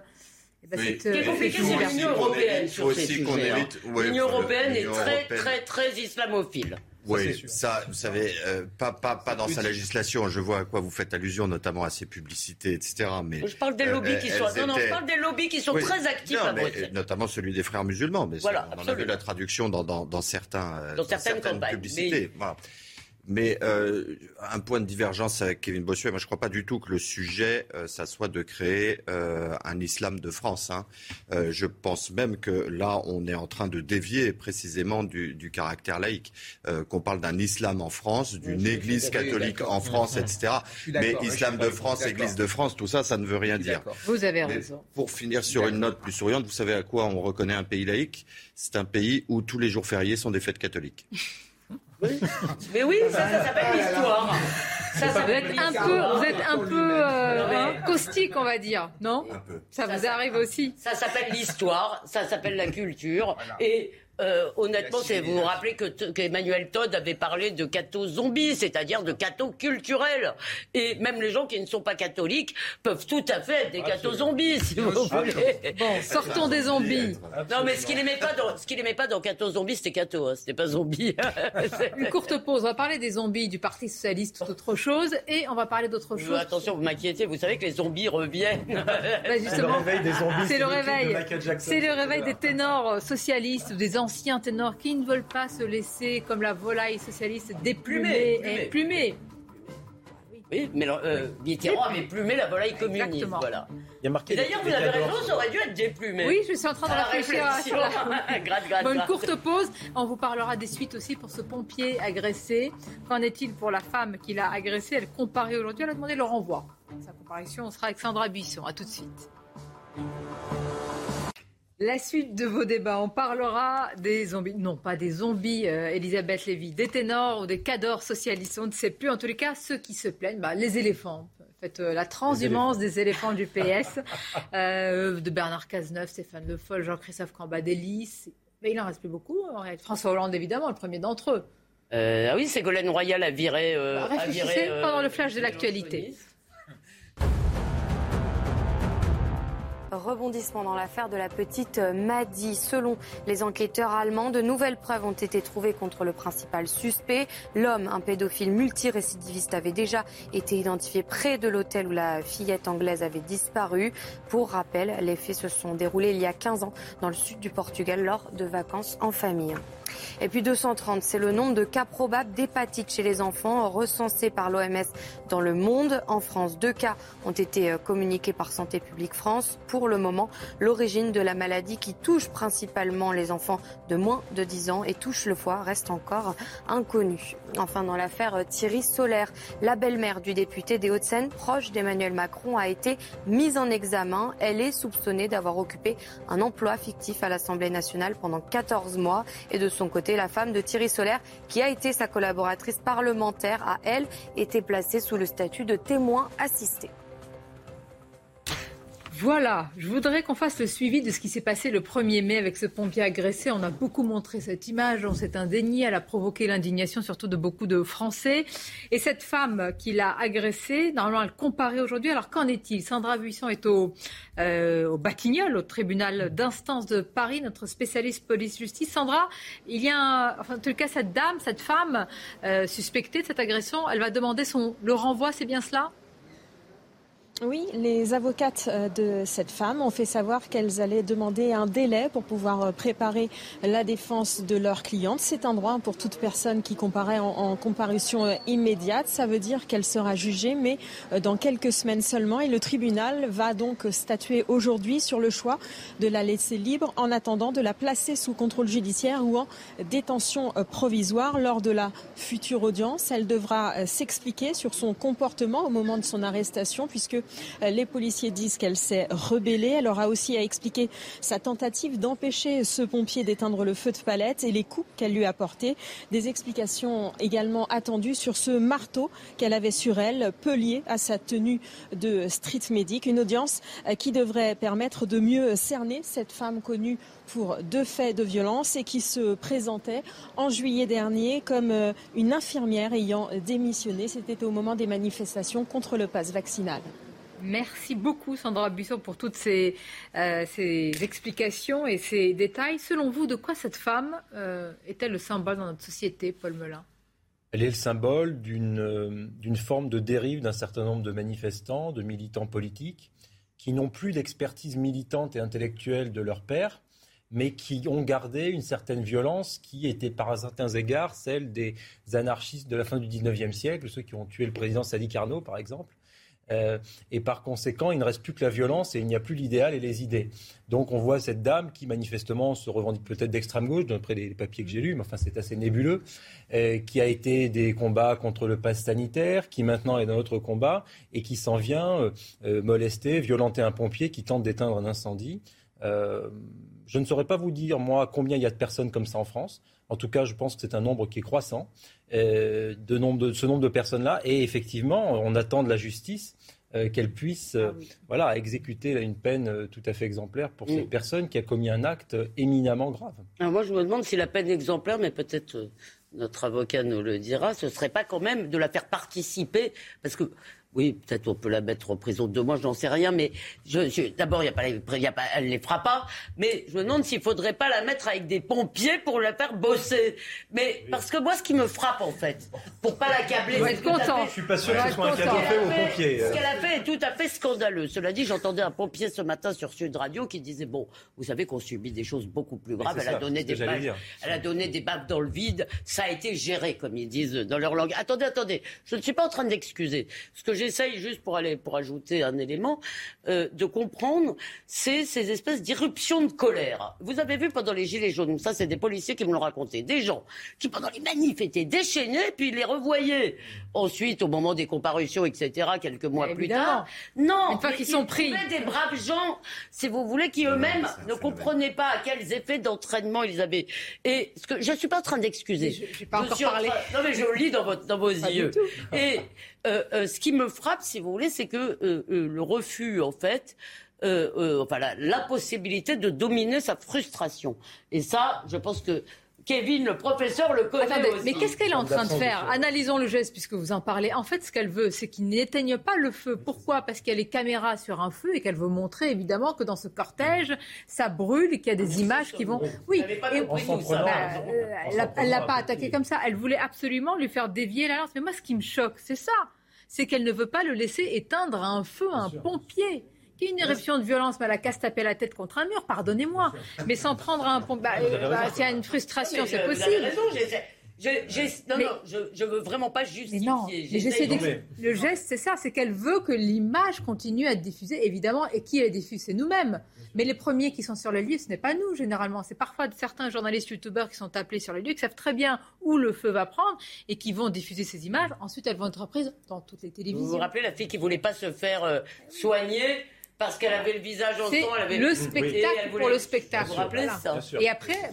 ben, Ce qui est compliqué, c'est l'Union européenne sur ces sujets. Hein. L'Union européenne est très, très, très islamophile. Oui, ça, vous savez, euh, pas, pas, pas dans sa législation. Je vois à quoi vous faites allusion, notamment à ses publicités, etc. Mais je parle des lobbies qui sont, non, non, je parle des lobbies qui sont très actifs à Bruxelles. Notamment celui des frères musulmans. Mais voilà, on a vu la traduction dans, dans, dans certains, dans, dans certaines, campagnes. publicités. Voilà. Mais euh, un point de divergence avec Kevin Bossuet, moi je ne crois pas du tout que le sujet, euh, ça soit de créer euh, un islam de France. Hein. Euh, je pense même que là, on est en train de dévier précisément du, du caractère laïque. Euh, qu'on parle d'un islam en France, d'une église catholique en France, etc. Mais islam de France, église de France, tout ça, ça ne veut rien dire. Vous avez raison. pour finir sur une note plus souriante, vous savez à quoi on reconnaît un pays laïque? C'est un pays où tous les jours fériés sont des fêtes catholiques. Mais oui, ça, ça s'appelle l'histoire. Ça, ça, vous êtes un peu, vous êtes un peu euh, hein, caustique, on va dire, non? Ça vous arrive aussi? Ça s'appelle l'histoire, ça s'appelle la culture, et euh, honnêtement, c'est vous vous rappelez que qu'Emmanuel Todd avait parlé de cathos zombies, c'est-à-dire de cathos culturels. Et même les gens qui ne sont pas catholiques peuvent tout à fait être des cathos zombies, si vous voulez. Bon, sortons des zombies. Non, mais ce qu'il n'aimait pas dans ce qu'il aimait pas dans cathos zombies, c'était cathos, hein, c'était pas zombies. Une courte pause. On va parler des zombies du Parti socialiste, tout autre chose, et on va parler d'autre chose. attention, vous m'inquiétez. Vous savez que les zombies reviennent. Bah, justement, c'est le réveil. C'est le réveil des ténors socialistes des anciens ténors qui ne veulent pas se laisser, comme la volaille socialiste, déplumer et plumer. Oui, mais euh, Mitterrand avait plumé la volaille communiste. Voilà. Il y a marqué Et d'ailleurs, vous avez raison, ça aurait dû être déplumé. Oui, je suis en train de la réfléchir. à ça. Bon, une courte pause. On vous parlera des suites aussi pour ce pompier agressé. Qu'en est-il pour la femme qui l'a agressé Elle comparait aujourd'hui. Elle a demandé le renvoi. Sa comparution, on sera avec Sandra Buisson. À tout de suite. La suite de vos débats, on parlera des zombies, non pas des zombies, euh, Elisabeth Lévy, des ténors ou des cadors socialistes, on ne sait plus. En tous les cas, ceux qui se plaignent, bah, les éléphants. Faites euh, la transhumance des éléphants du PS, euh, de Bernard Cazeneuve, Stéphane Le Foll, Jean-Christophe Cambadélis. Mais il n'en reste plus beaucoup. en réalité. François Hollande, évidemment, le premier d'entre eux. Ah oui, Ségolène Royal a viré. Bah, a réfléchissez viré, pendant le flash de l'actualité. Rebondissement dans l'affaire de la petite Maddy. Selon les enquêteurs allemands, de nouvelles preuves ont été trouvées contre le principal suspect. L'homme, un pédophile multirécidiviste, avait déjà été identifié près de l'hôtel où la fillette anglaise avait disparu. Pour rappel, les faits se sont déroulés il y a 15 ans dans le sud du Portugal lors de vacances en famille. Et puis 230, c'est le nombre de cas probables d'hépatite chez les enfants recensés par l'OMS dans le monde. En France, deux cas ont été euh, communiqués par Santé publique France. Pour le moment, l'origine de la maladie qui touche principalement les enfants de moins de 10 ans et touche le foie reste encore inconnue. Enfin, dans l'affaire Thierry Solaire, la belle-mère du député des Hauts-de-Seine, proche d'Emmanuel Macron, a été mise en examen. Elle est soupçonnée d'avoir occupé un emploi fictif à l'Assemblée nationale pendant 14 mois. Et de son côté, la femme de Thierry Solaire, qui a été sa collaboratrice parlementaire, a, elle, été placée sous le statut de témoin assisté. Voilà, je voudrais qu'on fasse le suivi de ce qui s'est passé le 1er mai avec ce pompier agressé. On a beaucoup montré cette image, on s'est indigné, elle a provoqué l'indignation surtout de beaucoup de Français. Et cette femme qui l'a agressé, normalement elle comparait aujourd'hui. Alors qu'en est-il? Sandra Buisson est au, euh, au au tribunal d'instance de Paris, notre spécialiste police-justice. Sandra, il y a, un- enfin, en tout cas cette dame, cette femme euh, suspectée de cette agression, elle va demander son, le renvoi, c'est bien cela? Oui, les avocates euh, de cette femme ont fait savoir qu'elles allaient demander un délai pour pouvoir euh, préparer la défense de leur cliente. C'est un droit pour toute personne qui comparaît en, en comparution euh, immédiate. Ça veut dire qu'elle sera jugée, mais dans quelques semaines seulement. Et le tribunal va donc statuer aujourd'hui sur le choix de la laisser libre en attendant de la placer sous contrôle judiciaire ou en détention provisoire lors de la future audience. Elle devra s'expliquer sur son comportement au moment de son arrestation puisque les policiers disent qu'elle s'est rebellée. Elle aura aussi à expliquer sa tentative d'empêcher ce pompier d'éteindre le feu de palette et les coups qu'elle lui a portés. Des explications également attendues sur ce marteau qu'elle avait sur elle, peu lié à sa tenue de street medic. Une audience euh, qui devrait permettre de mieux cerner cette femme connue pour deux faits de violence et qui se présentait en juillet dernier comme euh, une infirmière ayant démissionné. C'était au moment des manifestations contre le pass vaccinal. Merci beaucoup Sandra Buisson pour toutes ces, euh, ces explications et ces détails. Selon vous, de quoi cette femme euh, est-elle le symbole dans notre société, Paul Melun? Elle est le symbole d'une euh, d'une forme de dérive d'un certain nombre de manifestants, de militants politiques, qui n'ont plus d'expertise militante et intellectuelle de leur père, mais qui ont gardé une certaine violence qui était par certains égards celle des anarchistes de la fin du 19e siècle, ceux qui ont tué le président Sadi Carnot par exemple. Euh, et par conséquent, il ne reste plus que la violence et il n'y a plus l'idéal et les idées. Donc on voit cette dame qui manifestement se revendique peut-être d'extrême gauche, d'après les papiers que j'ai lus, mais enfin c'est assez nébuleux, euh, qui a été des combats contre le pass sanitaire, qui maintenant est dans notre combat et qui s'en vient euh, molester, violenter un pompier qui tente d'éteindre un incendie. Je ne saurais pas vous dire, moi, combien il y a de personnes comme ça en France. En tout cas, je pense que c'est un nombre qui est croissant, euh, de, nombre de ce nombre de personnes-là. Et effectivement, on attend de la justice euh, qu'elle puisse euh, voilà, exécuter là, une peine tout à fait exemplaire pour Mm. cette personne qui a commis un acte éminemment grave. Alors moi, je me demande si la peine exemplaire, mais peut-être notre avocat nous le dira, ce serait pas quand même de la faire participer, parce que oui, peut-être on peut la mettre en prison deux mois, je n'en sais rien, mais je, d'abord, il y a pas, y a pas, elle ne les fera pas, mais je me demande s'il ne faudrait pas la mettre avec des pompiers pour la faire bosser. Mais parce que moi, ce qui me frappe, en fait, pour pas l'accabler, c'est être content. Je suis pas sûr que ce soit un cadeau fait aux pompiers. Ce qu'elle a fait est tout à fait scandaleux. Cela dit, j'entendais un pompier ce matin sur Sud Radio qui disait bon, vous savez qu'on subit des choses beaucoup plus graves. Elle a donné des baves, elle a donné des baves dans le vide. Ça a été géré, comme ils disent dans leur langue. Attendez, attendez, je ne suis pas en train d'excuser. Ce que j'essaye juste pour aller pour ajouter un élément euh, de comprendre, c'est ces espèces d'irruptions de colère. Vous avez vu pendant les gilets jaunes, ça c'est des policiers qui me l'ont raconté, des gens qui pendant les manifs étaient déchaînés puis ils les revoyaient ensuite au moment des comparutions, etc. Quelques mois plus tard. Non, une fois qu'ils sont pris, des braves gens, si vous voulez, qui eux-mêmes ne comprenaient pas à quels effets d'entraînement ils avaient. Et ce que je suis pas en train d'excuser. Je, n'ai pas encore parlé. Non mais je lis dans, votre, dans vos yeux. Et ce qui me frappe, si vous voulez, c'est que euh, le refus, en fait, enfin l'impossibilité de dominer sa frustration. Et ça, je pense que Kevin, le professeur, le connaît Attendez, Mais qu'est-ce qu'elle est en train de faire Analysons le geste puisque vous en parlez. En fait, ce qu'elle veut, c'est qu'il n'éteigne pas le feu. Pourquoi? Parce qu'il y a les caméras sur un feu et qu'elle veut montrer évidemment que dans ce cortège, ça brûle et qu'il y a des images qui vont. Oui. Et... Bah, elle l'a pas attaqué comme ça. Elle voulait absolument lui faire dévier la lance. Mais moi, ce qui me choque, c'est ça. C'est qu'elle ne veut pas le laisser éteindre un feu, un pompier qui une éruption de violence, mais elle a qu'à se taper la tête contre un mur, pardonnez-moi. Mais sans prendre un pont, bah, bah, s'il y a une frustration, c'est possible. Raison, je, non, non, je, je veux vraiment pas justifier. Mais non, le geste, c'est ça, c'est qu'elle veut que l'image continue à être diffusée, évidemment, et qui la diffuse, c'est nous-mêmes. Mais les premiers qui sont sur le lieu, ce n'est pas nous, généralement. C'est parfois certains journalistes youtubeurs qui sont appelés sur le lieu, qui savent très bien où le feu va prendre et qui vont diffuser ces images. Ensuite, elles vont être reprises dans toutes les télévisions. Vous vous rappelez la fille qui voulait pas se faire euh, soigner parce qu'elle avait le visage en sang, elle avait le spectacle pour le spectacle. Vous vous rappelez ça Et après,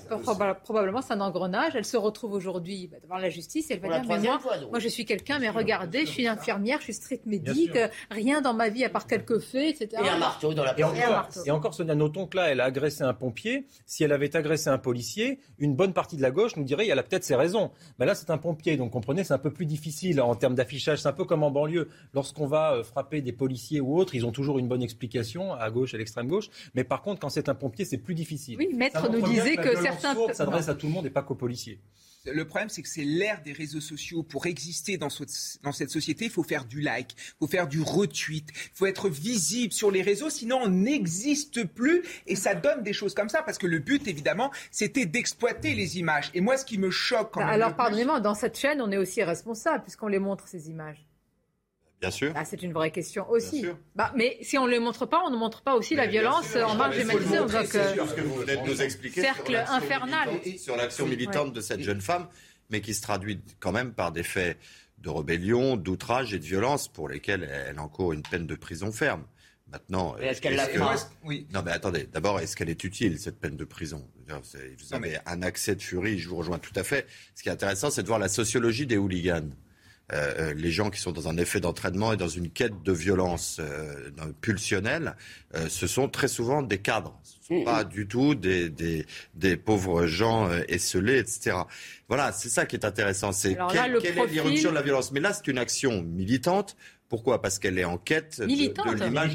probablement, c'est un engrenage. Elle se retrouve aujourd'hui bah, devant la justice elle va dire mais moi, moi, je suis quelqu'un, mais regardez, je suis infirmière, je suis street médic, rien dans ma vie à part quelques faits, etc. Et un marteau dans la et encore, et encore, Sonia, notons que là, elle a agressé un pompier. Si elle avait agressé un policier, une bonne partie de la gauche nous dirait, elle a peut-être ses raisons. Mais là, c'est un pompier, donc comprenez, c'est un peu plus difficile en termes d'affichage. C'est un peu comme en banlieue. Lorsqu'on va euh, frapper des policiers ou autres, ils ont toujours une bonne explication à gauche, à l'extrême gauche. Mais par contre, quand c'est un pompier, c'est plus difficile. Oui, Maître nous disait que, certains. s'adresse à tout le monde et pas qu'aux policiers. Le problème, c'est que c'est l'ère des réseaux sociaux. Pour exister dans, dans cette société, il faut faire du like, il faut faire du retweet, il faut être visible sur les réseaux, sinon on n'existe plus. Et ça donne des choses comme ça, parce que le but, évidemment, c'était d'exploiter les images. Et moi, ce qui me choque quand bah, même. Alors, pardonnez-moi, dans cette chaîne, on est aussi responsable, puisqu'on les montre, ces images. Bien sûr. Ah, c'est une vraie question aussi. Bah, mais si on ne les montre pas, on ne montre pas aussi la violence en marge des manifestations. C'est ce que vous venez de nous expliquer. Cercle infernal. Sur l'action militante de cette jeune femme, mais qui se traduit quand même par des faits de rébellion, d'outrage et de violence pour lesquels elle encourt une peine de prison ferme. Maintenant, est-ce qu'elle l'a fait Oui. Non, mais attendez. D'abord, est-ce qu'elle est utile cette peine de prison? Vous avez un accès de furie. Je vous rejoins tout à fait. Ce qui est intéressant, c'est de voir la sociologie des hooligans. Euh, euh, les gens qui sont dans un effet d'entraînement et dans une quête de violence euh, pulsionnelle, ce sont très souvent des cadres. Ce ne sont pas du tout des, des, des pauvres gens esselés, etc. Voilà, c'est ça qui est intéressant. C'est quelle, quelle est l'irruption de la violence. Mais là, c'est une action militante pourquoi? Parce qu'elle est en quête de, l'image.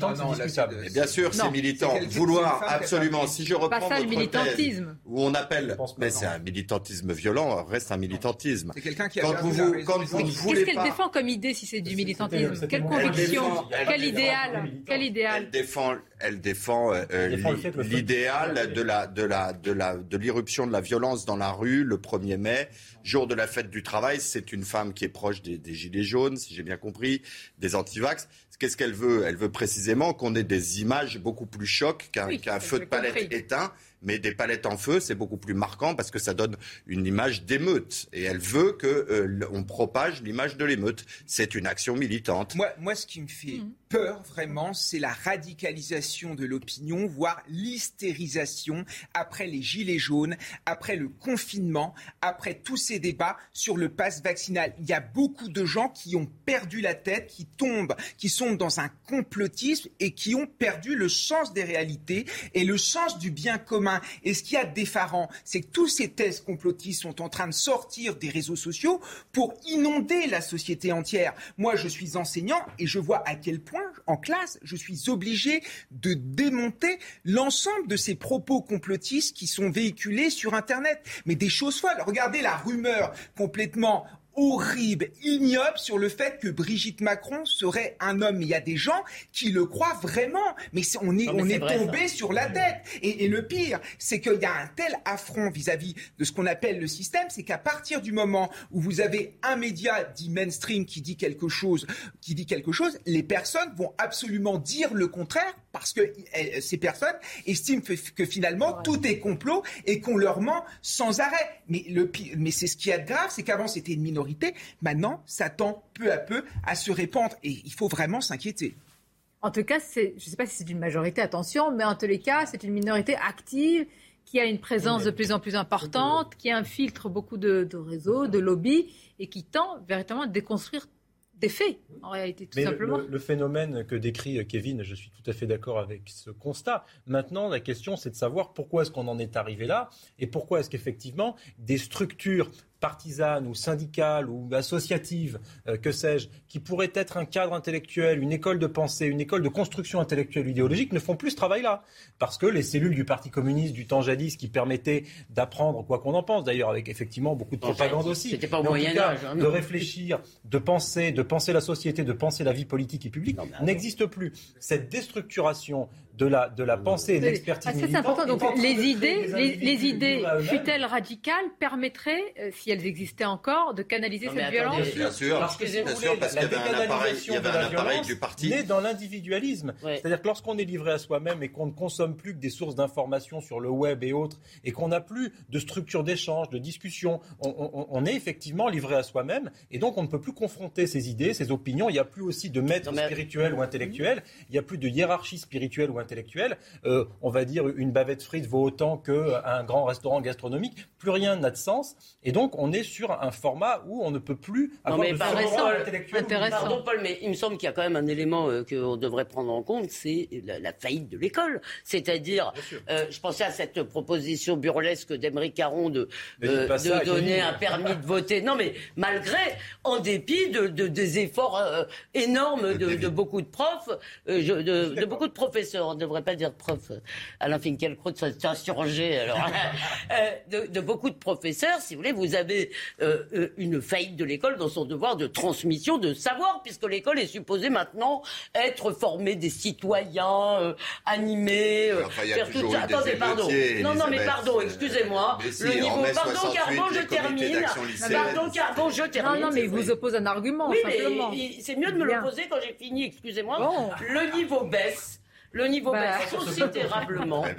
bien sûr, c'est militant. Vouloir absolument, si je reprends pas ça, votre militantisme. où on appelle, mais c'est un militantisme violent, reste un militantisme. C'est quelqu'un qui a quand vous, quand vous Qu'est-ce qu'elle défend comme idée si c'est du militantisme? Quelle conviction Quel idéal Quel idéal? Elle défend, elle défend euh, l'idéal de la de la de la de l'irruption de la violence dans la rue le 1er mai jour de la fête du travail. C'est une femme qui est proche des, Gilets jaunes, si j'ai bien compris, des antivax. Qu'est-ce qu'elle veut? Elle veut précisément qu'on ait des images beaucoup plus chocs qu'un feu de palette éteint mais des palettes en feu, c'est beaucoup plus marquant parce que ça donne une image d'émeute. Et elle veut que euh, on propage l'image de l'émeute. C'est une action militante. Moi, moi, ce qui me fait mmh. Peur vraiment, c'est la radicalisation de l'opinion, voire l'hystérisation après les gilets jaunes, après le confinement, après tous ces débats sur le pass vaccinal. Il y a beaucoup de gens qui ont perdu la tête, qui tombent, qui sont dans un complotisme et qui ont perdu le sens des réalités et le sens du bien commun. Et ce qui est d'effarant, c'est que tous ces thèses complotistes sont en train de sortir des réseaux sociaux pour inonder la société entière. Moi, je suis enseignant et je vois à quel point, en classe, je suis obligé de démonter l'ensemble de ces propos complotistes qui sont véhiculés sur Internet. Mais des choses folles. Regardez la rumeur complètement horrible, ignoble sur le fait que Brigitte Macron serait un homme. Il y a des gens qui le croient vraiment, mais on est, on est, tombé sur la tête. Et, le pire, c'est qu'il y a un tel affront vis-à-vis de ce qu'on appelle le système, c'est qu'à partir du moment où vous avez un média dit mainstream qui dit quelque chose, qui dit quelque chose, les personnes vont absolument dire le contraire parce que eh, ces personnes estiment que, finalement tout est complot et qu'on leur ment sans arrêt. Mais, le, mais c'est ce qui est grave, c'est qu'avant c'était une minorité, maintenant ça tend peu à peu à se répandre et il faut vraiment s'inquiéter. En tout cas, je ne sais pas si c'est une majorité, attention, mais en tous les cas, c'est une minorité active qui a une présence de plus en plus importante, qui infiltre beaucoup de, de réseaux, de lobbies et qui tend véritablement à déconstruire des faits, en réalité, tout simplement. Le, phénomène que décrit Kevin, je suis tout à fait d'accord avec ce constat. Maintenant, la question, c'est de savoir pourquoi est-ce qu'on en est arrivé là et pourquoi est-ce qu'effectivement des structures partisane ou syndicale ou associative, euh, que sais-je, qui pourrait être un cadre intellectuel, une école de pensée, une école de construction intellectuelle idéologique, ne font plus ce travail-là. Parce que les cellules du Parti communiste du temps jadis qui permettaient d'apprendre, quoi qu'on en pense d'ailleurs, avec effectivement beaucoup de propagande aussi, pas au Moyen Âge, hein, de réfléchir, de penser, de penser la société, de penser la vie politique et publique, n'existe plus. Cette déstructuration de la, de la pensée et de l'expertise ah, C'est important. Donc, les idées, les, idées, fut-elles radicales, permettraient, euh, si elles existaient encore, de canaliser cette violence Bien sûr, parce, bien sûr, parce qu'il y avait un appareil, il y avait un appareil du parti. Né dans l'individualisme. C'est-à-dire que lorsqu'on est livré à soi-même et qu'on ne consomme plus que des sources d'informations sur le web et autres, et qu'on n'a plus de structure d'échange, de discussion, on, est effectivement livré à soi-même, et donc on ne peut plus confronter ses idées, ses opinions. Il n'y a plus aussi de maître spirituel ou intellectuel, il n'y a plus de hiérarchie spirituelle ou intellectuelle intellectuelle, euh, on va dire une bavette frite vaut autant qu'un grand restaurant gastronomique. Plus rien n'a de sens. Et donc, on est sur un format où on ne peut plus avoir mais de intellectuel. Pardon, Paul, mais il me semble qu'il y a quand même un élément euh, qu'on devrait prendre en compte, c'est la, faillite de l'école. C'est-à-dire, euh, je pensais à cette proposition burlesque d'Emery Caron de, de donner un permis de voter. Non, mais malgré, en dépit de, des efforts énormes de, beaucoup de profs, de, beaucoup de professeurs ne devrait pas dire prof. Alain Finkielkraut s'insurger alors euh, de, de, beaucoup de professeurs, si vous voulez, vous avez euh, euh, une faillite de l'école dans son devoir de transmission de savoir, puisque l'école est supposée maintenant être formée des citoyens, animés, faire tout ça. Attendez, pardon. Non, non, mais pardon, excusez-moi. le niveau. Pardon, Carbon, je termine. Pardon, Carbon, je termine. Non, non, mais il vous oppose un argument. Oui, mais c'est mieux de me l'opposer quand j'ai fini, excusez-moi. Le niveau baisse. Le niveau bah. baisse considérablement.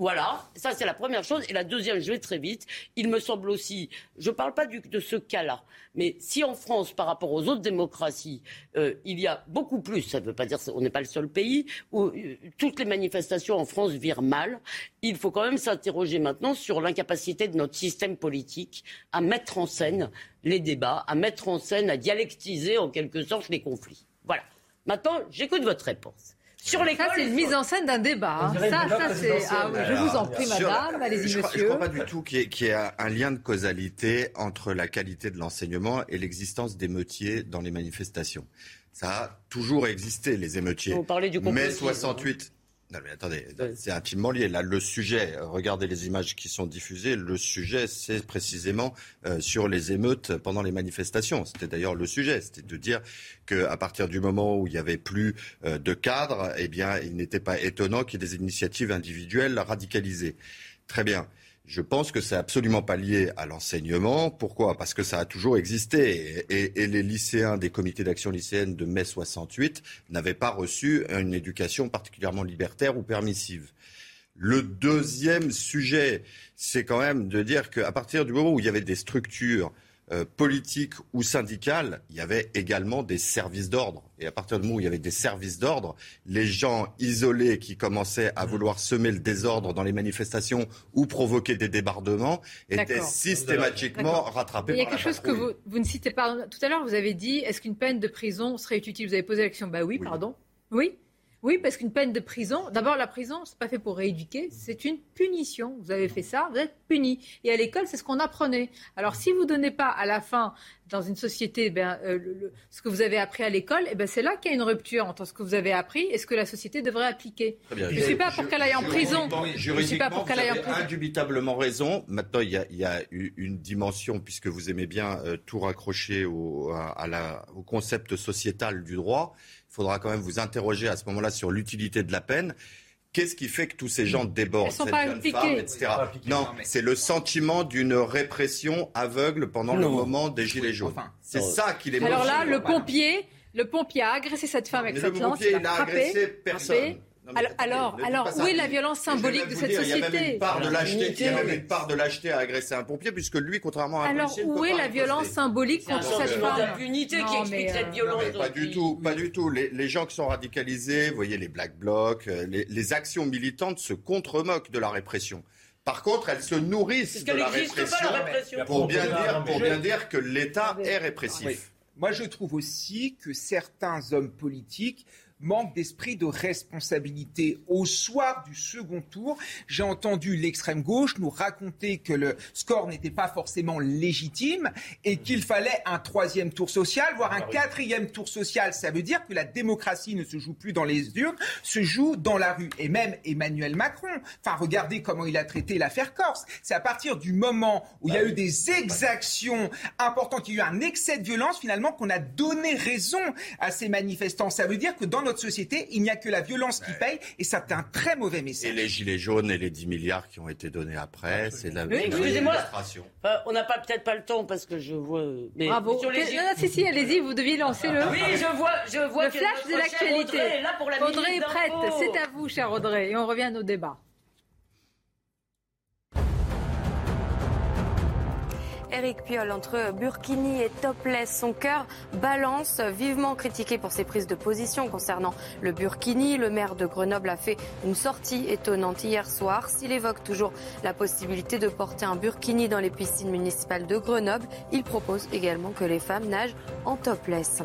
Voilà, ça c'est la première chose. Et la deuxième, je vais très vite. Il me semble aussi, je ne parle pas de ce cas-là, mais si en France, par rapport aux autres démocraties, euh, il y a beaucoup plus, ça ne veut pas dire qu'on n'est pas le seul pays, où euh, toutes les manifestations en France virent mal, il faut quand même s'interroger maintenant sur l'incapacité de notre système politique à mettre en scène les débats, à mettre en scène, à dialectiser en quelque sorte les conflits. Voilà. Maintenant, j'écoute votre réponse. Sur les ça, c'est une mise en scène d'un débat. Hein. Ça, ça c'est. Ah, je vous en prie, madame. Allez-y, monsieur. Je ne crois pas du tout qu'il y, ait un lien de causalité entre la qualité de l'enseignement et l'existence d'émeutiers dans les manifestations. Ça a toujours existé, les émeutiers. Vous parlez du Mai 68. Non mais attendez, c'est intimement lié. Là, le sujet, regardez les images qui sont diffusées. Le sujet, c'est précisément euh, sur les émeutes pendant les manifestations. C'était d'ailleurs le sujet, c'était de dire qu'à partir du moment où il n'y avait plus euh, de cadre, eh bien, il n'était pas étonnant qu'il y ait des initiatives individuelles radicalisées. Très bien. Je pense que c'est absolument pas lié à l'enseignement. Pourquoi? Parce que ça a toujours existé. Et, les lycéens des comités d'action lycéenne de mai 68 n'avaient pas reçu une éducation particulièrement libertaire ou permissive. Le deuxième sujet, c'est quand même de dire qu'à partir du moment où il y avait des structures euh, politique ou syndicale, il y avait également des services d'ordre. Et à partir du moment où il y avait des services d'ordre, les gens isolés qui commençaient à vouloir semer le désordre dans les manifestations ou provoquer des débordements étaient systématiquement rattrapés. Il y a quelque chose que vous, vous, ne citez pas. Tout à l'heure, vous avez dit est-ce qu'une peine de prison serait utile Vous avez posé la question. Bah oui, oui. pardon. Oui? Oui, parce qu'une peine de prison, d'abord la prison, c'est pas fait pour rééduquer, c'est une punition. Vous avez fait ça, vous êtes puni. Et à l'école, c'est ce qu'on apprenait. Alors si vous donnez pas à la fin, dans une société, ben, euh, le, ce que vous avez appris à l'école, eh ben, c'est là qu'il y a une rupture entre ce que vous avez appris et ce que la société devrait appliquer. Je ne suis pas pour qu'elle aille en prison. Je ne suis pas pour qu'elle aille en prison. indubitablement raison. Maintenant, il y, a, il y a une dimension, puisque vous aimez bien euh, tout raccrocher au, à la, au concept sociétal du droit il faudra quand même vous interroger à ce moment-là sur l'utilité de la peine. Qu'est-ce qui fait que tous ces gens débordent cette jeune femme, etc. Non, c'est le sentiment d'une répression aveugle pendant le moment des Gilets jaunes. c'est ça qui les Alors là, le pompier, le pompier a agressé cette femme avec cette lance. Le pompier, n'a agressé personne alors, alors, où est la violence symbolique de cette société Il y a même une part de lâcheté, à agresser un pompier, puisque lui, contrairement à un Alors, où est la violence symbolique contre cette femme d'impunité qui explique cette euh, violence. Pas du tout, pas du tout. Les, gens qui sont radicalisés, vous voyez, les black blocs, euh, les, actions militantes se contre-moquent de la répression. Par contre, elles se nourrissent de la répression, pour bien dire, pour bien dire que l'État est répressif. Moi, je trouve aussi que certains hommes politiques manque d'esprit de responsabilité. Au soir du second tour, j'ai entendu l'extrême gauche nous raconter que le score n'était pas forcément légitime et qu'il fallait un troisième tour social, voire un ah quatrième tour social. Ça veut dire que la démocratie ne se joue plus dans les urnes, se joue dans la rue. Et même Emmanuel Macron, enfin regardez comment il a traité l'affaire Corse. C'est à partir du moment où il y a eu des exactions importantes, il y a eu un excès de violence finalement qu'on a donné raison à ces manifestants. Ça veut dire que dans notre notre société, il n'y a que la violence qui paye et ça c'est un très mauvais message. Et les gilets jaunes et les 10 milliards qui ont été donnés après, c'est la oui, excusez-moi, on n'a pas peut-être pas le temps parce que je vois. Mais Bravo. Sur les... non, non, si, si, allez-y, vous deviez lancer le. Oui, je vois, je vois. Le flash de l'actualité. Audrey, Audrey est prête. C'est à vous, cher Audrey, et on revient à nos débats. Eric Piolle entre Burkini et Topless. Son cœur balance, vivement critiqué pour ses prises de position concernant le Burkini. Le maire de Grenoble a fait une sortie étonnante hier soir. S'il évoque toujours la possibilité de porter un Burkini dans les piscines municipales de Grenoble, il propose également que les femmes nagent en topless.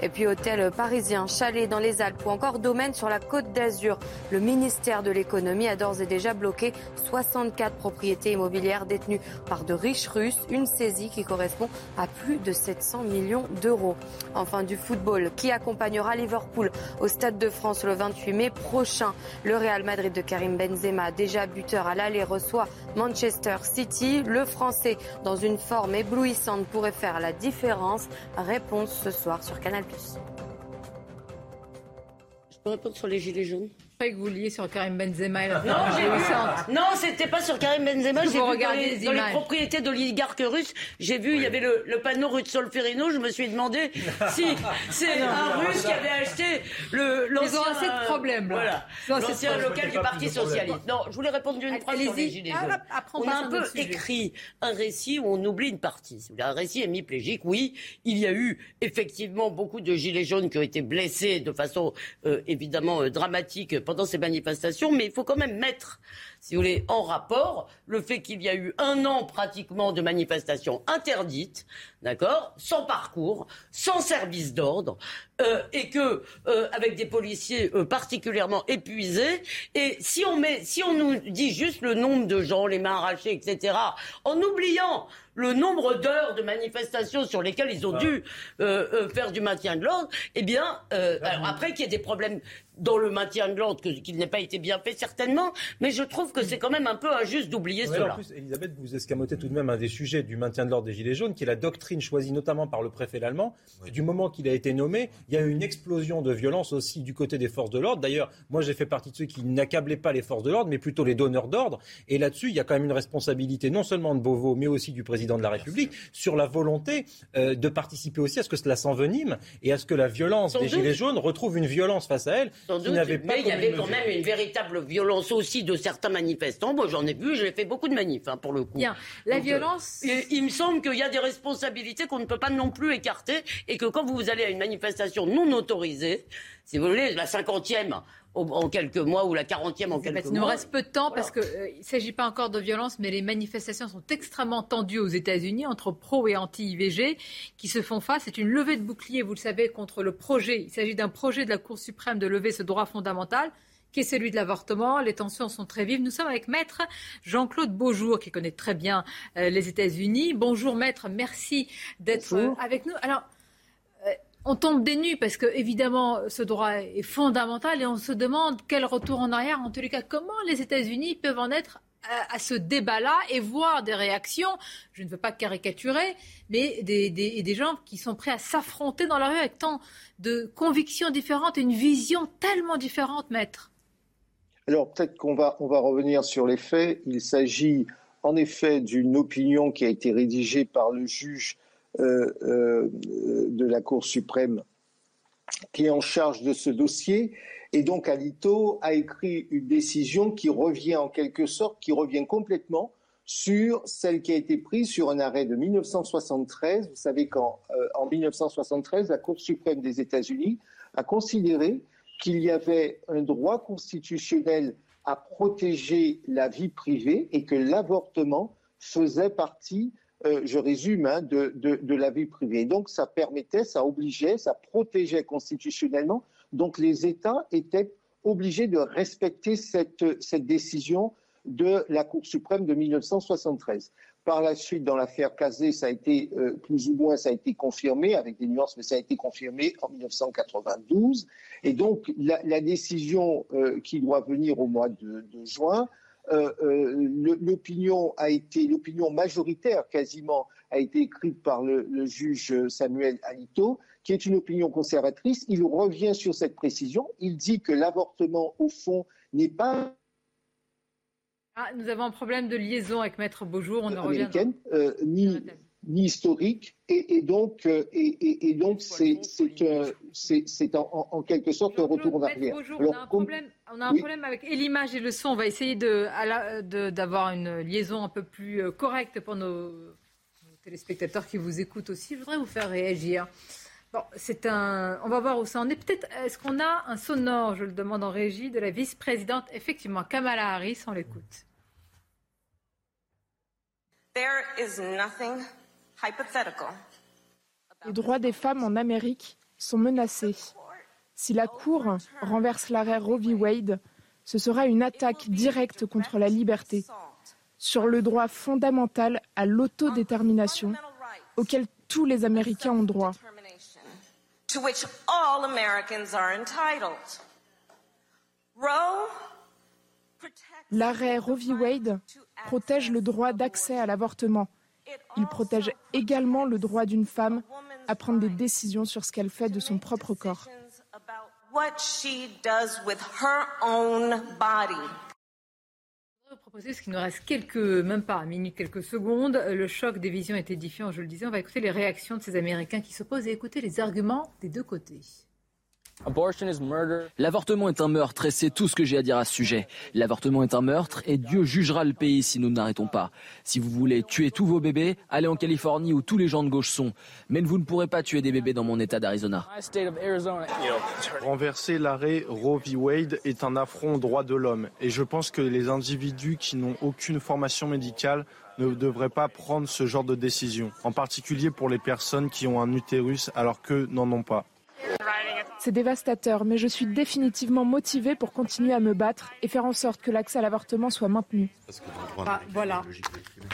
Et puis hôtel parisien, chalet dans les Alpes ou encore domaine sur la côte d'Azur. Le ministère de l'économie a d'ores et déjà bloqué 64 propriétés immobilières détenues par de riches Russes. Une saisie qui correspond à plus de 700 millions d'euros. Enfin, du football qui accompagnera Liverpool au Stade de France le 28 mai prochain. Le Real Madrid de Karim Benzema, déjà buteur à l'aller, reçoit Manchester City. Le Français, dans une forme éblouissante, pourrait faire la différence. Réponse ce soir sur Canal+. Je peux répondre sur les gilets jaunes? Que vous liez sur Karim Benzema. non, j'ai Non, c'était pas sur Karim Benzema. J'ai vu dans les, dans les, propriétés d'oligarques russes. J'ai vu, il y avait le, le panneau rue de Solferino. Je me suis demandé si c'est un Russe qui avait acheté le. Ils ont assez de problèmes. Voilà, l'ancien local du Parti socialiste. Non, je voulais répondre d'une phrase sur les gilets jaunes. on a un peu écrit un récit où on oublie une partie. Un récit hémiplégique. Oui, il y a eu effectivement beaucoup de gilets jaunes qui ont été blessés de façon euh, évidemment euh, dramatique pendant ces manifestations, mais il faut quand même mettre, si vous voulez, en rapport le fait qu'il y a eu un an pratiquement de manifestations interdites, d'accord, sans parcours, sans service d'ordre, euh, et que euh, avec des policiers euh, particulièrement épuisés. Et si on met, si on nous dit juste le nombre de gens, les mains arrachées, etc., en oubliant le nombre d'heures de manifestations sur lesquelles ils ont dû faire du maintien de l'ordre, eh bien, alors après qu'il y ait des problèmes dans le maintien de l'ordre, qu'il n'ait pas été bien fait certainement, mais je trouve que c'est quand même un peu injuste d'oublier cela. En plus, Elisabeth, vous escamotez tout de même un des sujets du maintien de l'ordre des Gilets jaunes, qui est la doctrine choisie notamment par le préfet allemand. Du moment qu'il a été nommé, il y a eu une explosion de violence aussi du côté des forces de l'ordre. D'ailleurs, moi j'ai fait partie de ceux qui n'accablaient pas les forces de l'ordre, mais plutôt les donneurs d'ordre. Et là-dessus, il y a quand même une responsabilité non seulement de Beauvau, mais aussi du président de la République sur la volonté euh, de participer aussi à ce que cela s'envenime et à ce que la violence des Gilets jaunes retrouve une violence face à elle Mais il y avait quand même une véritable violence aussi de certains manifestants. Moi, j'en ai vu, j'ai fait beaucoup de manifs, hein, pour le coup. Bien. La euh, violence. il me semble qu'il y a des responsabilités qu'on ne peut pas non plus écarter et que quand vous allez à une manifestation non autorisée, si vous voulez, la cinquantième en quelques mois ou la quarantième en quelques mois. Il nous reste peu de temps parce qu'il euh, ne s'agit pas encore de violence, mais les manifestations sont extrêmement tendues aux États-Unis entre pro et anti-IVG qui se font face. C'est une levée de bouclier, vous le savez, contre le projet. Il s'agit d'un projet de la Cour suprême de lever ce droit fondamental qui est celui de l'avortement. Les tensions sont très vives. Nous sommes avec Maître Jean-Claude Beaujour, qui connaît très bien euh, les États-Unis. Bonjour Maître, merci d'être avec nous. Alors, on tombe des nues parce que évidemment ce droit est fondamental et on se demande quel retour en arrière, en tous les cas, comment les États-Unis peuvent en être à, ce débat-là et voir des réactions, je ne veux pas caricaturer, mais des, des, gens qui sont prêts à s'affronter dans la rue avec tant de convictions différentes et une vision tellement différente, maître. Alors peut-être qu'on va, on va revenir sur les faits. Il s'agit en effet d'une opinion qui a été rédigée par le juge de la Cour suprême qui est en charge de ce dossier. Et donc Alito a écrit une décision qui revient en quelque sorte, qui revient complètement sur celle qui a été prise sur un arrêt de 1973. Vous savez qu'en euh, en 1973, la Cour suprême des États-Unis a considéré qu'il y avait un droit constitutionnel à protéger la vie privée et que l'avortement faisait partie euh, je résume, hein, de, de, la vie privée. donc, ça permettait, ça obligeait, ça protégeait constitutionnellement. Donc, les États étaient obligés de respecter cette, décision de la Cour suprême de 1973. Par la suite, dans l'affaire Kazé, ça a été euh, plus ou moins, ça a été confirmé avec des nuances, mais ça a été confirmé en 1992. Et donc, la, décision euh, qui doit venir au mois de, juin l'opinion a été, l'opinion majoritaire quasiment a été écrite par le, juge Samuel Alito, qui est une opinion conservatrice. Il revient sur cette précision. Il dit que l'avortement, au fond, n'est pas ah, nous avons un problème de liaison avec Maître Beaujour, on en revient. Euh, ni, ni historique, et, donc, euh, et, donc c'est en, en, quelque sorte un retour en arrière. on a un problème, on a un problème avec l'image et le son. On va essayer d'avoir une liaison un peu plus euh, correcte pour nos, téléspectateurs qui vous écoutent aussi. Je voudrais vous faire réagir. Bon, c'est un. On va voir où ça en est. Peut-être, est-ce qu'on a un sonore, je le demande en régie, de la vice-présidente, effectivement, Kamala Harris, on l'écoute. There is nothing les droits des femmes en Amérique sont menacés. Si la Cour renverse l'arrêt Roe v. Wade, ce sera une attaque directe contre la liberté, sur le droit fondamental à l'autodétermination auquel tous les Américains ont droit. L'arrêt Roe v. Wade protège le droit d'accès à l'avortement il protège également le droit d'une femme à prendre des décisions sur ce qu'elle fait de son propre corps. Je vais proposer, ce qui nous reste quelques, même pas une minute, quelques secondes. Le choc des visions est édifiant, je le disais. On va écouter les réactions de ces Américains qui s'opposent et écouter les arguments des deux côtés. L'avortement est un meurtre et c'est tout ce que j'ai à dire à ce sujet. L'avortement est un meurtre et Dieu jugera le pays si nous n'arrêtons pas. Si vous voulez tuer tous vos bébés, allez en Californie où tous les gens de gauche sont. Mais vous ne pourrez pas tuer des bébés dans mon état d'Arizona. Renverser l'arrêt Roe v. Wade est un affront aux droits de l'homme et je pense que les individus qui n'ont aucune formation médicale ne devraient pas prendre ce genre de décision, en particulier pour les personnes qui ont un utérus alors qu'eux n'en ont pas. C'est dévastateur, mais je suis définitivement motivée pour continuer à me battre et faire en sorte que l'accès à l'avortement soit maintenu. Ah, voilà.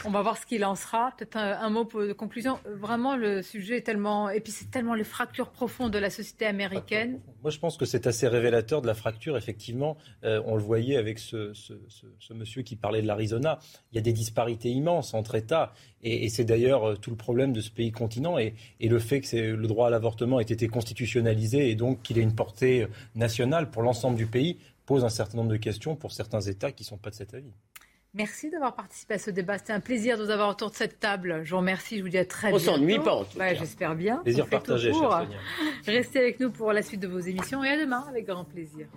On va voir ce qu'il en sera. Peut-être un, mot de conclusion. Vraiment, le sujet est tellement. Et puis, c'est tellement les fractures profondes de la société américaine. Moi, je pense que c'est assez révélateur de la fracture, effectivement. Euh, on le voyait avec ce, monsieur qui parlait de l'Arizona. Il y a des disparités immenses entre États. Et, c'est d'ailleurs euh, tout le problème de ce pays continent. Et, et le fait que le droit à l'avortement ait été et donc qu'il ait une portée nationale pour l'ensemble du pays pose un certain nombre de questions pour certains États qui ne sont pas de cet avis. Merci d'avoir participé à ce débat. C'était un plaisir de vous avoir autour de cette table. Je vous remercie. Je vous dis à très bientôt. On s'ennuie pas. J'espère bien. Plaisir partagé, Restez avec nous pour la suite de vos émissions et à demain avec grand plaisir.